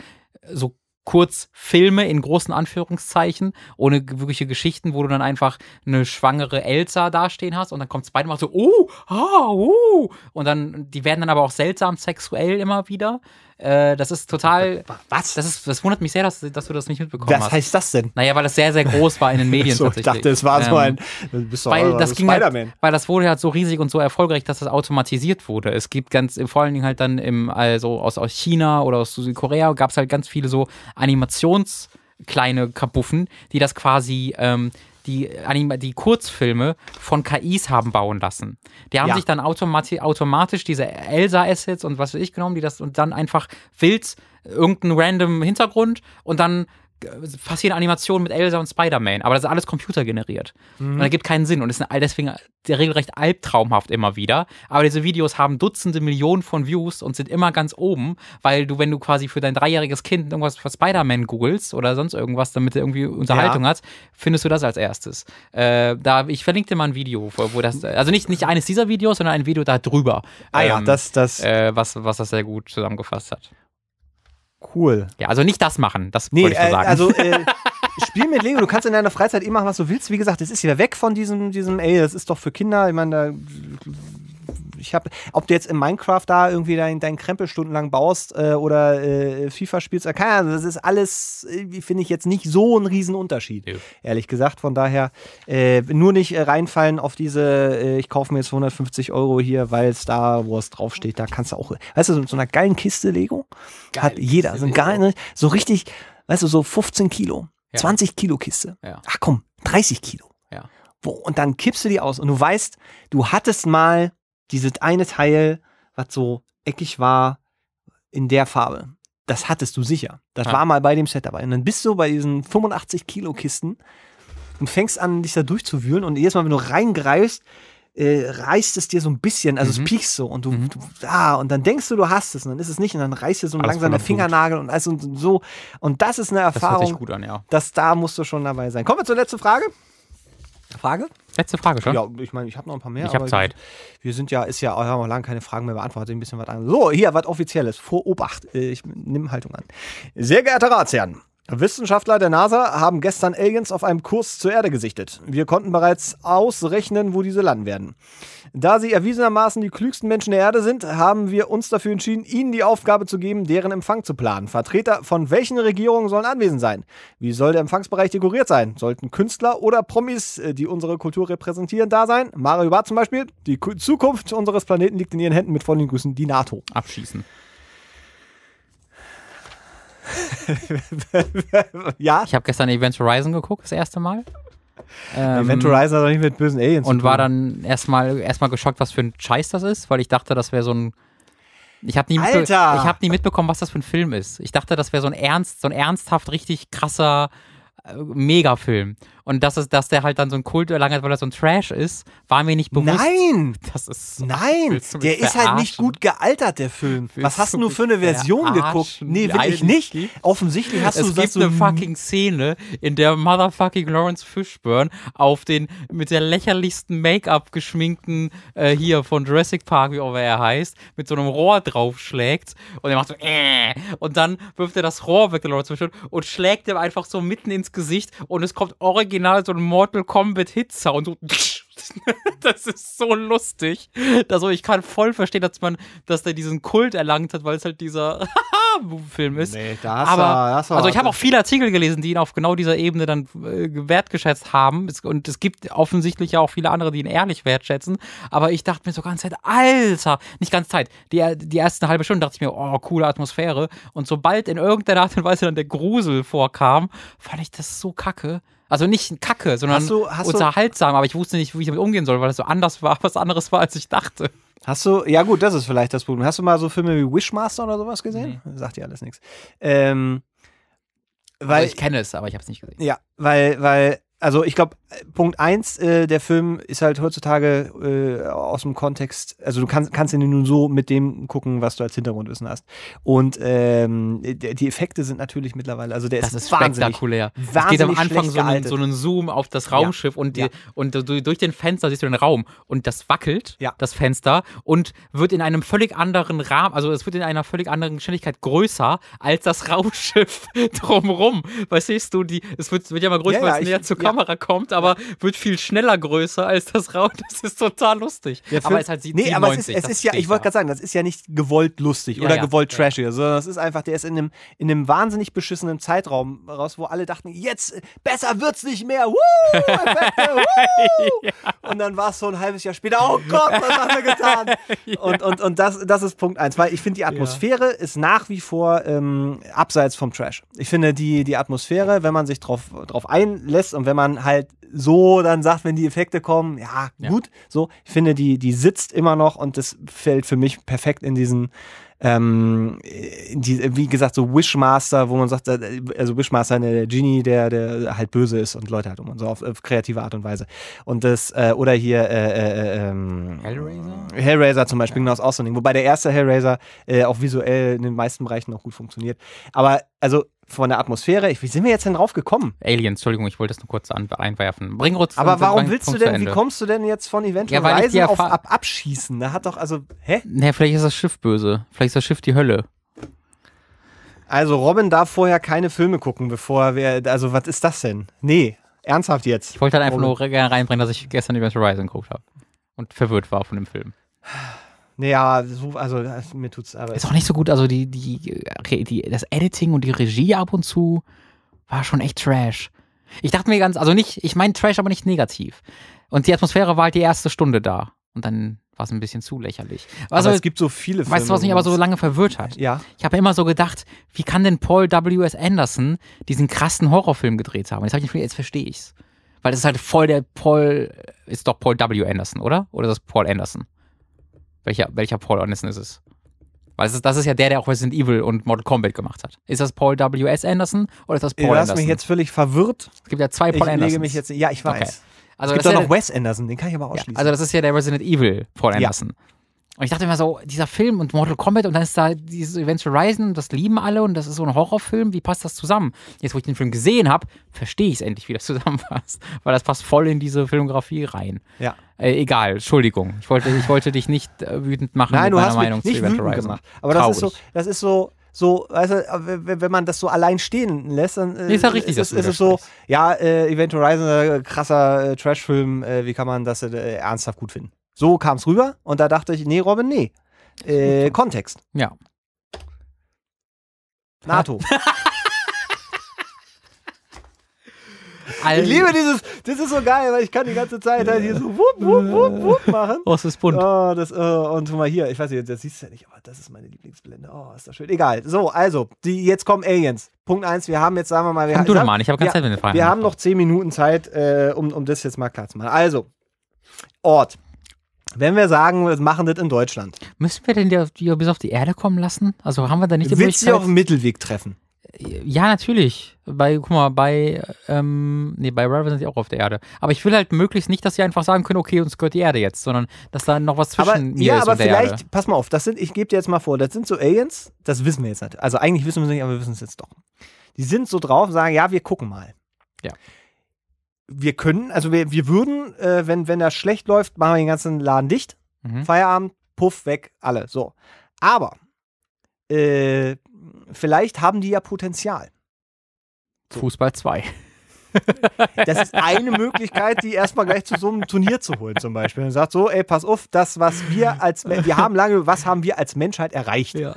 so Kurzfilme in großen Anführungszeichen, ohne wirkliche Geschichten, wo du dann einfach eine schwangere Elsa dastehen hast und dann kommt Spider-Man so, oh, ah, uh, und dann, die werden dann aber auch seltsam sexuell immer wieder. Äh, das ist total, Was? das ist, das wundert mich sehr, dass, dass du das nicht mitbekommen Was hast. heißt das denn? Naja, weil das sehr, sehr groß war in den Medien so, ich tatsächlich. dachte, es war so Ähm, ein. Du bist weil das ging halt, weil das wurde halt so riesig und so erfolgreich, dass das automatisiert wurde. Es gibt ganz, vor allen Dingen halt dann im, also aus, aus China oder aus Südkorea gab es halt ganz viele so Animations- kleine Kapuffen, die das quasi ähm, die, Anima die Kurzfilme von KIs haben bauen lassen. Die haben Ja. sich dann automati automatisch diese Elsa-Assets und was weiß ich genommen, die das und dann einfach wild irgendeinen random Hintergrund und dann äh, passieren Animationen mit Elsa und Spider-Man, aber das ist alles computergeneriert. Und das gibt keinen Sinn und ist all- deswegen der regelrecht albtraumhaft immer wieder. Aber diese Videos haben Dutzende Millionen von Views und sind immer ganz oben, weil du, wenn du quasi für dein dreijähriges Kind irgendwas für Spider-Man googelst oder sonst irgendwas, damit er irgendwie Unterhaltung hat, findest du das als erstes. Äh, da, ich verlinke dir mal ein Video, wo, wo das, also nicht, nicht eines dieser Videos, sondern ein Video da drüber. Ah ja, ähm, das, das, äh, was, was das sehr gut zusammengefasst hat. Cool. Ja, also nicht das machen, das Nee, wollte ich so äh, sagen. also äh, spiel mit Lego, du kannst in deiner Freizeit eh machen, was du willst. Wie gesagt, es ist wieder weg von diesem, diesem, ey, das ist doch für Kinder. Ich meine, da, ich habe, ob du jetzt in Minecraft da irgendwie deinen dein Krempel stundenlang baust äh, oder äh, FIFA spielst, äh, keine Ahnung, das ist alles, äh, finde ich jetzt nicht so ein Riesenunterschied, Nö. ehrlich gesagt. Von daher äh, nur nicht äh, reinfallen auf diese, ich kaufe mir jetzt 150 Euro hier, weil Star Wars draufsteht. Da kannst du auch, weißt du, so, so einer geilen Kiste Lego hat jeder. So, ein geil, so richtig, weißt du, so 15 Kilo, Ja. 20 Kilo Kiste. Ja. Ach komm, 30 Kilo. Ja. Wo, und dann kippst du die aus und du weißt, du hattest mal dieses eine Teil, was so eckig war, in der Farbe. Das hattest du sicher. Das Ja. war mal bei dem Set dabei. Und dann bist du bei diesen 85 Kilo Kisten und fängst an, dich da durchzuwühlen. Und jedes Mal, wenn du reingreifst, äh, reißt es dir so ein bisschen, also Mhm. es piekst so und du, Mhm. du, ah, und dann denkst du, du hast es und dann ist es nicht und dann reißt dir so langsam der. Fingernagel und alles und so. Und das ist eine Das hört sich Erfahrung, gut an, ja. dass da musst du schon dabei sein. Kommen wir zur letzten Frage. Frage? Letzte Frage schon? Ja, ich meine, ich habe noch ein paar mehr. Ich hab aber Zeit. Wir sind ja, ist ja, haben auch lange keine Fragen mehr beantwortet, ein bisschen was an. So, hier, was Offizielles. Vor Obacht. Äh, Ich nehme Haltung an. Sehr geehrter Ratsherren. Wissenschaftler der NASA haben gestern Aliens auf einem Kurs zur Erde gesichtet. Wir konnten bereits ausrechnen, wo diese landen werden. Da sie erwiesenermaßen die klügsten Menschen der Erde sind, haben wir uns dafür entschieden, ihnen die Aufgabe zu geben, deren Empfang zu planen. Vertreter von welchen Regierungen sollen anwesend sein? Wie soll der Empfangsbereich dekoriert sein? Sollten Künstler oder Promis, äh, die unsere Kultur repräsentieren, da sein? Mario Barth zum Beispiel. Die Ku- Zukunft unseres Planeten liegt in ihren Händen. Mit freundlichen Grüßen, die NATO. Abschießen. ja, Ich habe gestern Event Horizon geguckt, das erste Mal. Ähm, Event Horizon hat doch nicht mit bösen Aliens und war dann erstmal erstmal geschockt, was für ein Scheiß das ist, weil ich dachte, das wäre so ein ich habe nie, mitbe Alter! ich hab nie mitbekommen, was das für ein Film ist. Ich dachte, das wäre so ein ernst, so ein ernsthaft richtig krasser äh, Megafilm. Und dass es, dass der halt dann so ein Kult erlangt hat, weil er so ein Trash ist, war mir nicht bewusst. Nein! Das ist so- Nein, der ist halt nicht gut gealtert, der Film. Willst Was hast du mich für eine Version geguckt? Nee, die will eine, ich die es nicht. gibt? Offensichtlich hast du es gibt so eine fucking Szene, in der Motherfucking Lawrence Fishburne auf den mit der lächerlichsten Make-up geschminkten äh, hier von Jurassic Park, wie auch immer er heißt, mit so einem Rohr draufschlägt und er macht so äh, und dann wirft er das Rohr weg, der Lawrence Fishburne, und schlägt ihm einfach so mitten ins Gesicht und es kommt original so ein Mortal Kombat Hit-Sound so das ist so lustig. Also ich kann voll verstehen, dass man, dass der diesen Kult erlangt hat, weil es halt dieser Film ist. Nee, da hast aber, du, da hast du also ich habe auch viele Artikel gelesen, die ihn auf genau dieser Ebene dann äh, wertgeschätzt haben. Und es gibt offensichtlich ja auch viele andere, die ihn ehrlich wertschätzen. Aber ich dachte mir so ganz Zeit, Alter, nicht ganz Zeit. Die, die erste halbe Stunde dachte ich mir, oh, coole Atmosphäre. Und sobald in irgendeiner Art und Weise dann der Grusel vorkam, fand ich das so kacke. Also nicht kacke, sondern Hast du- hast unterhaltsam, aber ich wusste nicht, wie ich damit umgehen soll, weil es so anders war, was anderes war, als ich dachte. Hast du, ja gut, das ist vielleicht das Problem. Hast du mal so Filme wie Wishmaster oder sowas gesehen? Sagt dir alles nichts. Ähm, weil, also ich kenne es, aber ich habe es nicht gesehen. ja, weil, weil, also ich glaube, Punkt eins, äh, der Film ist halt heutzutage äh, aus dem Kontext, also du kannst, kannst ihn nur so mit dem gucken, was du als Hintergrundwissen hast. Und ähm, die, Effekte sind natürlich mittlerweile, also der Das ist, ist wahnsinnig, spektakulär. es geht wahnsinnig am Anfang so einen, so einen Zoom auf das Raumschiff und, die, Ja. und du, durch den Fenster siehst du den Raum und das wackelt, Ja. das Fenster, und wird in einem völlig anderen Rahmen, also es wird in einer völlig anderen Geschwindigkeit größer als das Raumschiff drumrum. Weißt du, die, es wird, wird ja mal größer, Ja, weil ja, es näher zur ja. Kamera kommt, aber wird viel schneller größer als das Raum. Das ist total lustig. Der aber es ist halt nee, aber es ist, 97, es ist ja, ich wollte gerade sagen, das ist ja nicht gewollt lustig Ja, oder ja, gewollt ja. trashig, sondern das ist einfach, der ist in einem, in einem wahnsinnig beschissenen Zeitraum raus, wo alle dachten, jetzt, besser wird's nicht mehr, Woo, Effekte, woo. Und dann war es so ein halbes Jahr später, oh Gott, was haben wir getan? Und, und, und das, das ist Punkt eins, weil ich finde, die Atmosphäre ist nach wie vor ähm, abseits vom Trash. Ich finde, die, die Atmosphäre, wenn man sich drauf, drauf einlässt und wenn man halt so dann sagt, wenn die Effekte kommen, ja, Ja. gut, so, ich finde, die, die sitzt immer noch und das fällt für mich perfekt in diesen, ähm, in die, wie gesagt, so Wishmaster, wo man sagt, äh, also Wishmaster, der Genie, der, der halt böse ist und Leute hat um und so auf, auf kreative Art und Weise. Und das, äh, oder hier, äh, äh, ähm, Hellraiser? Hellraiser zum Beispiel, genau, ist auch so ein Ding. Wobei der erste Hellraiser äh, auch visuell in den meisten Bereichen auch gut funktioniert. Aber, also, von der Atmosphäre, ich, wie sind wir jetzt denn drauf gekommen? Aliens, Entschuldigung, ich wollte das nur kurz einwerfen. Bring kurz Aber warum willst du Punkt zu denn, wie kommst du denn jetzt von Event Ja, die auf ab Abschießen? Da hat doch, also, hä? Ne, vielleicht ist das Schiff böse. Vielleicht ist das Schiff die Hölle. Also Robin darf vorher keine Filme gucken, bevor wir. Also, was ist das denn? Nee, ernsthaft jetzt. Ich wollte halt einfach Robin. nur gerne reinbringen, dass ich gestern Event Horizon geguckt habe. Und verwirrt war von dem Film. Aber so, also das, mir tut's aber. Ist auch nicht so gut, also die, die, die, das Editing und die Regie ab und zu war schon echt Trash. Ich dachte mir ganz, also nicht, ich meine Trash, aber nicht negativ. Und die Atmosphäre war halt die erste Stunde da. Und dann war es ein bisschen zu lächerlich. Also, aber es gibt so viele Filme. weißt du, was mich aber so lange verwirrt hat? Ja. Ich habe immer so gedacht, wie kann denn Paul W.S. Anderson diesen krassen Horrorfilm gedreht haben? Jetzt, hab ich, jetzt verstehe ich's. Weil das ist halt voll der Paul, ist doch Paul W. Anderson, oder? Oder ist das Paul Anderson? Welcher, welcher Paul Anderson ist es? Weil das ist, das ist ja der, der auch Resident Evil und Mortal Kombat gemacht hat. Ist das Paul W. S. Anderson oder ist das Paul du hast Anderson? mich jetzt völlig verwirrt. es gibt ja zwei Ich Paul lege Andersons. mich jetzt. Ja, ich weiß. Okay. Also es gibt doch noch ja, Wes Anderson, den kann ich aber ja, ausschließen. also das ist ja der Resident Evil Paul Ja. Und ich dachte immer so, dieser Film und Mortal Kombat und dann ist da dieses Event Horizon, das lieben alle und das ist so ein Horrorfilm, wie passt das zusammen? Jetzt, wo ich den Film gesehen habe, verstehe ich es endlich, wie das zusammenpasst. Weil das passt voll in diese Filmografie rein. ja. Äh, egal, Entschuldigung. Ich wollte, ich wollte dich nicht äh, wütend machen Nein, mit du meiner Meinung nicht zu Event Horizon. gemacht. Aber das ist so, Traurig. das ist so, so, weißt du, wenn wenn man das so allein stehen lässt, dann äh, ist ja richtig, ist, ist es so, ja, äh, Event Horizon, äh, krasser äh, Trashfilm, äh, wie kann man das äh, ernsthaft gut finden? So kam es rüber und da dachte ich, nee, Robin, nee. Äh, Kontext. Ja. NATO. Ich liebe dieses, das ist so geil, weil ich kann die ganze Zeit halt hier so wupp, wupp, wupp, wupp machen. Oh, es ist bunt. Oh, das, oh, und guck mal hier, ich weiß nicht, das siehst du ja nicht, aber das ist meine Lieblingsblende. Oh, ist das schön. Egal. So, also, die, jetzt kommen Aliens. Punkt eins, wir haben jetzt, sagen wir mal, wir, Fang du haben- doch mal an, ich habe ja, Zeit mit den Fragen. wir haben noch zehn Minuten Zeit, äh, um, um das jetzt mal klar zu machen. Also, Ort. Wenn wir sagen, wir machen das in Deutschland, Müssen wir denn die, die bis auf die Erde kommen lassen? Also haben wir da nicht die willst du dich auf Möglichkeit? dem Mittelweg treffen? Ja, natürlich. Bei, guck mal, bei, ähm, nee, bei Rival sind die auch auf der Erde. Aber ich will halt möglichst nicht, dass sie einfach sagen können, okay, uns gehört die Erde jetzt, sondern dass da noch was zwischen Aber, mir ja, ist aber und der vielleicht, Erde. pass mal auf, das sind, ich gebe dir jetzt mal vor, das sind so Aliens, das wissen wir jetzt nicht. Also eigentlich wissen wir es nicht, aber wir wissen es jetzt doch. Die sind so drauf und sagen, ja, wir gucken mal. Ja. Wir können, also wir, wir würden, äh, wenn, wenn das schlecht läuft, machen wir den ganzen Laden dicht, Mhm. Feierabend, Puff, weg, alle. So. Aber äh, vielleicht haben die ja Potenzial. Fußball 2. Das ist eine Möglichkeit, die erstmal gleich zu so einem Turnier zu holen, zum Beispiel. Und sagt so, ey, pass auf, das, was wir als, wir haben lange, was haben wir als Menschheit erreicht? Ja.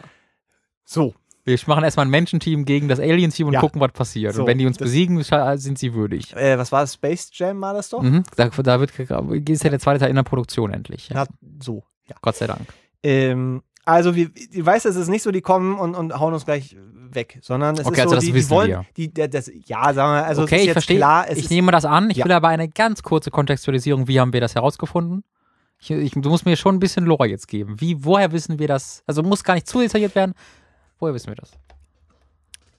So. Wir machen erstmal ein Menschenteam gegen das Alien-Team und Ja. gucken, was passiert. So, und wenn die uns besiegen, sind sie würdig. Äh, was war das? Space Jam war das doch? Mhm. Da, da wird, ist ja der zweite Teil in der Produktion endlich. Ja. Na, so, ja. Gott sei Dank. Ähm, also, wir, ich weiß, es ist nicht so, die kommen und, und hauen uns gleich weg, sondern es Okay, ist also so, das die, die wollen, wir. die, das, ja, sagen wir, also okay, es ist ich jetzt verstehe. klar, es ich nehme das an. Ich Ja. will aber eine ganz kurze Kontextualisierung. Wie haben wir das herausgefunden? Ich, ich, du musst mir schon ein bisschen Lore jetzt geben. Wie, woher wissen wir das? Also muss gar nicht zu detailliert werden. Woher wissen wir das?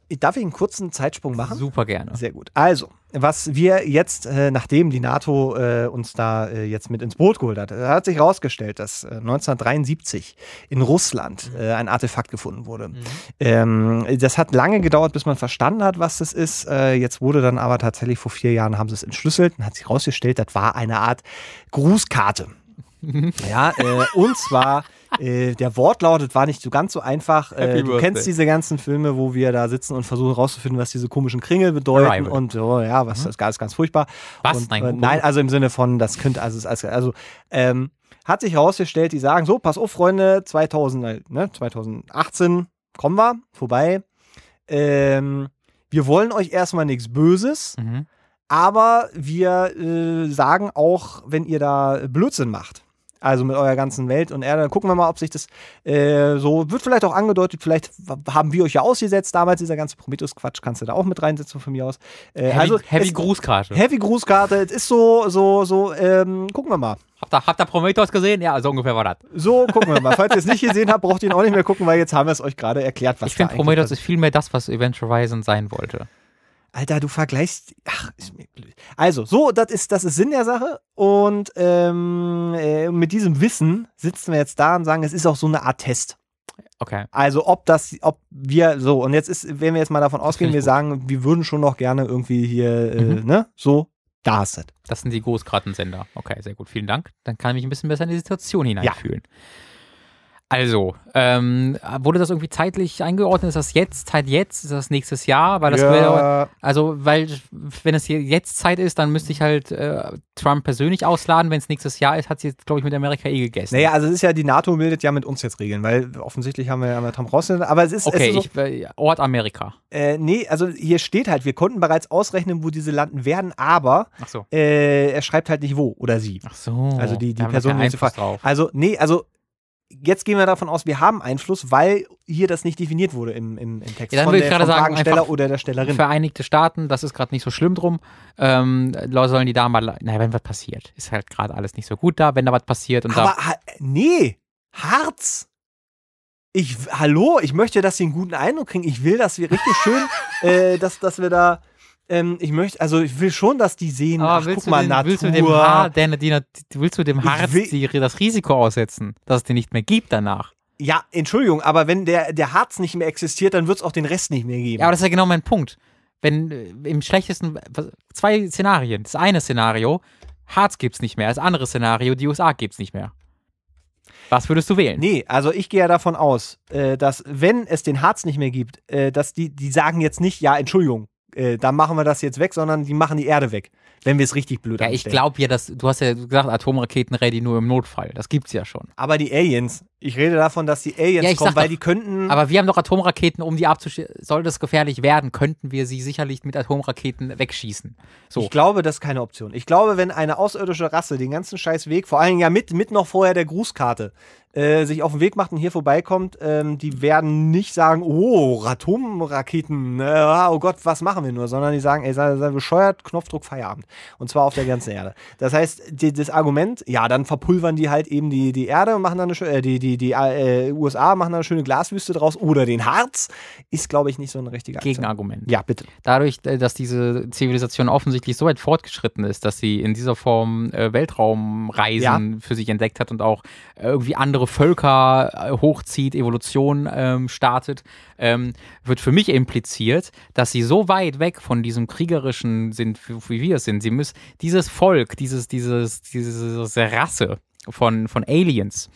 darf ich einen kurzen Zeitsprung machen? Super gerne. Sehr gut. Also, was wir jetzt, äh, nachdem die NATO äh, uns da äh, jetzt mit ins Boot geholt hat, äh, hat sich herausgestellt, dass äh, 1973 in Russland äh, ein Artefakt gefunden wurde. Ähm, das hat lange gedauert, bis man verstanden hat, was das ist. Äh, jetzt wurde dann aber tatsächlich vor vier Jahren haben sie es entschlüsselt und hat sich herausgestellt, das war eine Art Grußkarte. Ja, äh, und zwar äh, der Wortlaut, war nicht so ganz so einfach. Äh, du Birthday. kennst diese ganzen Filme, wo wir da sitzen und versuchen herauszufinden, was diese komischen Kringel bedeuten Arrival. und oh, ja, was das ist ganz, furchtbar. Was? Und, Nein, äh, nein, also im Sinne von, das könnte, also, also ähm, hat sich herausgestellt, die sagen, so, pass auf, Freunde, 2000, äh, ne, 2018 kommen wir, vorbei. Ähm, wir wollen euch erstmal nichts Böses, Mhm. aber wir äh, sagen auch, wenn ihr da Blödsinn macht, also mit eurer ganzen Welt und Erde, dann gucken wir mal, ob sich das äh, so, wird vielleicht auch angedeutet, vielleicht haben wir euch ja ausgesetzt damals, dieser ganze Prometheus-Quatsch, kannst du da auch mit reinsetzen von mir aus. Äh, Heavy, also, Heavy es- Grußkarte. Heavy Grußkarte, es ist so, so, so, ähm, gucken wir mal. Habt ihr, habt ihr Prometheus gesehen? Ja, so ungefähr war das. So, gucken wir mal. Falls ihr es nicht gesehen habt, braucht ihr ihn auch nicht mehr gucken, weil jetzt haben wir es euch gerade erklärt, was ich finde, Prometheus ist vielmehr das, was Event Horizon sein wollte. Alter, du vergleichst. Ach, ist mir blöd. Also, so, das ist, das ist Sinn der Sache. Und ähm, äh, mit diesem Wissen sitzen wir jetzt da und sagen, es ist auch so eine Art Test. Okay. Also, ob das, ob wir so, und jetzt ist, wenn wir jetzt mal davon ausgehen, find wir gut. sagen, wir würden schon noch gerne irgendwie hier, äh, Mhm. ne, so, da du es. Das sind die Großkartensender. Okay, sehr gut. Vielen Dank. Dann kann ich mich ein bisschen besser in die Situation hineinfühlen. Also, ähm, wurde das irgendwie zeitlich eingeordnet? Ist das jetzt, Zeit jetzt? Ist das nächstes Jahr? Weil das wäre, ja, also, weil, wenn es hier jetzt Zeit ist, dann müsste ich halt äh, Trump persönlich ausladen. Wenn es nächstes Jahr ist, hat sie jetzt, glaube ich, mit Amerika eh gegessen. naja, also es ist ja, die NATO bildet ja mit uns jetzt Regeln, weil offensichtlich haben wir ja mal Trump rausgenommen. Aber es ist, okay, es ist so, ich, äh, Ort Amerika. äh, nee, also hier steht halt, wir konnten bereits ausrechnen, wo diese landen werden, aber Ach so. äh, er schreibt halt nicht wo oder sie. Ach so. Also die, die Person, die drauf. Also, nee, also jetzt gehen wir davon aus, wir haben Einfluss, weil hier das nicht definiert wurde im, im, im Text Ja, dann würde ich gerade sagen, einfach oder der Stellerin. Vereinigte Staaten, das ist gerade nicht so schlimm drum. Ähm, sollen die da mal, naja, wenn was passiert, ist halt gerade alles nicht so gut da, wenn da was passiert und Aber ha nee, Harz. Ich, hallo, ich möchte, dass sie einen guten Eindruck kriegen. Ich will, dass wir richtig schön, äh, dass, dass wir da, ähm, ich möchte, also ich will schon, dass die sehen, ach, Aber willst, guck du mal, den, Natur. willst du dem Haar, der, die, willst du dem Harz will- die, das Risiko aussetzen, dass es den nicht mehr gibt danach? Ja, Entschuldigung, aber wenn der, der Harz nicht mehr existiert, dann wird es auch den Rest nicht mehr geben. Ja, aber das ist ja genau mein Punkt. Wenn äh, im schlechtesten, zwei Szenarien. Das eine Szenario, Harz gibt's nicht mehr. Das andere Szenario, die USA gibt's nicht mehr. Was würdest du wählen? Nee, also ich gehe ja davon aus, äh, dass wenn es den Harz nicht mehr gibt, äh, dass die, die sagen jetzt nicht, ja, Entschuldigung, äh, da machen wir das jetzt weg, sondern die machen die Erde weg, wenn wir es richtig blöd Ja, ich glaube ja, dass du hast ja gesagt, Atomraketen ready nur im Notfall. Das gibt's ja schon. Aber die Aliens, ich rede davon, dass die Aliens Ja, ich kommen, sag weil doch, die könnten. Aber wir haben doch Atomraketen, um die abzuschießen. Sollte es gefährlich werden, könnten wir sie sicherlich mit Atomraketen wegschießen. So. Ich glaube, das ist keine Option. Ich glaube, wenn eine außerirdische Rasse den ganzen scheiß Weg, vor allem ja mit, mit noch vorher der Grußkarte, äh, sich auf den Weg macht und hier vorbeikommt, ähm, die werden nicht sagen, oh, Atomraketen, äh, oh Gott, was machen wir nur, sondern die sagen, ey, sei, sei bescheuert, Knopfdruck Feierabend. Und zwar auf der ganzen Erde. Das heißt, die, das Argument, ja, dann verpulvern die halt eben die, die Erde und machen dann eine schöne, äh, die, die, die äh, USA machen dann eine schöne Glaswüste draus oder den Harz, ist, glaube ich, nicht so eine richtige Aktion. Gegenargument. Ja, bitte. Dadurch, äh, dass diese Zivilisation offensichtlich so weit fortgeschritten ist, dass sie in dieser Form äh, Weltraumreisen für sich entdeckt hat und auch irgendwie andere Völker äh, hochzieht, Evolution ähm, startet, ähm, wird für mich impliziert, dass sie so weit weg von diesem kriegerischen sind, wie wir es sind. Sie müssen dieses Volk, dieses, dieses, diese Rasse von, von Aliens,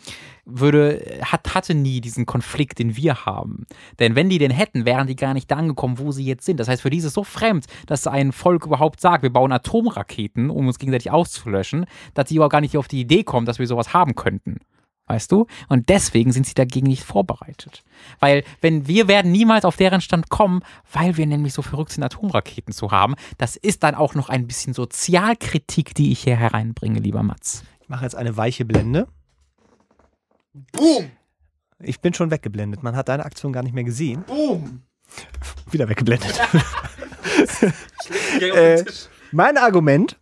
würde, hat, hatte nie diesen Konflikt, den wir haben. Denn wenn die den hätten, wären die gar nicht da angekommen, wo sie jetzt sind. Das heißt, für die ist es so fremd, dass ein Volk überhaupt sagt, wir bauen Atomraketen, um uns gegenseitig auszulöschen, dass sie überhaupt gar nicht auf die Idee kommen, dass wir sowas haben könnten. Weißt du? Und deswegen sind sie dagegen nicht vorbereitet. Weil, wenn wir werden niemals auf deren Stand kommen, weil wir nämlich so verrückt sind, Atomraketen zu haben. Das ist dann auch noch ein bisschen Sozialkritik, die ich hier hereinbringe, lieber Mats. Ich mache jetzt eine weiche Blende. Boom! Ich bin schon weggeblendet. Man hat deine Aktion gar nicht mehr gesehen. Boom! Wieder weggeblendet. Äh, mein Argument,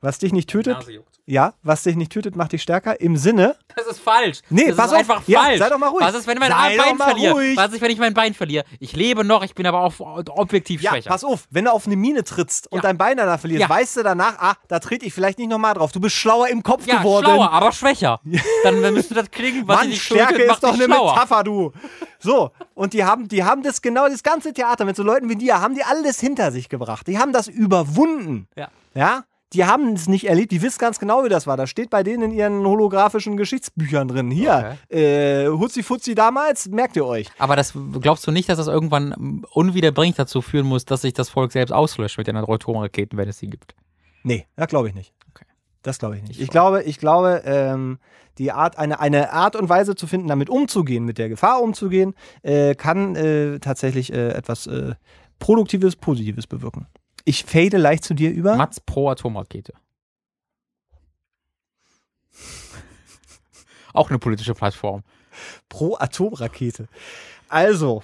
was dich nicht tötet, ja, was dich nicht tötet, macht dich stärker. Im Sinne, Das ist falsch. Nee, das pass ist auf. einfach Ja, falsch. sei doch mal ruhig. Was ist, wenn ich mein Sei doch Bein mal verliere? ruhig. Was ist, wenn ich mein Bein verliere? Ich lebe noch, ich bin aber auch objektiv ja, schwächer. pass auf, wenn du auf eine Mine trittst und Ja. dein Bein danach verlierst, Ja. weißt du danach, ah, da trete ich vielleicht nicht nochmal drauf. Du bist schlauer im Kopf ja, geworden. schlauer, aber schwächer. Dann müsste das klingen, was Mann, dich Stärke tötet, macht ist doch eine schlauer. Metapher, du. So, und die haben, die haben das genau, das ganze Theater mit so Leuten wie dir, haben die alles hinter sich gebracht. Die haben das überwunden. Ja. Ja? Die haben es nicht erlebt, die wissen ganz genau, wie das war. Das steht bei denen in ihren holographischen Geschichtsbüchern drin. Hier, äh, Hutzi Futzi damals, merkt ihr euch. Aber das glaubst du nicht, dass das irgendwann unwiederbringlich dazu führen muss, dass sich das Volk selbst auslöscht mit den Atomraketen, wenn es sie gibt? Nee, das glaube ich nicht. Okay. Das glaube ich nicht. Ich Ich glaube, ich glaube, ähm, die Art, eine, eine Art und Weise zu finden, damit umzugehen, mit der Gefahr umzugehen, äh, kann äh, tatsächlich äh, etwas äh, Produktives, Positives bewirken. Ich fade leicht zu dir über. Mats pro Atomrakete. Auch eine politische Plattform. pro Atomrakete. Also,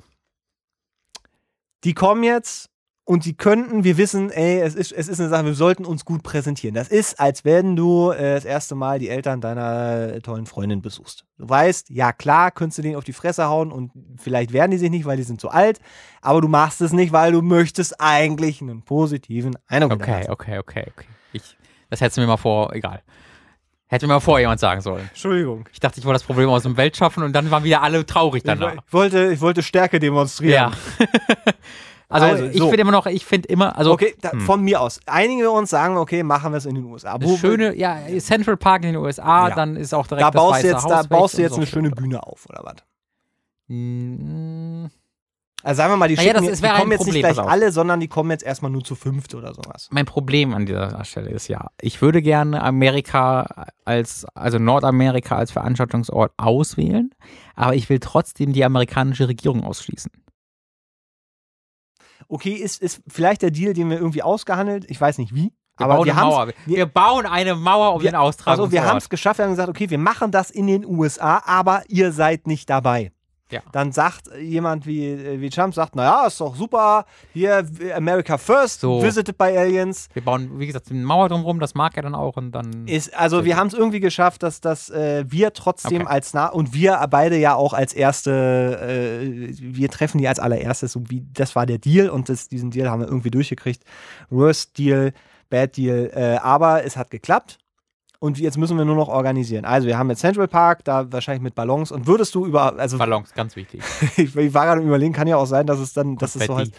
die kommen jetzt und die könnten, wir wissen, ey, es ist, es ist eine Sache, wir sollten uns gut präsentieren. Das ist, als wenn du äh, das erste Mal die Eltern deiner äh, tollen Freundin besuchst. Du weißt, ja klar, könntest du denen auf die Fresse hauen und vielleicht werden die sich nicht, weil die sind zu alt, aber du machst es nicht, weil du möchtest eigentlich einen positiven Eindruck Okay, okay, okay, okay. Ich, das hättest du mir mal vor, egal. Hätte mir mal vor jemand sagen sollen. Entschuldigung. Ich dachte, ich wollte das Problem aus dem Welt schaffen und dann waren wieder alle traurig danach. Ich wollte, ich wollte Stärke demonstrieren. Ja. also, Also, ich so. finde immer noch, ich finde immer, also Okay, da, von mir aus. Einigen wir uns, sagen wir, okay, machen wir es in den USA. das schöne, ja, Central Park in den USA, Ja. dann ist auch direkt da das baust, Weiße jetzt, Haus da baust du jetzt so. eine schöne Bühne auf, oder was? Mm, Also sagen wir mal, die, Naja, das jetzt, die kommen jetzt nicht Problem, gleich pass auf. alle, sondern die kommen jetzt erstmal nur zu fünft oder sowas. Mein Problem an dieser Stelle ist ja, ich würde gerne Amerika als, also Nordamerika als Veranstaltungsort auswählen, aber ich will trotzdem die amerikanische Regierung ausschließen. Okay, ist, ist vielleicht der Deal, den wir irgendwie ausgehandelt, ich weiß nicht wie, Wir Aber bauen wir eine Mauer. Wir- wir bauen eine Mauer um Wir- den Austragungsort. Also wir haben es geschafft, wir haben gesagt, okay, wir machen das in den USA, aber ihr seid nicht dabei. Ja. Dann sagt jemand wie, wie Trump, sagt, naja, ist doch super, hier America First, So. visited by Aliens. Wir bauen, wie gesagt, eine Mauer drumherum, das mag er dann auch und dann. Ist, also wir haben es irgendwie geschafft, dass, dass äh, wir trotzdem Okay. als nah und wir beide ja auch als erste, äh, wir treffen die als allererstes, so wie das war der Deal und das, diesen Deal haben wir irgendwie durchgekriegt. Worst Deal, Bad Deal, äh, aber es hat geklappt. Und jetzt müssen wir nur noch organisieren. Also wir haben jetzt Central Park, da wahrscheinlich mit Ballons. Und würdest du über, also Ballons, ganz wichtig. ich, ich war gerade am überlegen, kann ja auch sein, dass es dann, dass es so heißt,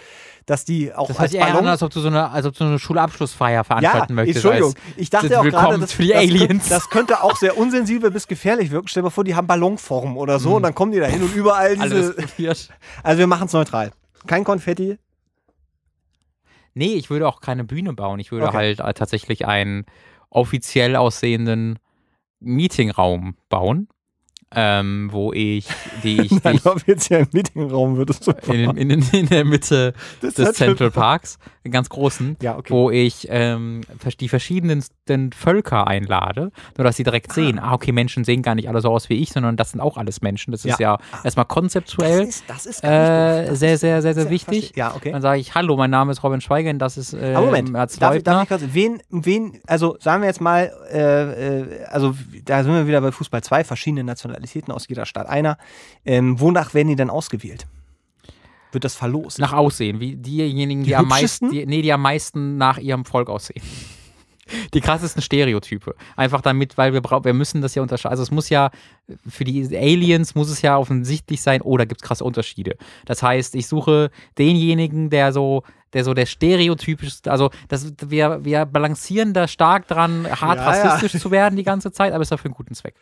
dass die auch Das als eher an, Ballon als ob du so eine, als ob du so eine Schulabschlussfeier ja, veranstalten möchtest. Entschuldigung. als- Ich dachte auch gerade, das, für die das, Aliens. Könnte, das könnte auch sehr unsensibel bis gefährlich wirken. Stell dir mal vor, die haben Ballonform oder so und dann kommen die da hin und überall Mhm. Diese. Also wir machen es neutral. Kein Konfetti. Nee, ich würde auch keine Bühne bauen. Ich würde Okay. halt äh, tatsächlich einen offiziell aussehenden Meetingraum bauen, ähm, wo ich, die ich, die Nein, ich offiziell im Meetingraum würdest du. in, in, in, in der Mitte Das des Central Parks, einen ganz großen, Ja, okay. wo ich ähm, die verschiedensten Völker einlade, nur dass sie direkt sehen, ah, okay, Menschen sehen gar nicht alle so aus wie ich, sondern das sind auch alles Menschen. Das ist ja, erstmal konzeptuell das ist, das ist äh. Das sehr, sehr, sehr, sehr Ja, wichtig. Ja, okay. Dann sage ich, hallo, mein Name ist Robin Schweigen, das ist äh, Aber Moment, darf, ich- darf ich kurz, wen, wen, also sagen wir jetzt mal, äh, äh, also da sind wir wieder bei Fußball 2, verschiedene Nationalitäten aus jeder Stadt einer. Ähm, wonach werden die denn ausgewählt? Wird das verlost? Nach Aussehen, wie diejenigen, die, Die am meisten, die, nee, die am meisten nach ihrem Volk aussehen. Die krassesten Stereotype. Einfach damit, weil wir brauchen, wir müssen das ja unterscheiden. Also es muss ja, für die Aliens muss es ja offensichtlich sein, oh, da gibt es krasse Unterschiede. Das heißt, ich suche denjenigen, der so, der so der stereotypischste, also das, wir, wir balancieren da stark dran, hart Ja, ja. rassistisch zu werden die ganze Zeit, aber es ist dafür einen guten Zweck.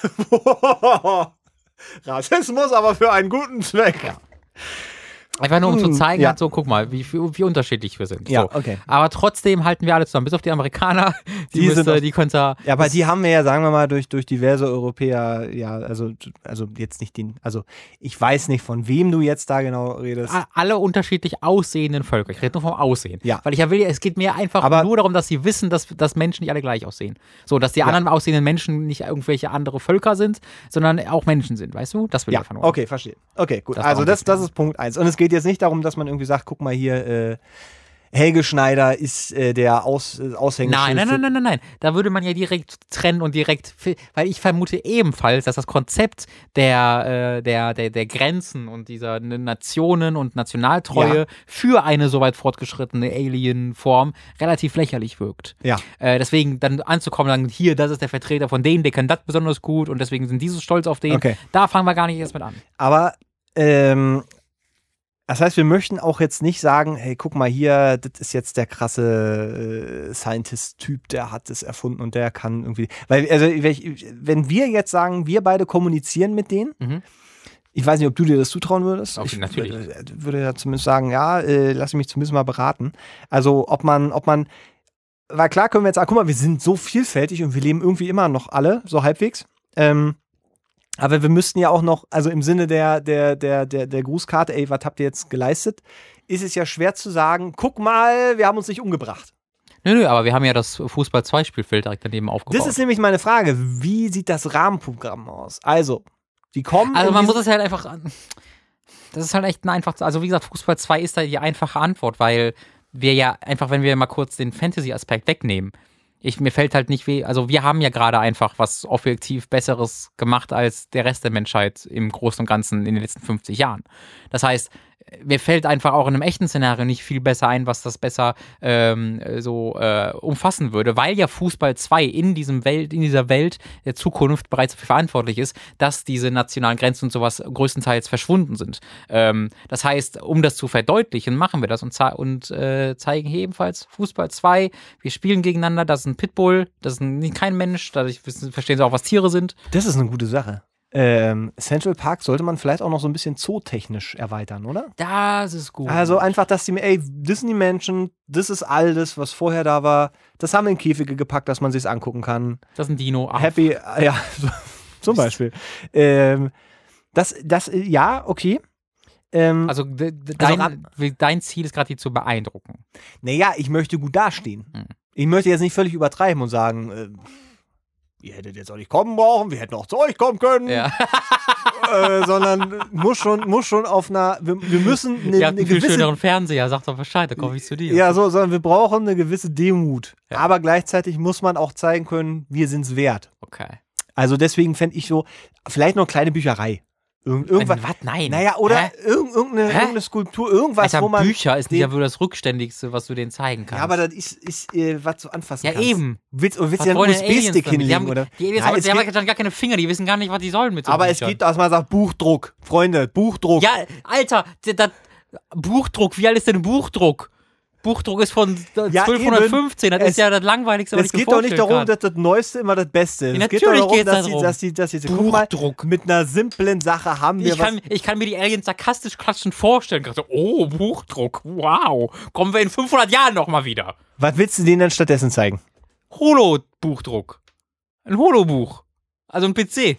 Rassismus, aber für einen guten Zweck. Einfach nur um zu Hm, zeigen, ja. halt so, guck mal, wie, wie unterschiedlich wir sind. Ja, so. okay. Aber trotzdem halten wir alle zusammen, bis auf die Amerikaner. Die, Die müsste, die könnte. Ja, aber die haben wir ja, sagen wir mal, durch, durch diverse Europäer, ja, also, also jetzt nicht den, also ich weiß nicht, von wem du jetzt da genau redest. alle unterschiedlich aussehenden Völker. Ich rede nur vom Aussehen. Ja. Weil ich ja will, es geht mir einfach Aber- nur darum, dass sie wissen, dass, dass Menschen nicht alle gleich aussehen. So, dass die anderen aussehenden Menschen nicht irgendwelche andere Völker sind, sondern auch Menschen sind, weißt du? Das will ich Ja, einfach nur. okay, verstehe. Okay, gut. Das also das, das ist Punkt eins. Und es geht jetzt nicht darum, dass man irgendwie sagt, guck mal hier, äh, Helge Schneider ist äh, der Aus, äh, Aushängeschild. Nein, nein, nein, nein, nein, nein. Da würde man ja direkt trennen und direkt, weil ich vermute ebenfalls, dass das Konzept der, äh, der, der, der Grenzen und dieser Nationen und Nationaltreue Ja. für eine so weit fortgeschrittene Alien-Form relativ lächerlich wirkt. Ja. Äh, deswegen dann anzukommen sagen, hier, das ist der Vertreter von denen, der kann das besonders gut und deswegen sind die so stolz auf den. Okay. Da fangen wir gar nicht erst mit an. Aber ähm, das heißt, wir möchten auch jetzt nicht sagen, hey, guck mal hier, das ist jetzt der krasse äh, Scientist-Typ, der hat es erfunden und der kann irgendwie. Weil, also, wenn wir jetzt sagen, wir beide kommunizieren mit denen, Mhm. ich weiß nicht, ob du dir das zutrauen würdest. Okay, ich natürlich. Würde, würde ja zumindest sagen, ja, äh, lass mich zumindest mal beraten. Also, ob man, ob man, weil klar können wir jetzt sagen, guck mal, wir sind so vielfältig und wir leben irgendwie immer noch alle, so halbwegs. Ähm, aber wir müssten ja auch noch, also im Sinne der, der, der, der, der Grußkarte, ey, was habt ihr jetzt geleistet, ist es ja schwer zu sagen, guck mal, wir haben uns nicht umgebracht. Nö, nö, aber wir haben ja das Fußball-2-Spielfeld direkt daneben aufgebaut. Das ist nämlich meine Frage. Wie sieht das Rahmenprogramm aus? Also, die kommen. Also man muss es halt einfach. Das ist halt echt ein einfach. Also wie gesagt, Fußball 2 ist da die einfache Antwort, weil wir ja einfach, wenn wir mal kurz den Fantasy-Aspekt wegnehmen, ich, mir fällt halt nicht weh, also wir haben ja gerade einfach was objektiv Besseres gemacht als der Rest der Menschheit im Großen und Ganzen in den letzten 50 Jahren. Das heißt, mir fällt einfach auch in einem echten Szenario nicht viel besser ein, was das besser ähm, so äh, umfassen würde, weil ja Fußball 2 in diesem Welt, in dieser Welt der Zukunft bereits dafür verantwortlich ist, dass diese nationalen Grenzen und sowas größtenteils verschwunden sind. Ähm, das heißt, um das zu verdeutlichen, machen wir das und, und äh, zeigen hier ebenfalls Fußball 2. Wir spielen gegeneinander, das ist ein Pitbull, das ist ein, kein Mensch, dadurch verstehen sie auch, was Tiere sind. Das ist eine gute Sache. Ähm, Central Park sollte man vielleicht auch noch so ein bisschen zootechnisch erweitern, oder? Das ist gut. Also einfach, dass die, ey, das die Menschen, das ist alles, was vorher da war. Das haben wir in Käfige gepackt, dass man sich's angucken kann. das ist ein Dino. Ah, Happy, äh, ja, zum Beispiel. Ähm, das, das, ja, okay. Ähm, Also, Also dein, dein Ziel ist gerade, die zu beeindrucken. naja, ich möchte gut dastehen. Hm. Ich möchte jetzt nicht völlig übertreiben und sagen, äh, ihr hättet jetzt auch nicht kommen brauchen, wir hätten auch zu euch kommen können, Ja. äh, sondern muss schon, muss schon auf einer, wir, wir müssen eine, Ihr habt eine einen viel gewisse, schöneren Fernseher, sag doch Bescheid, dann komme ich zu dir. ja, so, sondern wir brauchen eine gewisse Demut. Ja. Aber gleichzeitig muss man auch zeigen können, wir sind's wert. Okay. Also deswegen fände ich so, vielleicht noch eine kleine Bücherei. Irgend, irgendwas. Was? Nein. Naja, oder Hä? irgend, irgendeine, Hä? irgendeine Skulptur, irgendwas, Alter, wo man. Bücher ist ja wohl das Rückständigste, was du denen zeigen kannst. Ja, aber das ist, ist äh, was du anfassen Ja, kannst. eben. Willst, oder willst du ja einen USB-Stick hinlegen, haben, oder? Die Aliens Ja, haben, es die haben dann gar keine Finger, die wissen gar nicht, was die sollen mit so aber es Büchern. gibt, dass man sagt, Buchdruck. Freunde, Buchdruck. Ja, Alter, d- das Buchdruck, wie alt ist denn Buchdruck? Buchdruck ist von Ja, 1215, das Es- ist ja das Langweiligste, was es ich mir geht doch nicht darum, kann. dass das Neueste immer das Beste ist. Ja, es geht doch darum, dass, die, darum. dass die, dass die, guck mal, Buchdruck. mit einer simplen Sache haben wir Ich kann, ich kann mir die Aliens sarkastisch klatschend vorstellen. Gerade so, oh, Buchdruck, wow. Kommen wir in 500 Jahren nochmal wieder. was. Was willst du denen dann stattdessen zeigen? Holo-Buchdruck. Ein Holo-Buch. Also ein PC.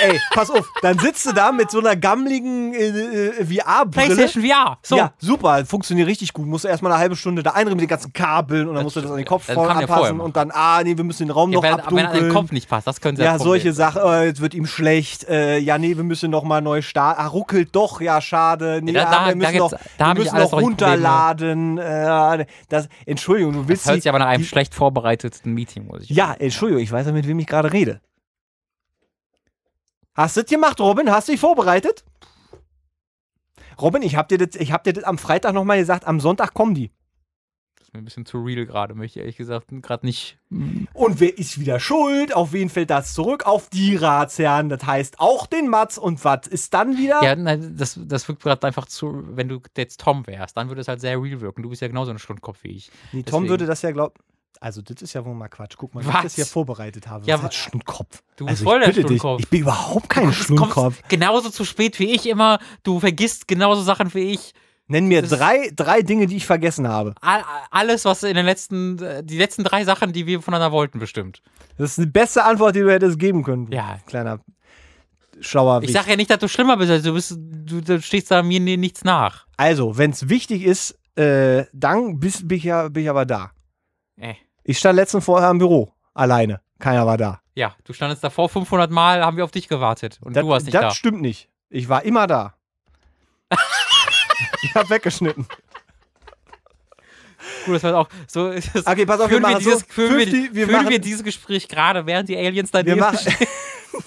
Ey, pass auf, dann sitzt du da mit so einer gammeligen äh, äh, VR-Brille. PlayStation VR. So. Ja, super, funktioniert richtig gut. Musst du erstmal eine halbe Stunde da einreden mit den ganzen Kabeln und dann musst du das an den Kopf ja vorher anpassen und dann, ah, nee, wir müssen den Raum Ja, noch wenn, wenn an abdunkeln. den Kopf nicht passt, das können sie ja, das solche. Sachen, äh, jetzt wird ihm schlecht, äh, ja, nee, wir müssen noch mal neu starten. Ah, ruckelt doch, ja, schade. Nee, Ja, da- ah, da wir müssen gibt's- noch, da wir müssen noch runterladen. Äh, das, Entschuldigung, du willst Das hört sich aber nach einem die, schlecht vorbereiteten Meeting, muss ich Ja, Entschuldigung, ich weiß ja, mit wem ich gerade rede. Hast du das gemacht, Robin? Hast du dich vorbereitet? Robin, ich hab dir das, ich hab dir das am Freitag nochmal gesagt, am Sonntag kommen die. Das ist mir ein bisschen zu real gerade, möchte ich ehrlich gesagt gerade nicht. Und wer ist wieder schuld? Auf wen fällt das zurück? Auf die Ratsherren. Das heißt auch den Mats. Und was ist dann wieder? Ja, nein, das, das wirkt gerade einfach zu, wenn du jetzt Tom wärst, dann würde es halt sehr real wirken. Du bist ja genauso ein Stundenkopf wie ich. nee, Tom deswegen. würde das ja glauben. Also, das ist ja wohl mal Quatsch. Guck mal, wie ich Was? das hier vorbereitet habe. Ja, Was ein Stundenkopf? Du bist also, voll der dich, Stundenkopf. Ich bin überhaupt kein Du kommst genauso zu spät wie ich immer. Du vergisst genauso Sachen wie ich. Nenn mir das- drei, drei Dinge, die ich vergessen habe. All, alles, was in den letzten, äh, die letzten drei Sachen, die wir voneinander wollten, bestimmt. Das ist die beste Antwort, die du hättest geben können. Ja. Kleiner schlauer Ich sage ja nicht, dass du schlimmer bist. Also du, bist du, du stehst da mir ni- nichts nach. Also, wenn es wichtig ist, äh, dann bist, bin, ich ja, bin ich aber da. Äh. Ich stand letztens vorher im Büro. Alleine. Keiner war da. Ja, du standest davor 500 Mal, haben wir auf dich gewartet. Und Das, du warst nicht das da. stimmt nicht. Ich war immer da. ich hab weggeschnitten. Gut, das war auch so. Das Okay, pass auf, wir führen wir, machen dieses, so. führen, wir, 50 wir führen machen- wir dieses Gespräch gerade, während die Aliens Wir daneben machen, stehen.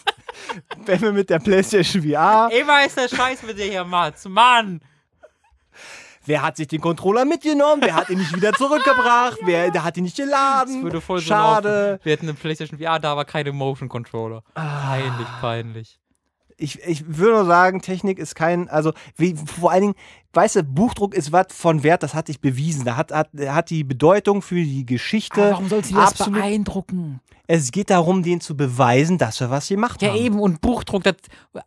wenn wir mit der PlayStation VR, Immer ist der Scheiß mit dir hier, Mats. Mann! Wer hat sich den Controller mitgenommen? Wer hat ihn nicht wieder zurückgebracht? Wer der hat ihn nicht Das geladen? würde voll so Schade. laufen. Wir hätten eine PlayStation VR, da aber keine Motion Controller. Ah. Peinlich, peinlich. ich, ich würde nur sagen, Technik ist kein, also wie, vor allen Dingen, weißt du, Buchdruck ist was von Wert, das hat sich bewiesen. Da hat, hat, hat die Bedeutung für die Geschichte. absolut- beeindrucken? Es geht darum, den zu beweisen, dass wir was gemacht Ja, haben. eben. Und Buchdruck, das,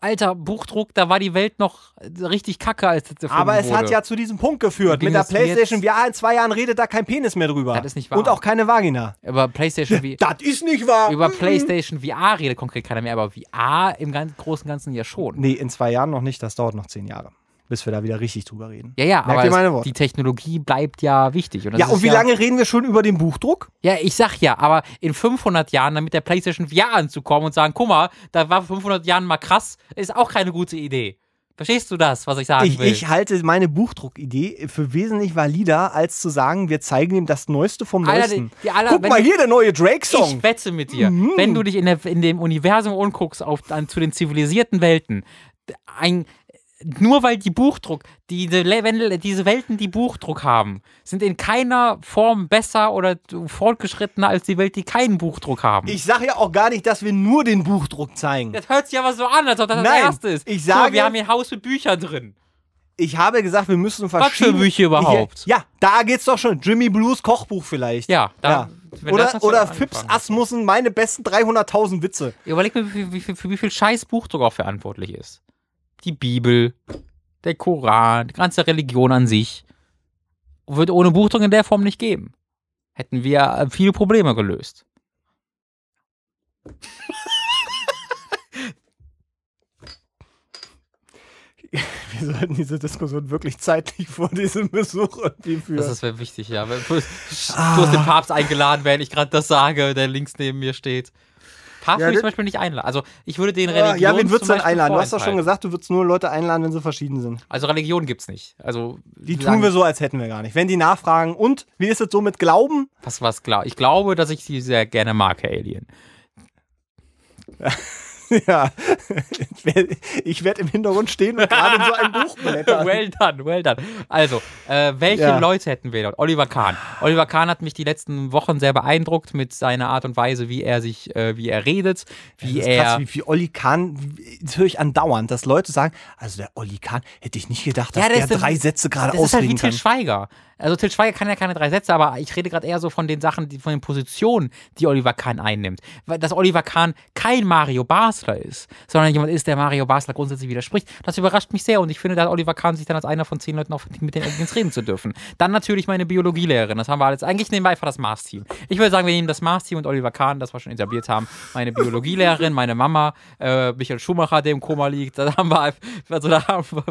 alter Buchdruck, da war die Welt noch richtig kacke, als das erfunden Aber es wurde. hat ja zu diesem Punkt geführt. Mit der das PlayStation? VR in zwei Jahren redet da kein Penis mehr drüber. Das ist nicht wahr. Und auch keine Vagina. Über PlayStation VR. Das ist nicht wahr. Über PlayStation VR redet konkret keiner mehr, aber VR im ganz großen und Ganzen ja schon. Nee, in zwei Jahren noch nicht. Das dauert noch zehn Jahre, bis wir da wieder richtig drüber reden. Ja, ja, Merkt aber es, Worte? die Technologie bleibt ja wichtig. Und das Ja, ist und wie lange reden wir schon über den Buchdruck? Ja, ich sag ja, aber in 500 Jahren dann mit der PlayStation VR anzukommen und sagen, guck mal, da war vor 500 Jahren mal krass, ist auch keine gute Idee. Verstehst du das, was ich sagen Ich, will? ich halte meine Buchdruckidee für wesentlich valider, als zu sagen, wir zeigen ihm das Neueste vom Alter, Neuesten. die- die aller- Guck mal du- hier, der neue Drake-Song. Ich wette mit dir, Mhm. wenn du dich in, der, in dem Universum umguckst, auf, an, zu den zivilisierten Welten, ein, nur weil die Buchdruck, wenn, diese Welten, die Buchdruck haben, sind in keiner Form besser oder fortgeschrittener als die Welt, die keinen Buchdruck haben. Ich sage ja auch gar nicht, dass wir nur den Buchdruck zeigen. das hört sich aber so an, als ob das das Nein, Erste ist. ich Guck sage- wir haben hier ein Haus mit Büchern drin. Ich habe gesagt, wir müssen für verschiedene... Bücher überhaupt? Ja, da geht's doch schon. Jimmy Blues Kochbuch vielleicht. Ja, da, Ja. wenn das Oder, oder. Fips Asmussen, meine besten 300.000 Witze. Überleg mir, wie, wie, für wie viel Scheiß Buchdruck auch verantwortlich ist. Die Bibel, der Koran, die ganze Religion an sich. Würde ohne Buchdruck in der Form nicht geben. Hätten wir äh, viele Probleme gelöst. wir sollten diese Diskussion wirklich zeitlich vor diesem Besuch irgendwie führen. Das wäre wichtig, ja. Wenn Du hast den Papst eingeladen, während ich gerade das sage, der links neben mir steht. Papst Ja, würde ich zum Beispiel nicht einladen. Also ich würde den Ah, Religion ja, wen würdest du denn einladen? Du hast doch schon gesagt, du würdest nur Leute einladen, wenn sie verschieden sind. Also Religion gibt's nicht. Also Die tun wir so, als hätten wir gar nicht. Wenn die nachfragen, und wie ist es so mit Glauben? Was, was klar. Ich glaube, dass ich sie sehr gerne mag, Herr Alien. ja, ich werd- ich werde im Hintergrund stehen und gerade in so ein Buch blättern. well done, well done. Also, äh, welche Ja. Leute hätten wir dort? Oliver Kahn. Oliver Kahn hat mich die letzten Wochen sehr beeindruckt mit seiner Art und Weise, wie er sich, äh, wie er redet, wie Das ist er. krass, wie, wie Olli Kahn, das höre ich andauernd, dass Leute sagen, also der Olli Kahn, hätte ich nicht gedacht, dass Ja, der der, ist- drei Sätze gerade das ist halt wie ausreden Til kann. Schweiger. Also Til Schweiger kann ja keine drei Sätze, aber ich rede gerade eher so von den Sachen, die, von den Positionen, die Oliver Kahn einnimmt. Weil dass Oliver Kahn kein Mario Basler ist, sondern jemand ist, der Mario Basler grundsätzlich widerspricht. Das überrascht mich sehr und ich finde, da hat Oliver Kahn sich dann als einer von zehn Leuten auch mit den Aliens reden zu dürfen. Dann natürlich meine Biologielehrerin. Das haben wir alles. Eigentlich nehmen wir einfach das Mars-Team. Ich würde sagen, wir nehmen das Mars-Team und Oliver Kahn, das wir schon etabliert haben. Meine Biologielehrerin, meine Mama, äh, Michael Schumacher, der im Koma liegt. Da haben wir einfach, also da haben wir,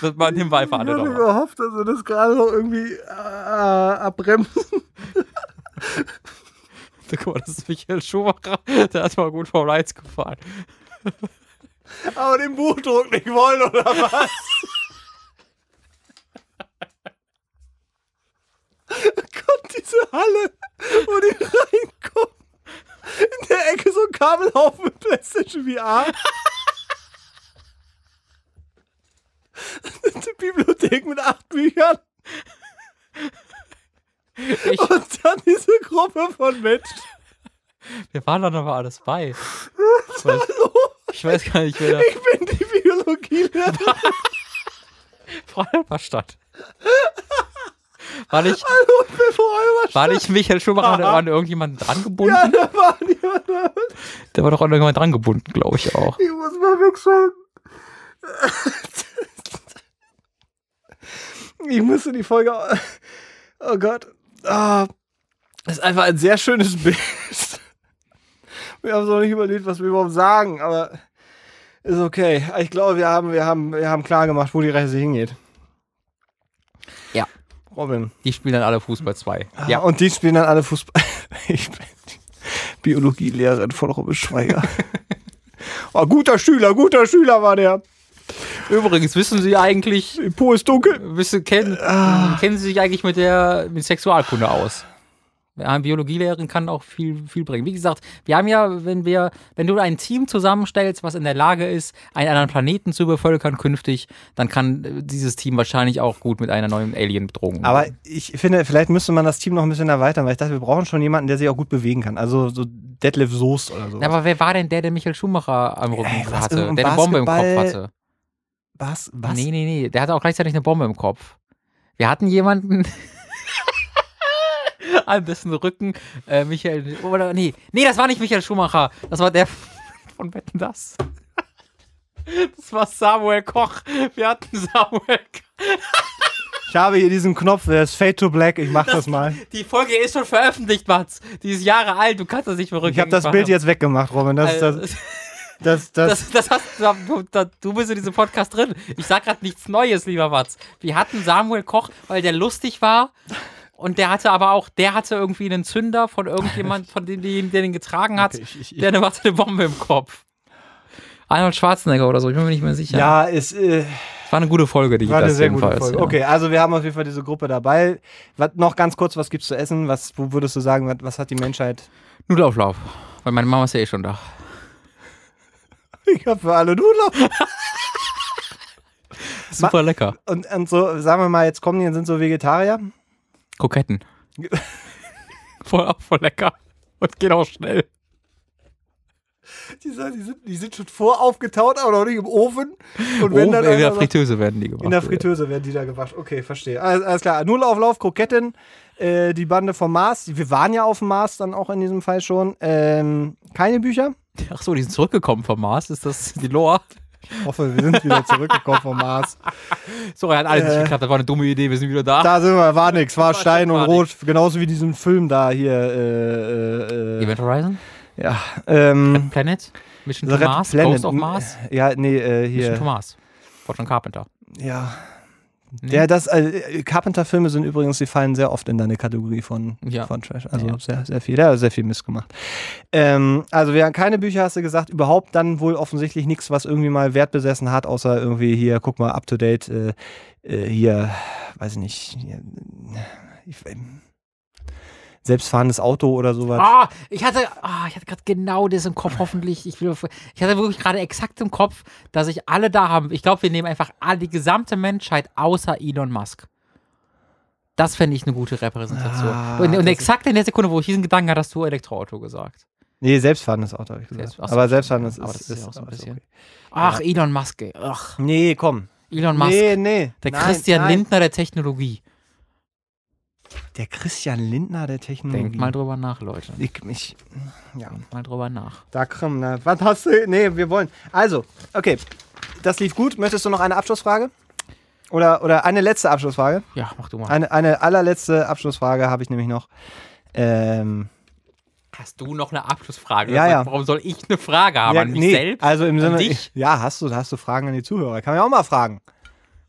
das nehmen wir einfach alle Ich drauf. gehofft, dass wir das gerade noch irgendwie äh, abbremsen. Guck mal, das ist Michael Schumacher, der hat mal gut Formel 1 gefahren. Aber den Buchdruck nicht wollen, oder was? Gott, diese Halle, wo die reinkommen. In der Ecke so ein Kabelhaufen mit PlayStation VR. Eine Bibliothek mit acht Büchern. Ich, Und dann diese Gruppe von Menschen. wir waren da noch mal alles bei. Ich weiß, ich weiß gar nicht, wer da. Ich bin die Biologielehrerin. Freiheit War nicht, Hallo, ich bin Frau Olberstadt. war nicht Michael Schumacher da an irgendjemanden dran gebunden? Ja, da war jemand da. Der war doch an irgendjemand dran gebunden, glaube ich auch. Ich muss mal wegschalten. Ich musste die Folge. Oh Gott. Ah, das ist einfach ein sehr schönes Bild. Wir haben noch nicht überlegt, was wir überhaupt sagen, aber ist okay. Ich glaube, wir haben, wir haben, wir haben klar gemacht, wo die Reise hingeht. Ja. Robin. Die spielen dann alle Fußball 2. Ja. Ja. Und die spielen dann alle Fußball. Ich bin die Biologielehrerin von Robin Schweiger. oh, guter Schüler, guter Schüler war der. Übrigens, wissen Sie eigentlich, Po ist dunkel. wissen, kennen, Ah. kennen Sie sich eigentlich mit der mit Sexualkunde aus? Eine Biologielehrerin kann auch viel, viel bringen. Wie gesagt, wir haben ja, wenn wir, wenn du ein Team zusammenstellst, was in der Lage ist, einen anderen Planeten zu bevölkern künftig, dann kann äh, dieses Team wahrscheinlich auch gut mit einer neuen Alien-Bedrohung. Aber ich finde, vielleicht müsste man das Team noch ein bisschen erweitern, weil ich dachte, wir brauchen schon jemanden, der sich auch gut bewegen kann. Also so Deadlift Soest oder so. Ja, aber wer war denn der, der Michael Schumacher am Rücken hatte? Der eine Bombe im Kopf hatte. Was? Was? Nee, nee, nee. Der hatte auch gleichzeitig eine Bombe im Kopf. Wir hatten jemanden. an dessen Rücken äh, Michael. Oder nee. Nee, das war nicht Michael Schumacher. Das war der von Wetten das. Das war Samuel Koch. Wir hatten Samuel Koch. Ich habe hier diesen Knopf, der ist Fade to Black. Ich mach das, mal. Die Folge ist schon veröffentlicht, Mats. Die ist Jahre alt. Du kannst das nicht verrückt Ich habe das Bild jetzt weggemacht, Robin. Das, das, Das, das, das, das, das hast du, du bist in diesem Podcast drin. Ich sag gerade nichts Neues, lieber Mats. Wir hatten Samuel Koch, weil der lustig war. Und der hatte aber auch, der hatte irgendwie einen Zünder von irgendjemand, von dem, der den getragen hat. Okay, ich- ich- der hatte eine Bombe im Kopf. Arnold Schwarzenegger oder so, ich bin mir nicht mehr sicher. ja, ist, äh, War eine gute Folge, die war eine das sehr gute. Folge. Ja. Okay, also wir haben auf jeden Fall diese Gruppe dabei. Was, noch ganz kurz, was gibt's zu essen? Was, wo würdest du sagen, was, was hat die Menschheit? Nudelauflauf. Weil meine Mama ist ja eh schon da. Ich habe für alle Nudeln. Super lecker. Und, und so, sagen wir mal, jetzt kommen die und sind so Vegetarier. Kroketten. voll, auch voll lecker. Und geht auch schnell. Die, sagen, die, sind, die sind schon voraufgetaut, aber noch nicht im Ofen. Und Oh, in der Fritteuse werden die gemacht. in der Fritteuse werden die da gewaschen. Okay, verstehe. Alles, alles klar. Nullauflauf, Kroketten, äh, die Bande vom Mars. Wir waren ja auf dem Mars dann auch in diesem Fall schon. Ähm, keine Bücher. Ach so, die sind zurückgekommen vom Mars. Ist das die Lore? Ich hoffe, wir sind wieder zurückgekommen vom Mars. Sorry, hat alles Äh. nicht geklappt. Das war eine dumme Idee. Wir sind wieder da. Da sind wir, war nix, war War Stein und war Rot. Genauso wie diesen Film da hier. Äh, äh, Event Horizon? ja, ähm, Planet? Mission to Red Mars? Planet. Ghost of Mars? Ja, nee, äh, Mission to hier. Mars. Von John Carpenter. Ja. Nee? Der, das, äh, Carpenter-Filme sind übrigens, die fallen sehr oft in deine Kategorie von, Ja. von Trash. Also Ja. sehr, sehr viel. Hat sehr viel Mist gemacht. Ähm, also wir haben keine Bücher, hast du gesagt, überhaupt dann wohl offensichtlich nichts, was irgendwie mal Wert besessen hat, außer irgendwie hier, guck mal, up to date, äh, äh, hier, weiß ich nicht, hier, ich, selbstfahrendes Auto oder sowas. Ah, ich hatte, ah, ich hatte gerade genau das im Kopf, hoffentlich. Ich, will, ich hatte wirklich gerade exakt im Kopf, dass ich alle da haben. Ich glaube, wir nehmen einfach alle, die gesamte Menschheit außer Elon Musk. Das fände ich eine gute Repräsentation. Ah, und und exakt in der Sekunde, wo ich diesen Gedanken hatte, hast du Elektroauto gesagt. Nee, selbstfahrendes Auto, habe ich gesagt. Selbst- aber selbstfahrendes ist, Aber das ist ja auch so ein ist bisschen- okay. Ach, Elon Musk, ey. Ach, Nee, komm. Elon Musk. Nee, nee. der nein, Christian nein. Lindner der Technologie. Der Christian Lindner der Technologie. Denkt mal drüber nach, Leute. Ich, ich, ja. Denkt mal drüber nach. Da komm, na, was hast du? Nee, wir wollen. Also, okay. Das lief gut. Möchtest du noch eine Abschlussfrage? Oder, oder eine letzte Abschlussfrage? Ja, mach du mal. Eine, eine allerletzte Abschlussfrage habe ich nämlich noch. Ähm, Hast du noch eine Abschlussfrage? Ja, ja. Warum soll ich eine Frage haben ja, an mich nee, selbst? Also im An Sinne, dich? ja, hast du, hast du Fragen an die Zuhörer? Kann man ja auch mal fragen.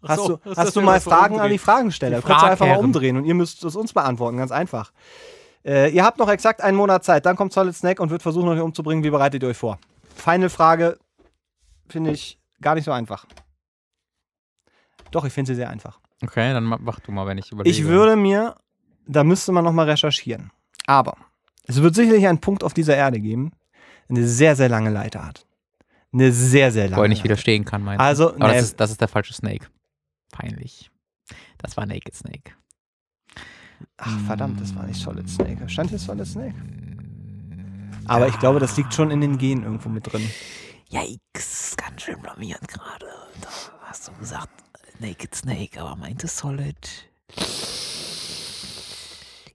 Hast so, du, hast du mal Fragen an umdrehen? die Fragensteller? Die Könnt ihr einfach mal umdrehen und ihr müsst es uns beantworten, ganz einfach. Äh, ihr habt noch exakt einen Monat Zeit, dann kommt Solid Snake und wird versuchen, euch umzubringen. Wie bereitet ihr euch vor? Final Frage finde ich gar nicht so einfach. Doch, ich finde sie sehr einfach. Okay, dann ma- mach du mal, wenn ich überlege. Ich würde mir, da müsste man nochmal recherchieren. Aber es wird sicherlich einen Punkt auf dieser Erde geben, der eine sehr, sehr lange Leiter hat. Eine sehr, sehr lange Wo er nicht widerstehen kann, meinst du? Also, Aber nee, das, ist, das ist der falsche Snake. Peinlich. Das war Naked Snake. ach verdammt, das war nicht Solid Snake. Stand hier Solid Snake? Aber ich glaube, das liegt schon in den Genen irgendwo mit drin. Yikes, ganz schön blamiert gerade. Da hast du gesagt Naked Snake, aber meinte Solid.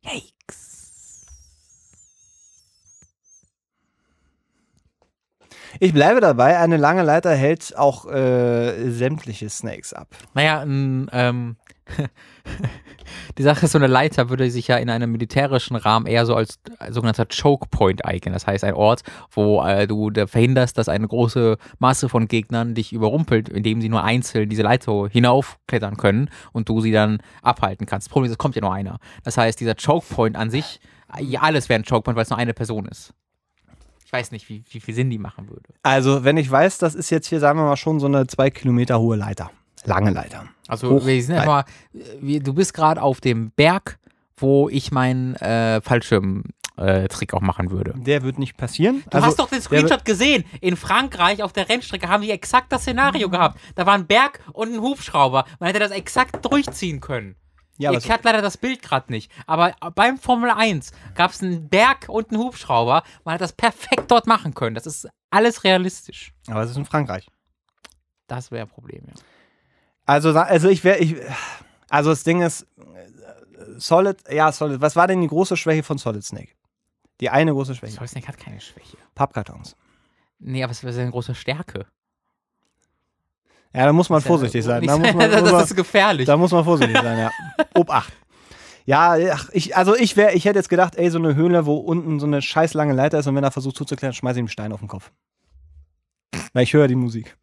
Yikes. Ich bleibe dabei, eine lange Leiter hält auch äh, sämtliche Snakes ab. Naja, ein, ähm, die Sache ist, so eine Leiter würde sich ja in einem militärischen Rahmen eher so als sogenannter Choke Point eignen. Das heißt, ein Ort, wo äh, du verhinderst, dass eine große Masse von Gegnern dich überrumpelt, indem sie nur einzeln diese Leiter hinaufklettern können und du sie dann abhalten kannst. Das Problem ist, es kommt ja nur einer. Das heißt, dieser Choke Point an sich, ja, alles wäre ein Choke Point, weil es nur eine Person ist. Ich weiß nicht, wie, wie viel Sinn die machen würde. Also, wenn ich weiß, das ist jetzt hier, sagen wir mal, schon so eine zwei Kilometer hohe Leiter. Lange Leiter. Also Hoch- wir sind wir, du bist gerade auf dem Berg, wo ich meinen äh, Fallschirm-Trick auch machen würde. Der wird nicht passieren. Du Also, hast doch den Screenshot gesehen. In Frankreich auf der Rennstrecke haben die exakt das Szenario gehabt. Da war ein Berg und ein Hubschrauber. Man hätte das exakt durchziehen können. Ja, Ihr hat leider das Bild gerade nicht. Aber beim Formel 1 gab es einen Berg und einen Hubschrauber. Man hat das perfekt dort machen können. Das ist alles realistisch. aber es ist in Frankreich. Das wäre ein Problem, ja. Also, also ich wäre, ich, also das Ding ist, äh, Solid, ja, Solid. Was war denn die große Schwäche von Solid Snake? Die eine große Schwäche. Solid Snake hat keine Schwäche. Pappkartons. Nee, aber es wäre eine große Stärke. Ja, da muss man vorsichtig sein. Da muss man, das ist gefährlich. da muss man vorsichtig sein, ja. Obacht. Ja, ach, ich, also ich wäre, ich hätte jetzt gedacht, ey, so eine Höhle, wo unten so eine scheiß lange Leiter ist und wenn er versucht zuzuklettern, schmeiße ich ihm einen Stein auf den Kopf. Weil ich höre die Musik.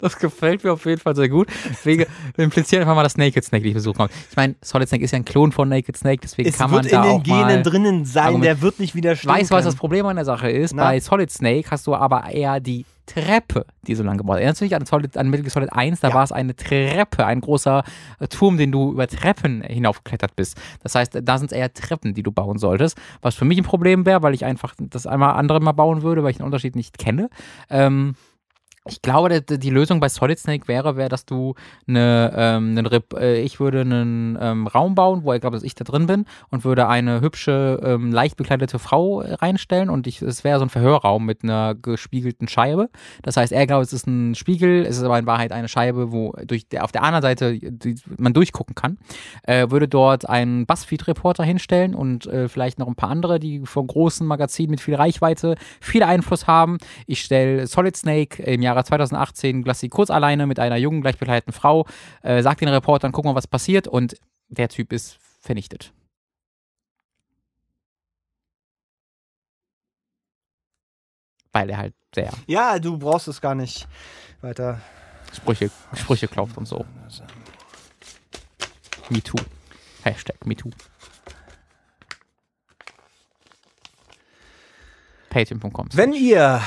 Das gefällt mir auf jeden Fall sehr gut. Deswegen wir implizieren einfach mal das Naked Snake, die ich besuchen habe. Ich meine, Solid Snake ist ja ein Klon von Naked Snake, deswegen Es kann wird man in da den auch mal Genen drinnen sein, Argument- der wird nicht widerstehen Weißt du, was das Problem an der Sache ist? Na? Bei Solid Snake hast du aber eher die Treppe, die so lange gebaut ist. Erinnerst du dich an, Solid, an Metal Gear Solid 1? Da Ja. war es eine Treppe, ein großer äh, Turm, den du über Treppen hinaufgeklettert bist. Das heißt, da sind es eher Treppen, die du bauen solltest. Was für mich ein Problem wäre, weil ich einfach das einmal andere mal bauen würde, weil ich den Unterschied nicht kenne. Ähm, ich glaube, die, Lösung bei Solid Snake wäre, wäre, dass du eine, ähm, einen Rep äh, ich würde einen ähm, Raum bauen, wo ich glaube, dass ich da drin bin und würde eine hübsche, ähm, leicht bekleidete Frau äh, reinstellen und ich, es wäre so ein Verhörraum mit einer gespiegelten Scheibe. Das heißt, er glaubt, es ist ein Spiegel, es ist aber in Wahrheit eine Scheibe, wo durch auf der anderen Seite die, man durchgucken kann. Äh, würde dort einen Buzzfeed-Reporter hinstellen und äh, vielleicht noch ein paar andere, die von großen Magazinen mit viel Reichweite viel Einfluss haben. Ich stelle Solid Snake im Jahre 2018 Glassy kurz alleine mit einer jungen, gleich bekleideten Frau, äh, sagt den Reportern, guck mal, was passiert und der Typ ist vernichtet. Weil er halt sehr Ja, du brauchst es gar nicht weiter. Sprüche, Sprüche klopft und so. MeToo. Hashtag MeToo. Patreon.com. Wenn ihr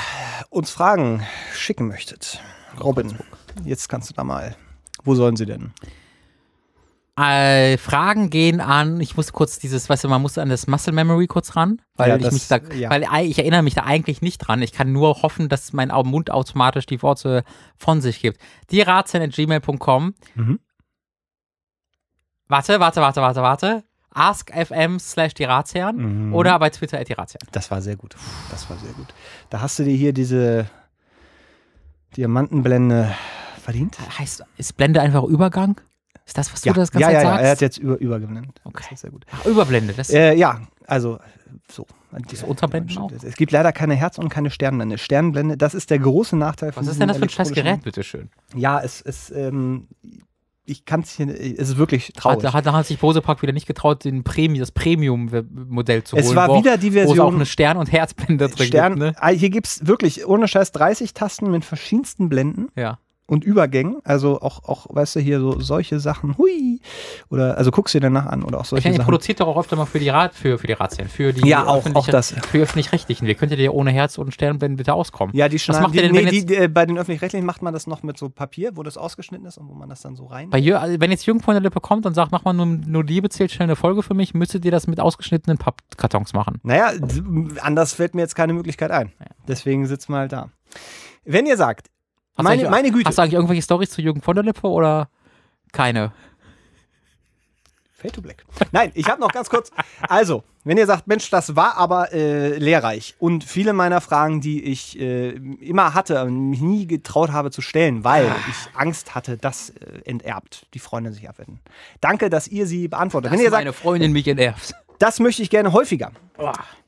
uns Fragen schicken möchtet, Robin, jetzt kannst du da mal. Wo sollen sie denn? Äh, Fragen gehen an, ich muss kurz dieses, weißt du, man muss an das Muscle Memory kurz ran, weil Ja, ich das- mich da, ja. weil ei- ich erinnere mich da eigentlich nicht dran. Ich kann nur hoffen, dass mein Mund automatisch die Worte von sich gibt. Dierazien.gmail.com Mhm. Warte, warte, warte, warte, warte. AskFM slash Dirazian Mhm. oder bei Twitter at Dirazian. Das war sehr gut. Das war sehr gut. Da hast du dir hier diese Diamantenblende verdient. Heißt, ist Blende einfach Übergang? Ist das, was du Ja, das ganze ja, ja, Zeit ja, sagst? er hat jetzt über, über genannt. Okay. Das ist sehr gut. Ach, Überblende, das Äh, ja, also so. Das Unterblenden auch? Es gibt leider keine Herz- und keine Sternblende. Sternblende, das ist der große Nachteil von Was ist denn das für ein scheiß Gerät, bitteschön? Ja, es ist, ähm, ich kann es hier, es ist wirklich traurig. Hat, hat, hat sich Bose Park wieder nicht getraut, den Premium, das Premium-Modell zu holen. es war wo, wieder die wo es auch Version eine Stern- und Herzblende drin Stern. gibt, ne? Ah, Hier gibt es wirklich ohne Scheiß 30 Tasten mit verschiedensten Blenden Ja. Und Übergängen. Also auch, auch, weißt du, hier so solche Sachen. Hui. Oder, also guckst du dir danach an oder auch Ich solche ihr Sachen. produziert doch auch öfter mal für die Rad, für, für die Razzien, für die Ja, auch- auch das. Für öffentlich-rechtlichen. Wie könnt ihr ohne Herz und Sternblenden bitte auskommen? Ja, die Was schneiden, macht ihr die, denn, nee, jetzt, die, äh, bei den öffentlich-rechtlichen macht man das noch mit so Papier, wo das ausgeschnitten ist und wo man das dann so rein. bei Jür, also wenn jetzt Jürgen von der Lippe kommt und sagt, mach mal nur, nur Liebe zählt schnell eine Folge für mich, müsstet ihr das mit ausgeschnittenen Pappkartons machen. Naja, anders fällt mir jetzt keine Möglichkeit ein. Deswegen sitzen wir halt da. Wenn ihr sagt, Hast meine, meine Güte, Hast du eigentlich irgendwelche Stories zu Jürgen von der Lippe oder keine? Fade to Black. Nein, ich habe noch ganz kurz. Also, wenn ihr sagt, Mensch, das war aber äh, lehrreich und viele meiner Fragen, die ich äh, immer hatte und mich nie getraut habe zu stellen, weil Ah. ich Angst hatte, dass äh, enterbt die Freunde sich abwenden. Danke, dass ihr sie beantwortet. Dass wenn ihr sagt, meine Freundin mich entnervt. das möchte ich gerne häufiger,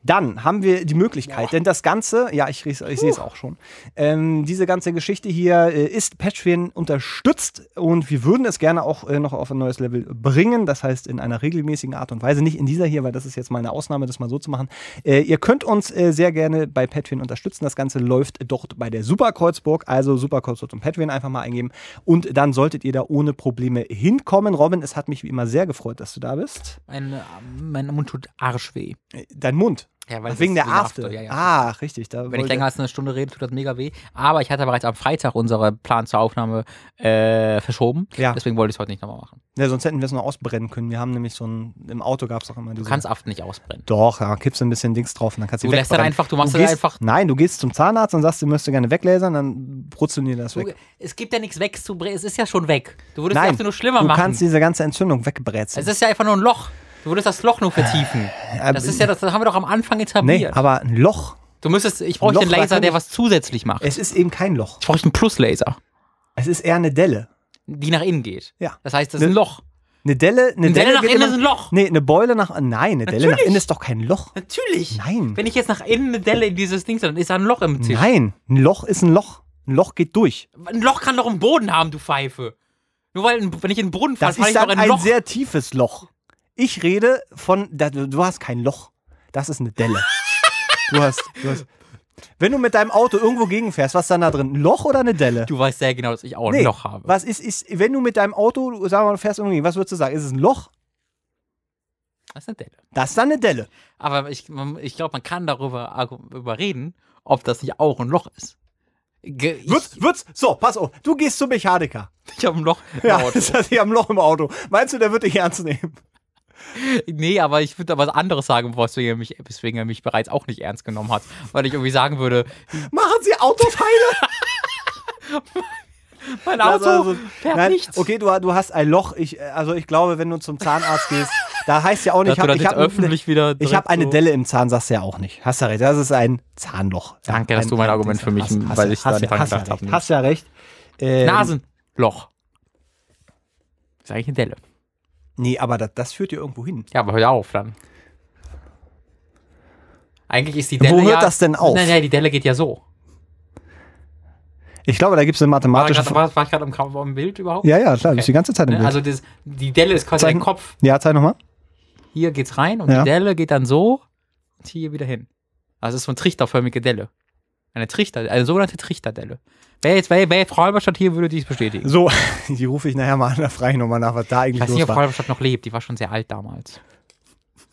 dann haben wir die Möglichkeit, denn das Ganze, ja, ich, riech's- ich sehe es auch schon, ähm, diese ganze Geschichte hier äh, ist Patreon unterstützt und wir würden es gerne auch äh, noch auf ein neues Level bringen, das heißt in einer regelmäßigen Art und Weise, nicht in dieser hier, weil das ist jetzt mal eine Ausnahme, das mal so zu machen. Äh, ihr könnt uns äh, sehr gerne bei Patreon unterstützen, das Ganze läuft dort bei der Superkreuzburg, also Superkreuzburg und Patreon einfach mal eingeben und dann solltet ihr da ohne Probleme hinkommen. Robin, es hat mich wie immer sehr gefreut, dass du da bist. Mein, äh, mein Mund tut arschweh. Äh, Dein Mund. Ja, Ach, wegen der After. Ja, ja. Ah, richtig. Da Wenn ich länger als eine Stunde rede, tut das mega weh. Aber ich hatte bereits am Freitag unseren Plan zur Aufnahme äh, verschoben. Ja. Deswegen wollte ich es heute nicht nochmal machen. Ja, sonst hätten wir es noch ausbrennen können. Wir haben nämlich so ein, im Auto gab es auch immer diese. Du kannst Aft nicht ausbrennen. Doch, da kippst du ein bisschen Dings drauf und dann kannst du Du lässt dann einfach, du machst du gehst, einfach. Nein, du gehst zum Zahnarzt und sagst, du müsstest gerne weglasern, dann brutzeln die das Du, weg. es gibt ja nichts wegzubrennen. Es ist ja schon weg. Du würdest es Nein, einfach nur schlimmer du machen. kannst diese ganze Entzündung wegbrezeln. es ist ja einfach nur ein Loch. Du würdest das Loch nur vertiefen. Das ist ja, das, das haben wir doch am Anfang Nee, etabliert. aber ein Loch. du müsstest, ich brauche einen Laser, der was zusätzlich macht. Es ist eben kein Loch. Ich brauche einen Pluslaser, Es ist eher eine Delle. die nach innen geht. Ja. Das heißt, das ist ein Loch. Eine Delle, eine Eine Delle nach geht innen immer- ist ein Loch. Nee, eine Beule nach. Nein, eine Delle nach Natürlich. innen ist doch kein Loch. Natürlich. Nein. Wenn ich jetzt nach innen eine Delle in dieses Ding, dann ist da ein Loch im Tisch. Nein, ein Loch ist ein Loch. Ein Loch geht durch. Ein Loch kann doch einen Boden haben, du Pfeife. Nur weil, ein- wenn ich in den Brunnen falle, Das falle ist ich doch ein ein Loch. sehr tiefes Loch. Ich rede von, du hast kein Loch. Das ist eine Delle. Du hast, du hast. Wenn du mit deinem Auto irgendwo gegenfährst, was ist dann da drin? Ein Loch oder eine Delle? Du weißt sehr genau, dass ich auch ein Nee, Loch habe. Was ist, ist, wenn du mit deinem Auto, sagen wir mal, fährst irgendwo gegen, was würdest du sagen? Ist es ein Loch? Das ist eine Delle. Das ist dann eine Delle. Aber ich, ich glaube, man kann darüber, darüber reden, ob das nicht auch ein Loch ist. Ge Wird's, wird's, so, pass auf. Du gehst zum Mechaniker. ich habe ein Loch im Ja, Auto. das heißt, ich habe ein Loch im Auto. Meinst du, der wird dich ernst nehmen? Nee, aber ich würde was anderes sagen, weswegen er, mich, weswegen er mich bereits auch nicht ernst genommen hat. Weil ich irgendwie sagen würde, Machen Sie Autoteile? mein Auto Also, fährt nein, nichts. Okay, du, du hast ein Loch. Ich, also ich glaube, wenn du zum Zahnarzt gehst, da heißt ja auch nicht, ich habe öffentlich wieder ich habe eine Delle im Zahn, sagst du ja auch nicht. Hast ja recht, das ist ein Zahnloch. Danke, ja, dass ein, du mein ein- Argument für mich- hast, weil ich da nicht dran hast, gedacht habe. hast ja recht. Ähm, Nasenloch. Ist eigentlich eine Delle. Nee, aber das, das führt dir irgendwo hin. Ja, aber hör auf dann. Eigentlich ist die Delle Wo hört ja, das denn auf? Nein, nein, die Delle geht ja so. Ich glaube, da gibt es eine War, mathematische. grad, war, ich gerade im, im Bild überhaupt? ja, ja, klar, du bist die ganze Zeit im Ne? Bild. Also das, die Delle ist quasi Zeichen- der Kopf. ja, zeig nochmal. Hier geht's rein und Ja. die Delle geht dann so und hier wieder hin. Also es ist so eine trichterförmige Delle. Eine Trichter, eine sogenannte Trichterdelle. Wer jetzt, wer, wer jetzt Frau Halberstadt hier würde dies bestätigen. So, die rufe ich nachher mal an, da frage ich nochmal nach, was da eigentlich Ich weiß los nicht, ob Frau war. Halberstadt noch lebt. Die war schon sehr alt damals.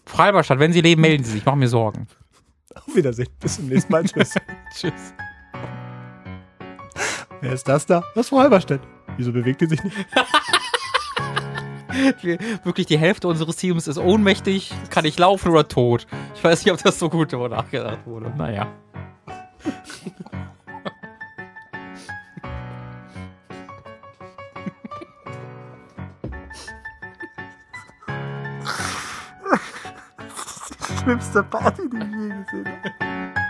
Frau Halberstadt, wenn Sie leben, melden Sie sich. Ich mache mir Sorgen. Auf Wiedersehen. Bis zum nächsten Mal. Tschüss. Tschüss. Wer ist das da? Das ist Frau Halberstedt. Wieso bewegt die sich nicht? Wir, wirklich die Hälfte unseres Teams ist ohnmächtig, kann nicht laufen oder tot. Ich weiß nicht, ob das so gut darüber nachgedacht wurde. Naja. Schlimmste Party, die ich je.